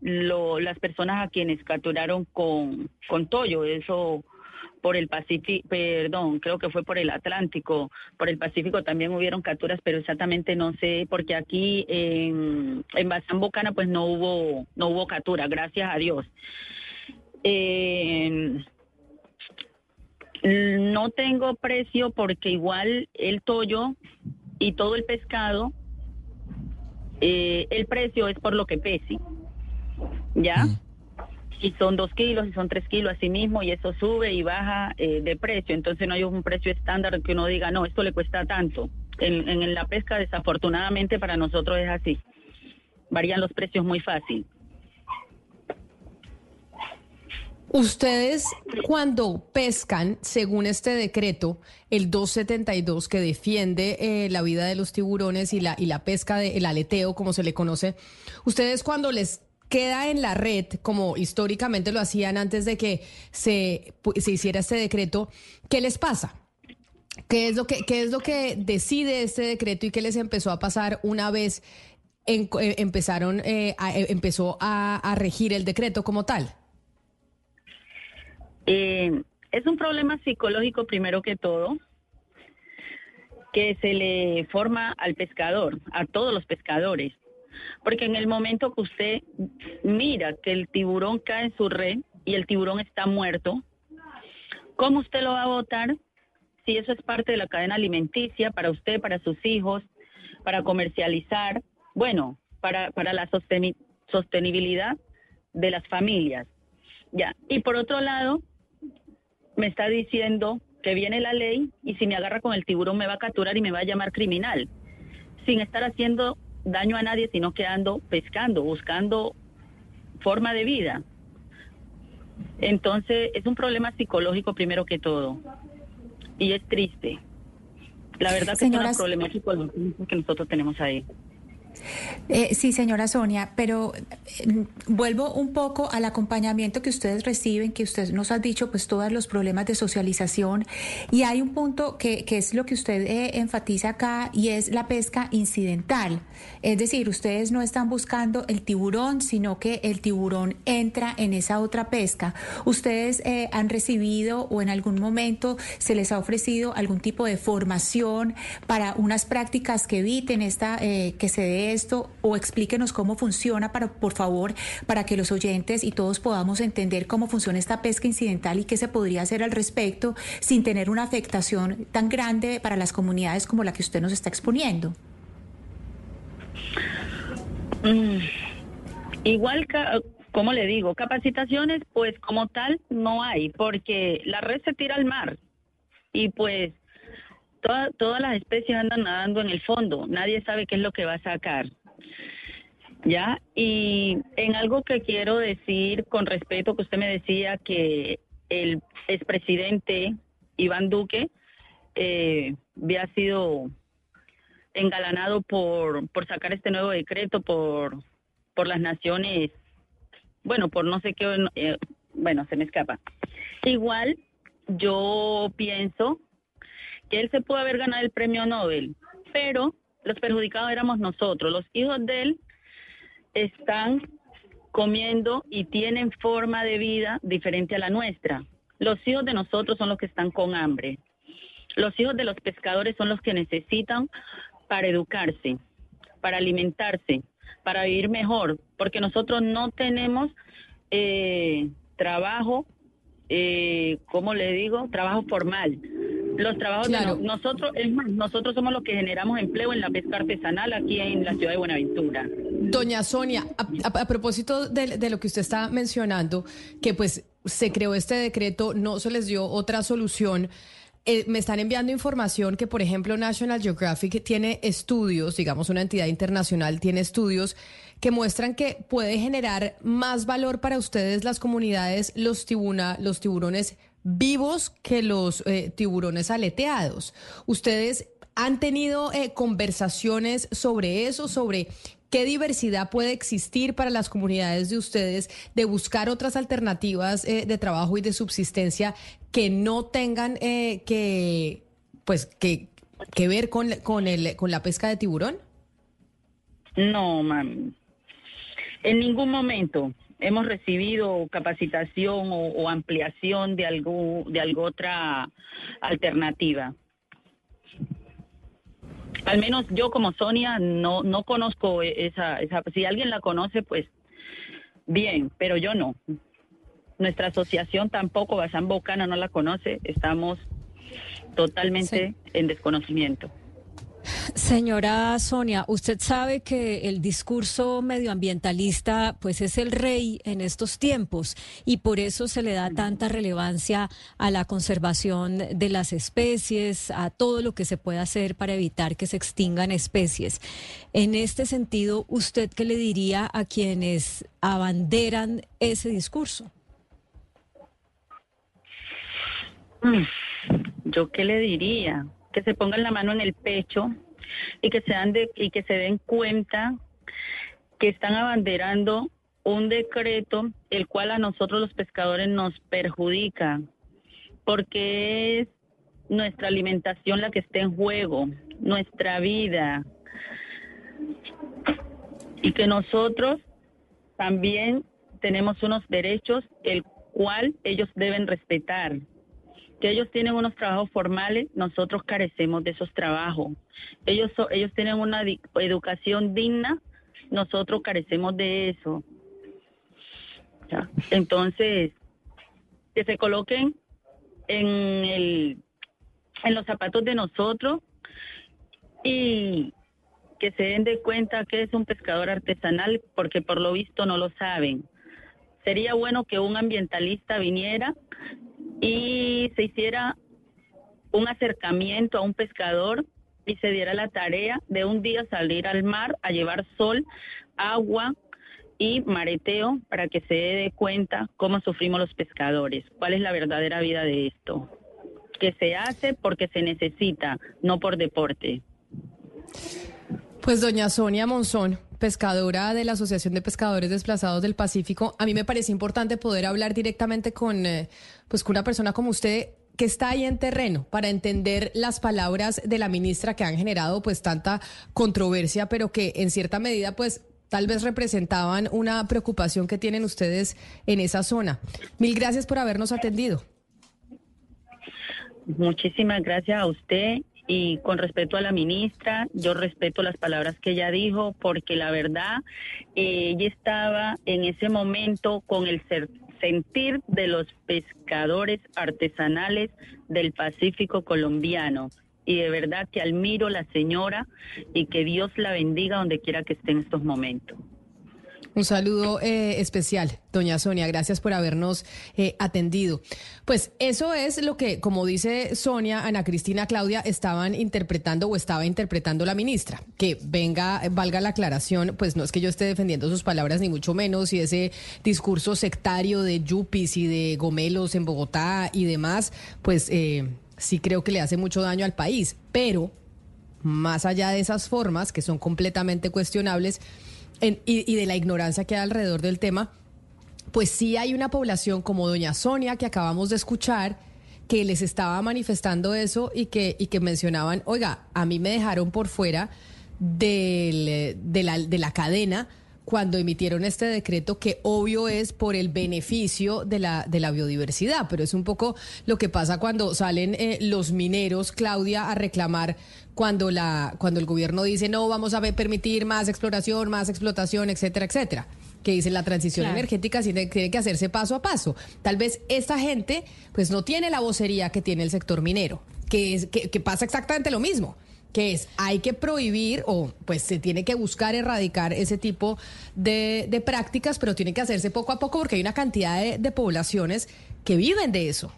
las personas a quienes capturaron con, con Toyo, eso por el Pacífico, perdón, creo que fue por el Atlántico, por el Pacífico también hubieron capturas, pero exactamente no sé, porque aquí en, en Bazán Bocana pues no hubo, no hubo captura, gracias a Dios. no tengo precio porque igual el tollo y todo el pescado, eh, el precio es por lo que pese, ¿ya? Y son dos kilos y son tres kilos así mismo y eso sube y baja eh, de precio. Entonces no hay un precio estándar que uno diga, no, esto le cuesta tanto. En, en la pesca desafortunadamente para nosotros es así. Varían los precios muy fácil.
Ustedes cuando pescan, según este decreto, el 272 que defiende eh, la vida de los tiburones y la, y la pesca del aleteo, como se le conoce, ustedes cuando les queda en la red, como históricamente lo hacían antes de que se, se hiciera este decreto, ¿qué les pasa? ¿Qué es, lo que, ¿Qué es lo que decide este decreto y qué les empezó a pasar una vez eh, empezaron, eh, eh, empezó a, regir el decreto como tal?
es un problema psicológico primero que todo. que se le forma al pescador, a todos los pescadores. Porque en el momento que usted mira que el tiburón cae en su red y el tiburón está muerto, ¿cómo usted lo va a votar si eso es parte de la cadena alimenticia para usted, para sus hijos, para comercializar? Bueno, para, para la sostenibilidad de las familias. Ya. Y por otro lado, me está diciendo que viene la ley y si me agarra con el tiburón me va a capturar y me va a llamar criminal, sin estar haciendo daño a nadie, sino que ando pescando, buscando forma de vida. Entonces, es un problema psicológico primero que todo. Y es triste. La verdad que es un problema psicológico que nosotros tenemos ahí.
Eh, sí, señora Sonia, pero eh, vuelvo un poco al acompañamiento que ustedes reciben, que usted nos ha dicho, pues todos los problemas de socialización. Y hay un punto que, que es lo que usted eh, enfatiza acá y es la pesca incidental. Es decir, ustedes no están buscando el tiburón, sino que el tiburón entra en esa otra pesca. ¿Ustedes han recibido o en algún momento se les ha ofrecido algún tipo de formación para unas prácticas que eviten esta, que se dé esto o explíquenos cómo funciona, para, por favor, para que los oyentes y todos podamos entender cómo funciona esta pesca incidental y qué se podría hacer al respecto sin tener una afectación tan grande para las comunidades como la que usted nos está exponiendo.
Mm, igual, como le digo, capacitaciones, pues como tal no hay, porque la red se tira al mar y pues todas las especies andan nadando en el fondo, nadie sabe qué es lo que va a sacar. ¿Ya? Y en algo que quiero decir con respeto, que usted me decía que el expresidente Iván Duque eh, había sido engalanado por, por sacar este nuevo decreto por, por las naciones, bueno, por no sé qué, eh, bueno, se me escapa. Igual yo pienso él se pudo haber ganado el premio Nobel, pero los perjudicados éramos nosotros. Los hijos de él están comiendo y tienen forma de vida diferente a la nuestra. Los hijos de nosotros son los que están con hambre. Los hijos de los pescadores son los que necesitan para educarse, para alimentarse, para vivir mejor, porque nosotros no tenemos eh, trabajo, eh, ¿cómo le digo? Trabajo formal. Los trabajos de nosotros, es más, nosotros somos los que generamos empleo en la pesca artesanal aquí en la ciudad de Buenaventura.
Doña Sonia, a, propósito de, lo que usted está mencionando, que pues se creó este decreto, no se les dio otra solución. Eh, me están enviando información que, por ejemplo, National Geographic tiene estudios, digamos, una entidad internacional tiene estudios que muestran que puede generar más valor para ustedes las comunidades, los, tibuna, los tiburones vivos que los eh, tiburones aleteados. ¿Ustedes han tenido eh, conversaciones sobre eso, sobre qué diversidad puede existir para las comunidades de ustedes de buscar otras alternativas eh, de trabajo y de subsistencia que no tengan que, pues, que, que ver con, con, el, con la pesca de tiburón?
No, mami. En ningún momento hemos recibido capacitación o, ampliación de algo de alguna otra alternativa. Al menos yo como Sonia no no conozco esa esa si alguien la conoce pues bien, pero yo no. Nuestra asociación tampoco Bazán Bocana no la conoce, estamos totalmente en desconocimiento.
Señora Sonia, usted sabe que el discurso medioambientalista pues es el rey en estos tiempos y por eso se le da tanta relevancia a la conservación de las especies, a todo lo que se puede hacer para evitar que se extingan especies. En este sentido, ¿usted qué le diría a quienes abanderan ese discurso?
¿Yo qué le diría? Que se pongan la mano en el pecho y que se, dan de, y que se den cuenta que están abanderando un decreto el cual a nosotros los pescadores nos perjudica, porque es nuestra alimentación la que está en juego, nuestra vida, y que nosotros también tenemos unos derechos el cual ellos deben respetar que ellos tienen unos trabajos formales, nosotros carecemos de esos trabajos. Ellos, ellos tienen una educación digna, nosotros carecemos de eso. Entonces, que se coloquen en, el, en los zapatos de nosotros y que se den de cuenta que es un pescador artesanal, porque por lo visto no lo saben. Sería bueno que un ambientalista viniera y se hiciera un acercamiento a un pescador y se diera la tarea de un día salir al mar a llevar sol, agua y mareteo para que se dé cuenta cómo sufrimos los pescadores, cuál es la verdadera vida de esto, que se hace porque se necesita, no por deporte.
Pues doña Sonia Monzón, pescadora de la Asociación de Pescadores Desplazados del Pacífico, a mí me parece importante poder hablar directamente con, eh, pues, con una persona como usted que está ahí en terreno para entender las palabras de la ministra que han generado pues tanta controversia, pero que en cierta medida pues tal vez representaban una preocupación que tienen ustedes en esa zona. Mil gracias por habernos atendido.
Muchísimas gracias a usted y con respeto a la ministra, yo respeto las palabras que ella dijo porque la verdad eh, ella estaba en ese momento con el sentir de los pescadores artesanales del Pacífico colombiano. Y de verdad que admiro a la señora y que Dios la bendiga donde quiera que esté en estos momentos.
Un saludo eh, especial, doña Sonia. Gracias por habernos eh, atendido. Pues eso es lo que, como dice Sonia, Ana Cristina, Claudia, estaban interpretando o estaba interpretando la ministra. Que venga, valga la aclaración, pues no es que yo esté defendiendo sus palabras, ni mucho menos, y ese discurso sectario de yupis y de gomelos en Bogotá y demás, pues eh, sí creo que le hace mucho daño al país. Pero, más allá de esas formas, que son completamente cuestionables, y, de la ignorancia que hay alrededor del tema, pues sí hay una población como doña Sonia que acabamos de escuchar que les estaba manifestando eso y que, y que mencionaban, oiga, a mí me dejaron por fuera del, de, la, de la cadena cuando emitieron este decreto que obvio es por el beneficio de la, de la biodiversidad, pero es un poco lo que pasa cuando salen eh, los mineros, Claudia, a reclamar cuando, la, cuando el gobierno dice no vamos a permitir más exploración, más explotación, etcétera, etcétera que dice la transición energética tiene, tiene, que hacerse paso a paso. Tal vez esta gente pues no tiene la vocería que tiene el sector minero, que, es, que, que pasa exactamente lo mismo que es hay que prohibir o pues se tiene que buscar erradicar ese tipo de, de prácticas, pero tiene que hacerse poco a poco porque hay una cantidad de, de poblaciones que viven de eso.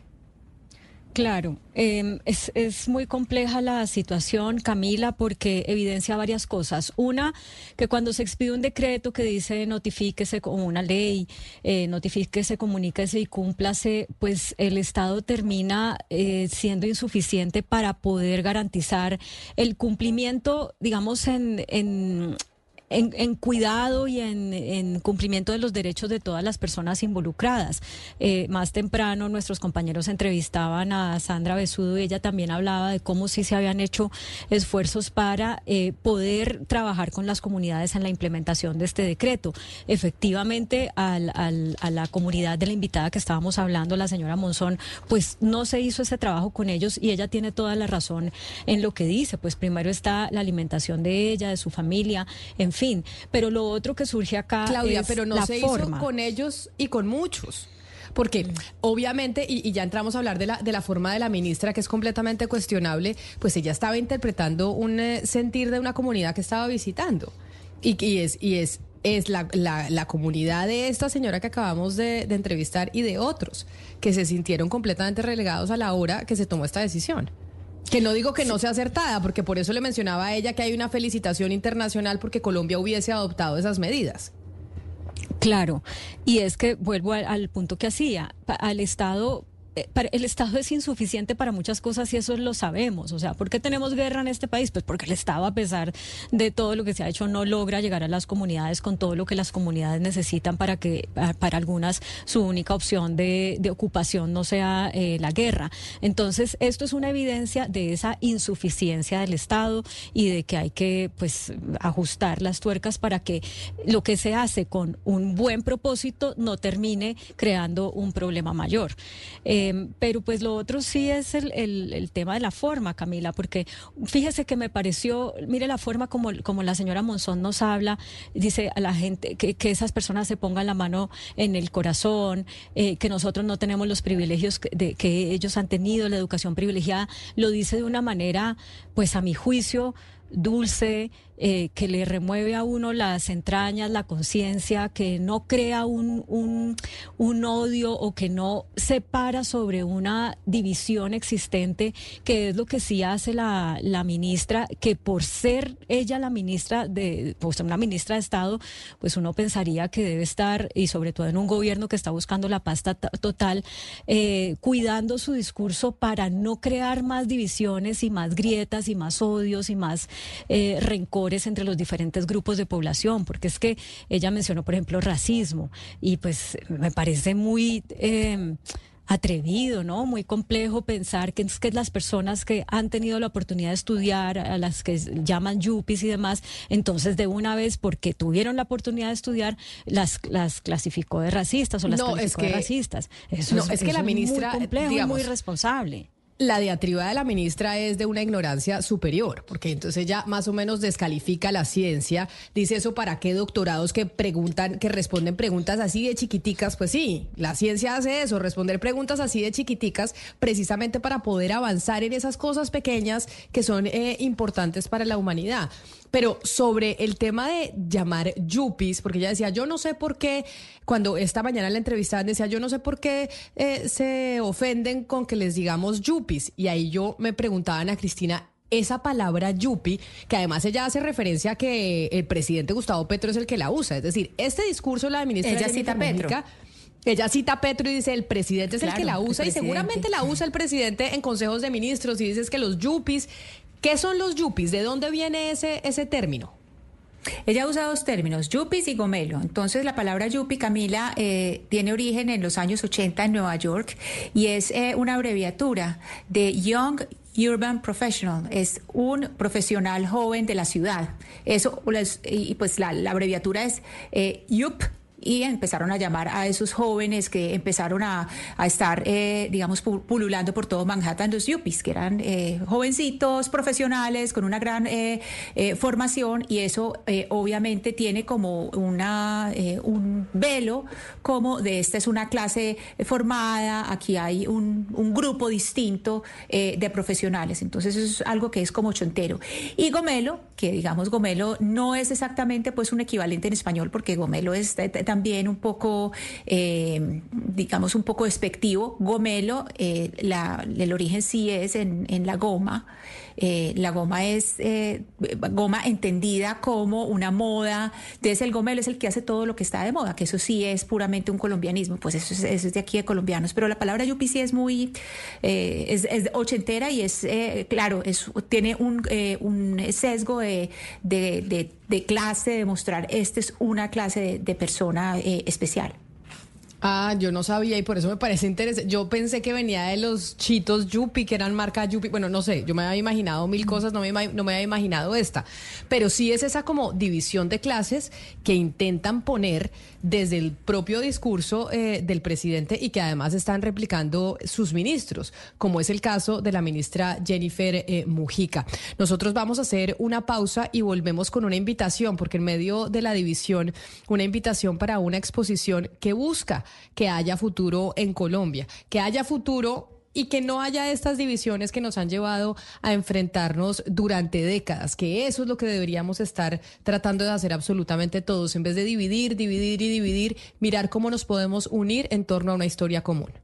Claro, em, es, es, muy compleja la situación, Camila, porque evidencia varias cosas. Una, que cuando se expide un decreto que dice notifíquese como una ley, eh, notifíquese, comuníquese y cúmplase, pues el Estado termina eh, siendo insuficiente para poder garantizar el cumplimiento, digamos, en, en en, cuidado y en, cumplimiento de los derechos de todas las personas involucradas. Eh, más temprano nuestros compañeros entrevistaban a Sandra Besudo y ella también hablaba de cómo sí se habían hecho esfuerzos para eh, poder trabajar con las comunidades en la implementación de este decreto. Efectivamente, al, a la comunidad de la invitada que estábamos hablando, la señora Monzón, pues no se hizo ese trabajo con ellos y ella tiene toda la razón en lo que dice. Pues primero está la alimentación de ella, de su familia, en fin pero lo otro que surge acá
Claudia, pero no se hizo con ellos y con muchos. Porque obviamente, y, ya entramos a hablar de la, de la forma de la ministra, que es completamente cuestionable, pues ella estaba interpretando un eh, sentir de una comunidad que estaba visitando. Y, y es, y es, es la, la, comunidad de esta señora que acabamos de, de entrevistar y de otros, que se sintieron completamente relegados a la hora que se tomó esta decisión. Que no digo que no sea acertada, porque por eso le mencionaba a ella que hay una felicitación internacional porque Colombia hubiese adoptado esas medidas.
Claro, y es que vuelvo al, punto que hacía, al Estado el Estado es insuficiente para muchas cosas y eso lo sabemos. O sea, ¿por qué tenemos guerra en este país? Pues porque el Estado, a pesar de todo lo que se ha hecho, no logra llegar a las comunidades con todo lo que las comunidades necesitan para que, para algunas, su única opción de, ocupación no sea eh, la guerra. Entonces, esto es una evidencia de esa insuficiencia del Estado y de que hay que, pues, ajustar las tuercas para que lo que se hace con un buen propósito no termine creando un problema mayor. Eh, Eh, pero pues lo otro sí es el, el, tema de la forma, Camila, porque fíjese que me pareció, mire la forma como, como la señora Monzón nos habla, dice a la gente que, que esas personas se pongan la mano en el corazón, eh, que nosotros no tenemos los privilegios de, que ellos han tenido, la educación privilegiada, lo dice de una manera, pues a mi juicio, dulce, eh, que le remueve a uno las entrañas, la conciencia, que no crea un, un, odio o que no separa sobre una división existente, que es lo que sí hace la, la ministra, que por ser ella la ministra de, pues una ministra de Estado, pues uno pensaría que debe estar, y sobre todo en un gobierno que está buscando la paz total, eh, cuidando su discurso para no crear más divisiones y más grietas y más odios y más eh, entre los diferentes grupos de población, porque es que ella mencionó, por ejemplo, racismo, y pues me parece muy... Em, atrevido, ¿no? Muy complejo pensar que es que las personas que han tenido la oportunidad de estudiar, a las que llaman yuppies y demás, entonces de una vez, porque tuvieron la oportunidad de estudiar, las, las clasificó de racistas o las
no,
es que, de racistas.
Eso no, es, que la ministra,
muy complejo y muy responsable.
La diatriba de la ministra es de una ignorancia superior, porque entonces ella más o menos descalifica la ciencia, dice eso para qué doctorados que preguntan, que responden preguntas así de chiquiticas, pues sí, la ciencia hace eso, responder preguntas así de chiquiticas, precisamente para poder avanzar en esas cosas pequeñas que son eh, importantes para la humanidad. Pero sobre el tema de llamar yuppies, porque ella decía, yo no sé por qué, cuando esta mañana la entrevistaban, decía, yo no sé por qué eh, se ofenden con que les digamos yuppies. Y ahí yo me preguntaba a Cristina, esa palabra yuppie, que además ella hace referencia a que el presidente Gustavo Petro es el que la usa. Es decir, este discurso la ministra
ella cita Petro.
Ella cita a Petro y dice, el presidente es el que la usa y seguramente la usa el presidente en consejos de ministros y dices que los yuppies ¿Qué son los yuppies? ¿De dónde viene ese, ese término?
Ella usa dos términos, yuppies y gomelo. Entonces, la palabra yuppie, Camila, eh, tiene origen en los años 80 en Nueva York y es eh, una abreviatura de Young Urban Professional, es un profesional joven de la ciudad. Eso, y pues la, abreviatura es eh, YUP y empezaron a llamar a esos jóvenes que empezaron a, estar, eh, digamos, pululando por todo Manhattan, los yuppies, que eran eh, jovencitos, profesionales, con una gran eh, formación y eso obviamente tiene como una, un velo como de esta es una clase formada, aquí hay un, un grupo distinto de profesionales, entonces es algo que es como chontero. Y Gomelo, que digamos Gomelo no es exactamente pues un equivalente en español porque Gomelo es también un poco, eh, digamos, un poco despectivo. Gomelo, eh, la, el origen sí es en, en la goma. Eh, la goma es goma entendida como una moda. Entonces el gomelo es el que hace todo lo que está de moda, que eso sí es puramente un colombianismo. Pues eso es, eso es de aquí de colombianos. Pero la palabra yupi sí es muy, es, es, ochentera y es, claro, es, tiene un, un sesgo de, de, clase, de mostrar, esta es una clase de, persona eh, especial.
Ah, yo no sabía y por eso me parece interesante. Yo pensé que venía de los chitos Yupi, que eran marca Yupi. Bueno, no sé, yo me había imaginado mil cosas, no me, no me había imaginado esta. Pero sí es esa como división de clases que intentan poner desde el propio discurso eh, del presidente y que además están replicando sus ministros, como es el caso de la ministra Jennifer eh, Mujica. Nosotros vamos a hacer una pausa y volvemos con una invitación, porque en medio de la división, una invitación para una exposición que busca que haya futuro en Colombia, que haya futuro y que no haya estas divisiones que nos han llevado a enfrentarnos durante décadas, que eso es lo que deberíamos estar tratando de hacer absolutamente todos, en vez de dividir, dividir y dividir, mirar cómo nos podemos unir en torno a una historia común.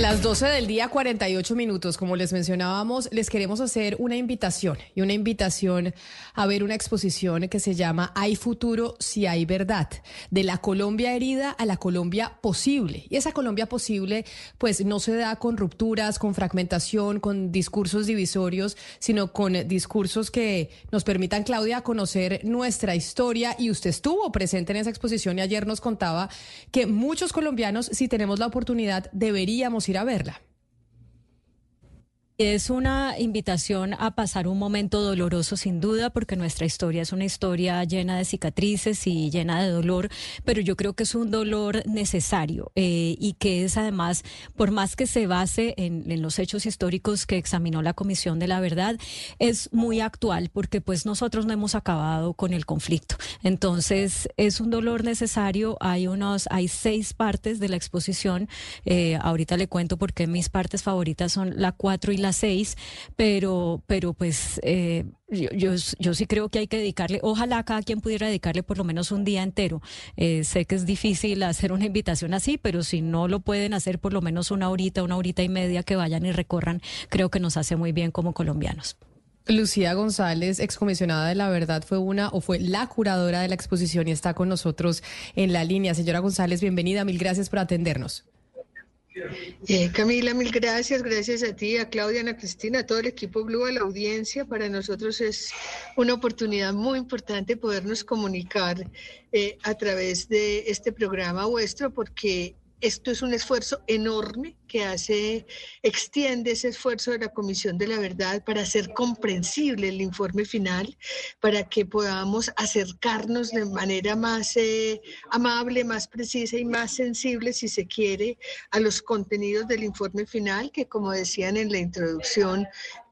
A las 12 del día, 48 minutos, como les mencionábamos, les queremos hacer una invitación y una invitación a ver una exposición que se llama Hay futuro si hay verdad, de la Colombia herida a la Colombia posible. Y esa Colombia posible, pues no se da con rupturas, con fragmentación, con discursos divisorios, sino con discursos que nos permitan, Claudia, conocer nuestra historia. Y usted estuvo presente en esa exposición y ayer nos contaba que muchos colombianos, si tenemos la oportunidad, deberíamos ir a verla.
Es una invitación a pasar un momento doloroso sin duda, porque nuestra historia es una historia llena de cicatrices y llena de dolor, pero yo creo que es un dolor necesario eh, y que es además, por más que se base en, los hechos históricos que examinó la Comisión de la Verdad, es muy actual porque pues nosotros no hemos acabado con el conflicto. Entonces es un dolor necesario. Hay unos, hay seis partes de la exposición. Eh, ahorita le cuento porque mis partes favoritas son la cuatro y la seis, pero, pero pues eh, yo, yo, sí creo que hay que dedicarle, ojalá cada quien pudiera dedicarle por lo menos un día entero. Eh, sé que es difícil hacer una invitación así, pero si no lo pueden hacer por lo menos una horita, una horita y media que vayan y recorran, creo que nos hace muy bien como colombianos.
Lucía González, excomisionada de la verdad, fue una o fue la curadora de la exposición y está con nosotros en la línea. Señora González, bienvenida, mil gracias por atendernos.
Eh, Camila, mil gracias, gracias a ti, a Claudia, a Cristina, a todo el equipo Blue, a la audiencia. Para nosotros es una oportunidad muy importante podernos comunicar eh, a través de este programa vuestro, porque esto es un esfuerzo enorme que hace, extiende ese esfuerzo de la Comisión de la Verdad para hacer comprensible el informe final, para que podamos acercarnos de manera más eh, amable, más precisa y más sensible, si se quiere, a los contenidos del informe final, que como decían en la introducción,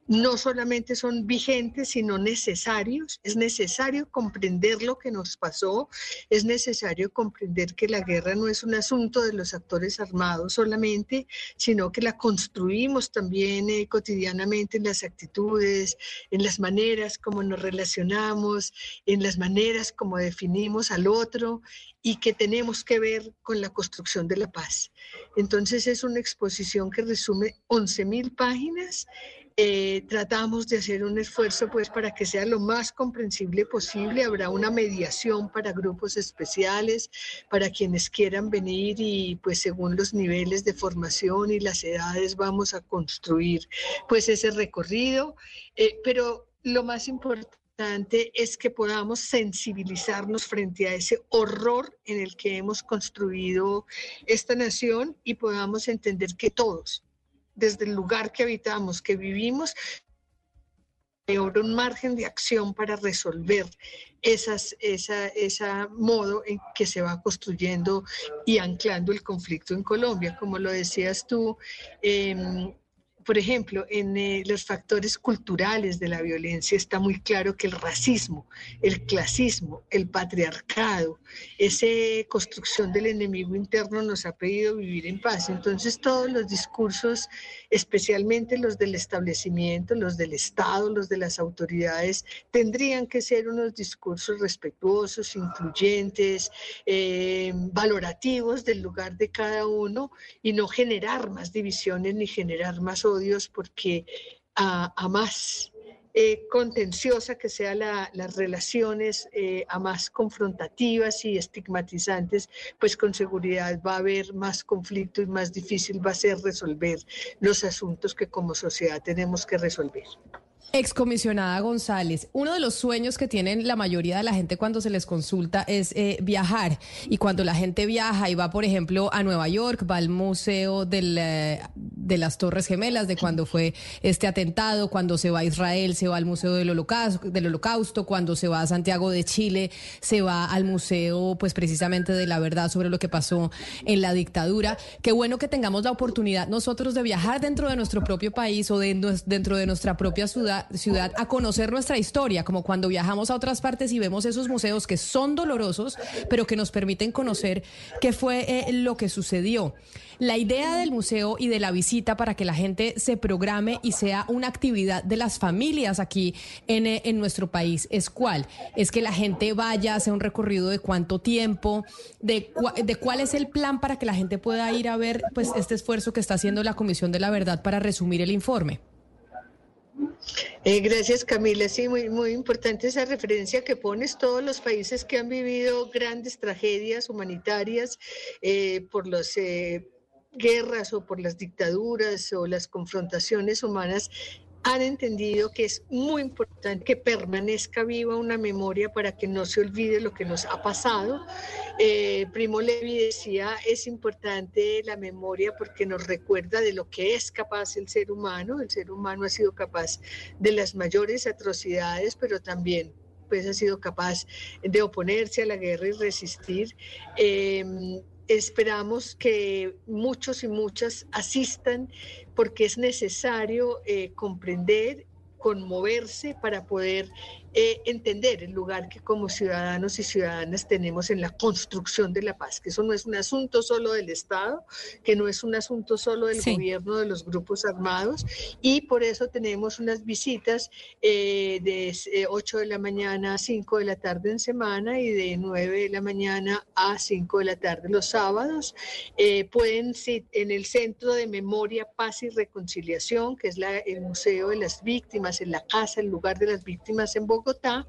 no solamente son vigentes, sino necesarios. Es necesario comprender lo que nos pasó, es necesario comprender que la guerra no es un asunto de los actores armados solamente, sino que la construimos también eh, cotidianamente en las actitudes, en las maneras como nos relacionamos, en las maneras como definimos al otro y que tenemos que ver con la construcción de la paz. Entonces es una exposición que resume 11.000 páginas eh, tratamos de hacer un esfuerzo pues para que sea lo más comprensible posible. Habrá una mediación para grupos especiales, para quienes quieran venir y pues según los niveles de formación y las edades vamos a construir pues ese recorrido. Eh, pero lo más importante es que podamos sensibilizarnos frente a ese horror en el que hemos construido esta nación y podamos entender que todos, desde el lugar que habitamos, que vivimos, hay un margen de acción para resolver esas, esa, modo en que se va construyendo y anclando el conflicto en Colombia. Como lo decías tú, eh, por ejemplo, en eh, los factores culturales de la violencia está muy claro que el racismo, el clasismo, el patriarcado, esa construcción del enemigo interno nos ha pedido vivir en paz. Entonces todos los discursos, especialmente los del establecimiento, los del Estado, los de las autoridades, tendrían que ser unos discursos respetuosos, incluyentes, eh, valorativos del lugar de cada uno y no generar más divisiones ni generar más odio Porque a, más eh, contenciosa que sean las relaciones, eh, a más confrontativas y estigmatizantes, pues con seguridad va a haber más conflicto y más difícil va a ser resolver los asuntos que como sociedad tenemos que resolver.
Excomisionada González, uno de los sueños que tienen la mayoría de la gente cuando se les consulta es eh, viajar. Y cuando la gente viaja y va, por ejemplo, a Nueva York, va al Museo eh, de las Torres Gemelas, de cuando fue este atentado, cuando se va a Israel, se va al Museo del Holocausto, del Holocausto, cuando se va a Santiago de Chile, se va al Museo, pues precisamente de la verdad sobre lo que pasó en la dictadura. Qué bueno que tengamos la oportunidad nosotros de viajar dentro de nuestro propio país o dentro de nuestra propia ciudad ciudad, a conocer nuestra historia, como cuando viajamos a otras partes y vemos esos museos que son dolorosos, pero que nos permiten conocer qué fue eh, lo que sucedió. La idea del museo y de la visita visita para que la gente se programe y sea una actividad de las familias aquí en, eh, en nuestro país es cuál? Es que la gente vaya, hace un recorrido de cuánto tiempo, de, de cuál es el plan para que la gente pueda ir a ver pues este esfuerzo que está haciendo la Comisión de la Verdad para resumir el informe.
Eh, gracias Camila, sí, muy, importante esa referencia que pones, todos los países que han vivido grandes tragedias humanitarias eh, por las eh, guerras o por las dictaduras o las confrontaciones humanas han entendido que es muy importante que permanezca viva una memoria para que no se olvide lo que nos ha pasado. Eh, Primo Levi decía, es importante la memoria porque nos recuerda de lo que es capaz el ser humano. El ser humano ha sido capaz de las mayores atrocidades, pero también pues ha sido capaz de oponerse a la guerra y resistir. Em, esperamos que muchos y muchas asistan porque es necesario eh, comprender, conmoverse para poder eh, entender el lugar que como ciudadanos y ciudadanas tenemos en la construcción de la paz, que eso no es un asunto solo del Estado, que no es un asunto solo del gobierno, de los grupos armados, y por eso tenemos unas visitas eh, de 8 de la mañana a 5 de la tarde en semana y de 9 de la mañana a 5 de la tarde los sábados. Eh, pueden, en el Centro de Memoria, Paz y Reconciliación, que es la, el Museo de las Víctimas, en la casa, el lugar de las víctimas en Bogotá, Bogotá.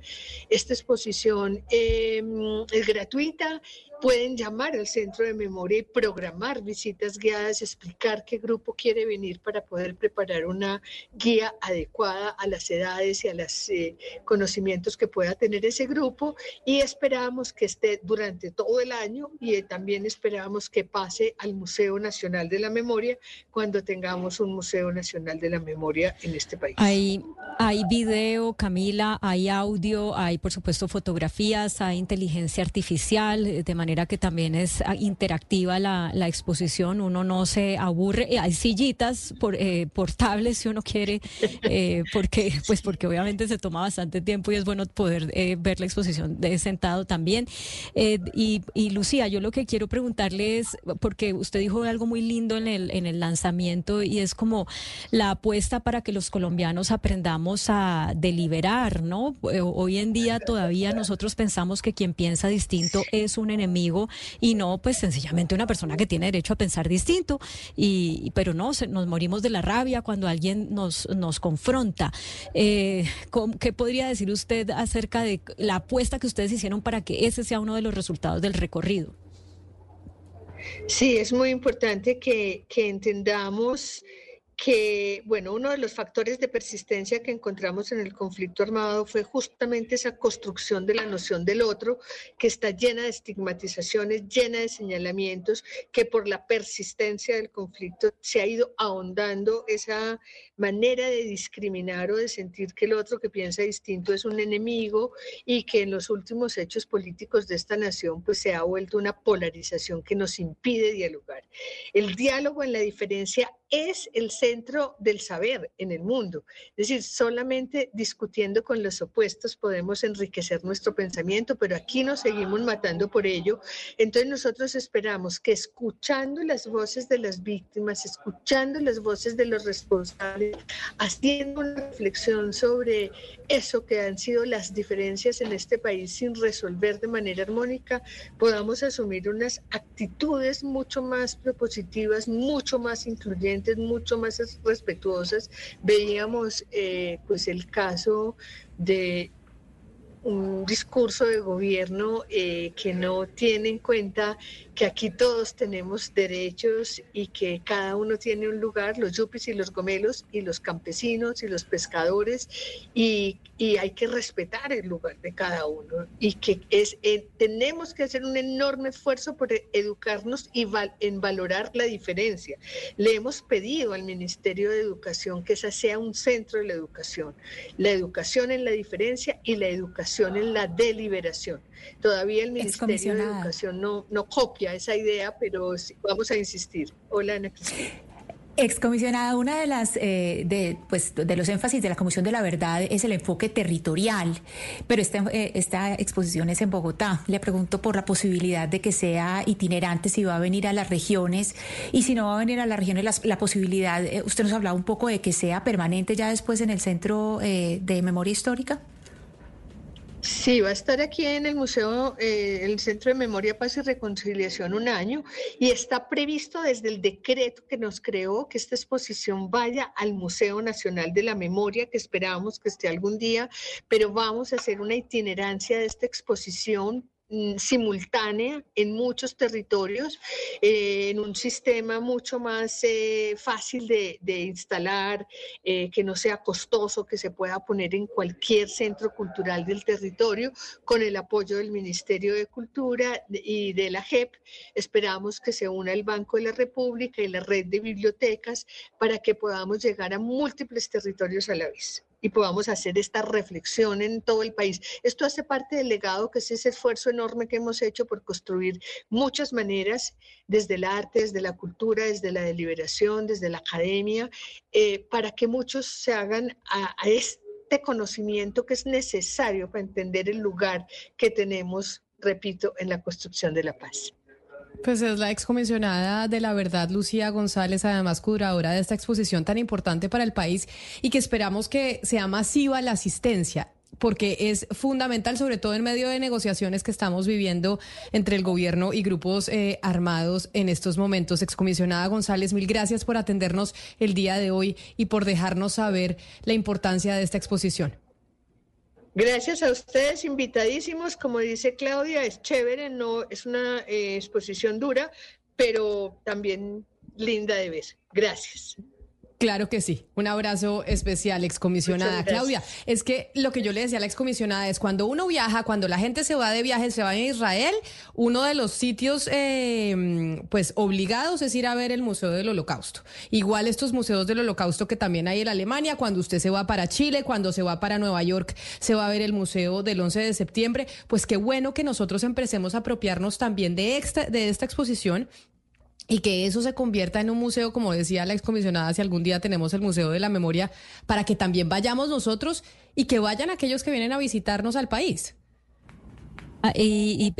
Esta exposición em, es gratuita pueden llamar al centro de memoria y programar visitas guiadas, explicar qué grupo quiere venir para poder preparar una guía adecuada a las edades y a los eh, conocimientos que pueda tener ese grupo y esperamos que esté durante todo el año y eh, también esperamos que pase al Museo Nacional de la Memoria cuando tengamos un Museo Nacional de la Memoria en este país.
Hay, hay video, Camila, hay audio, hay por supuesto fotografías, hay inteligencia artificial de manera que también es ah, interactiva la, la exposición, uno no se aburre, eh, hay sillitas por, eh, portables si uno quiere, eh, porque, pues porque obviamente se toma bastante tiempo y es bueno poder ver la exposición de sentado también. Y, y, Lucía, yo lo que quiero preguntarle es, porque usted dijo algo muy lindo en el, en el lanzamiento y es como la apuesta para que los colombianos aprendamos a deliberar, ¿no? Hoy en día todavía nosotros pensamos que quien piensa distinto es un enemigo y no pues sencillamente una persona que tiene derecho a pensar distinto y pero no nos morimos de la rabia cuando alguien nos nos confronta. Eh, qué podría decir usted acerca de la apuesta que ustedes hicieron para que ese sea uno de los resultados del recorrido
sí es muy importante que entendamos que, bueno, uno de los factores de persistencia que encontramos en el conflicto armado fue justamente esa construcción de la noción del otro, que está llena de estigmatizaciones, llena de señalamientos, que por la persistencia del conflicto se ha ido ahondando esa manera de discriminar o de sentir que el otro que piensa distinto es un enemigo y que en los últimos hechos políticos de esta nación pues se ha vuelto una polarización que nos impide dialogar. El diálogo en la diferencia es el centro del saber en el mundo. Es decir, solamente discutiendo con los opuestos podemos enriquecer nuestro pensamiento, pero aquí nos seguimos matando por ello. Entonces nosotros esperamos que escuchando las voces de las víctimas, escuchando las voces de los responsables, haciendo una reflexión sobre eso que han sido las diferencias en este país sin resolver de manera armónica, podamos asumir unas actitudes mucho más propositivas, mucho más incluyentes mucho más respetuosas. Veíamos eh, pues el caso de un discurso de gobierno eh, que no tiene en cuenta que aquí todos tenemos derechos y que cada uno tiene un lugar, los yupis y los gomelos y los campesinos y los pescadores y, y hay que respetar el lugar de cada uno y que es eh, tenemos que hacer un enorme esfuerzo por educarnos y en valorar la diferencia. Le hemos pedido al Ministerio de Educación que esa sea un centro de la educación, la educación en la diferencia y la educación en la deliberación. Todavía el Ministerio de Educación no, no copia esa idea, pero vamos a insistir. Hola, Ana Cristina.
Excomisionada, una de las eh, de, pues, de los énfasis de la Comisión de la Verdad es el enfoque territorial, pero esta, eh, esta exposición es en Bogotá. Le pregunto por la posibilidad de que sea itinerante, si va a venir a las regiones y si no va a venir a las regiones, la, posibilidad, eh, usted nos hablaba un poco de que sea permanente ya después en el Centro de Memoria Histórica.
Sí, va a estar aquí en el Museo, eh, el Centro de Memoria, Paz y Reconciliación un año y está previsto desde el decreto que nos creó que esta exposición vaya al Museo Nacional de la Memoria, que esperamos que esté algún día, pero vamos a hacer una itinerancia de esta exposición simultánea en muchos territorios, eh, en un sistema mucho más eh, fácil de, instalar, eh, que no sea costoso, que se pueda poner en cualquier centro cultural del territorio, con el apoyo del Ministerio de Cultura y de la JEP. Esperamos que se una el Banco de la República y la red de bibliotecas para que podamos llegar a múltiples territorios a la vez y podamos hacer esta reflexión en todo el país. Esto hace parte del legado que es ese esfuerzo enorme que hemos hecho por construir muchas maneras, desde el arte, desde la cultura, desde la deliberación, desde la academia, eh, para que muchos se hagan a, a este conocimiento que es necesario para entender el lugar que tenemos, repito, en la construcción de la paz.
Pues es la excomisionada de la verdad, Lucía González, además curadora de esta exposición tan importante para el país y que esperamos que sea masiva la asistencia porque es fundamental, sobre todo en medio de negociaciones que estamos viviendo entre el gobierno y grupos eh, armados en estos momentos. Excomisionada González, mil gracias por atendernos el día de hoy y por dejarnos saber la importancia de esta exposición.
Gracias a ustedes, invitadísimos. Como dice Claudia, es chévere, no es una eh, exposición dura, pero también linda de ver. Gracias.
Claro que sí. Un abrazo especial, excomisionada. Claudia, es que lo que yo le decía a la excomisionada es cuando uno viaja, cuando la gente se va de viaje, se va a Israel, uno de los sitios eh, pues obligados es ir a ver el Museo del Holocausto. Igual estos museos del Holocausto que también hay en Alemania, cuando usted se va para Chile, cuando se va para Nueva York, se va a ver el Museo del 11 de septiembre. Pues qué bueno que nosotros empecemos a apropiarnos también de de esta exposición y que eso se convierta en un museo, como decía la excomisionada, si algún día tenemos el Museo de la Memoria, para que también vayamos nosotros y que vayan aquellos que vienen a visitarnos al país.
Ah, y,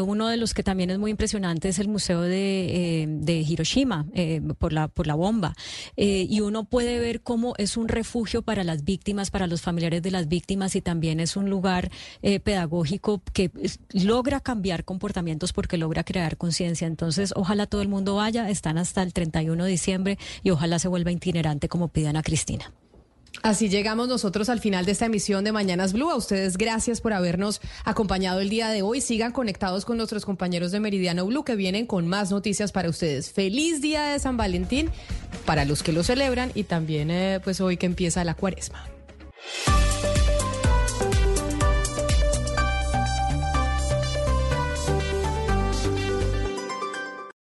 uno de los que también es muy impresionante es el Museo de, eh, Hiroshima, eh, por, la, por la bomba. Eh, y uno puede ver cómo es un refugio para las víctimas, para los familiares de las víctimas, y también es un lugar pedagógico que logra cambiar comportamientos porque logra crear conciencia. Entonces, ojalá todo el mundo vaya, están hasta el 31 de diciembre, y ojalá se vuelva itinerante como pidan a Cristina.
Así llegamos nosotros al final de esta emisión de Mañanas Blue. A ustedes gracias por habernos acompañado el día de hoy. Sigan conectados con nuestros compañeros de Meridiano Blue que vienen con más noticias para ustedes. Feliz día de San Valentín para los que lo celebran y también eh, pues hoy que empieza la cuaresma.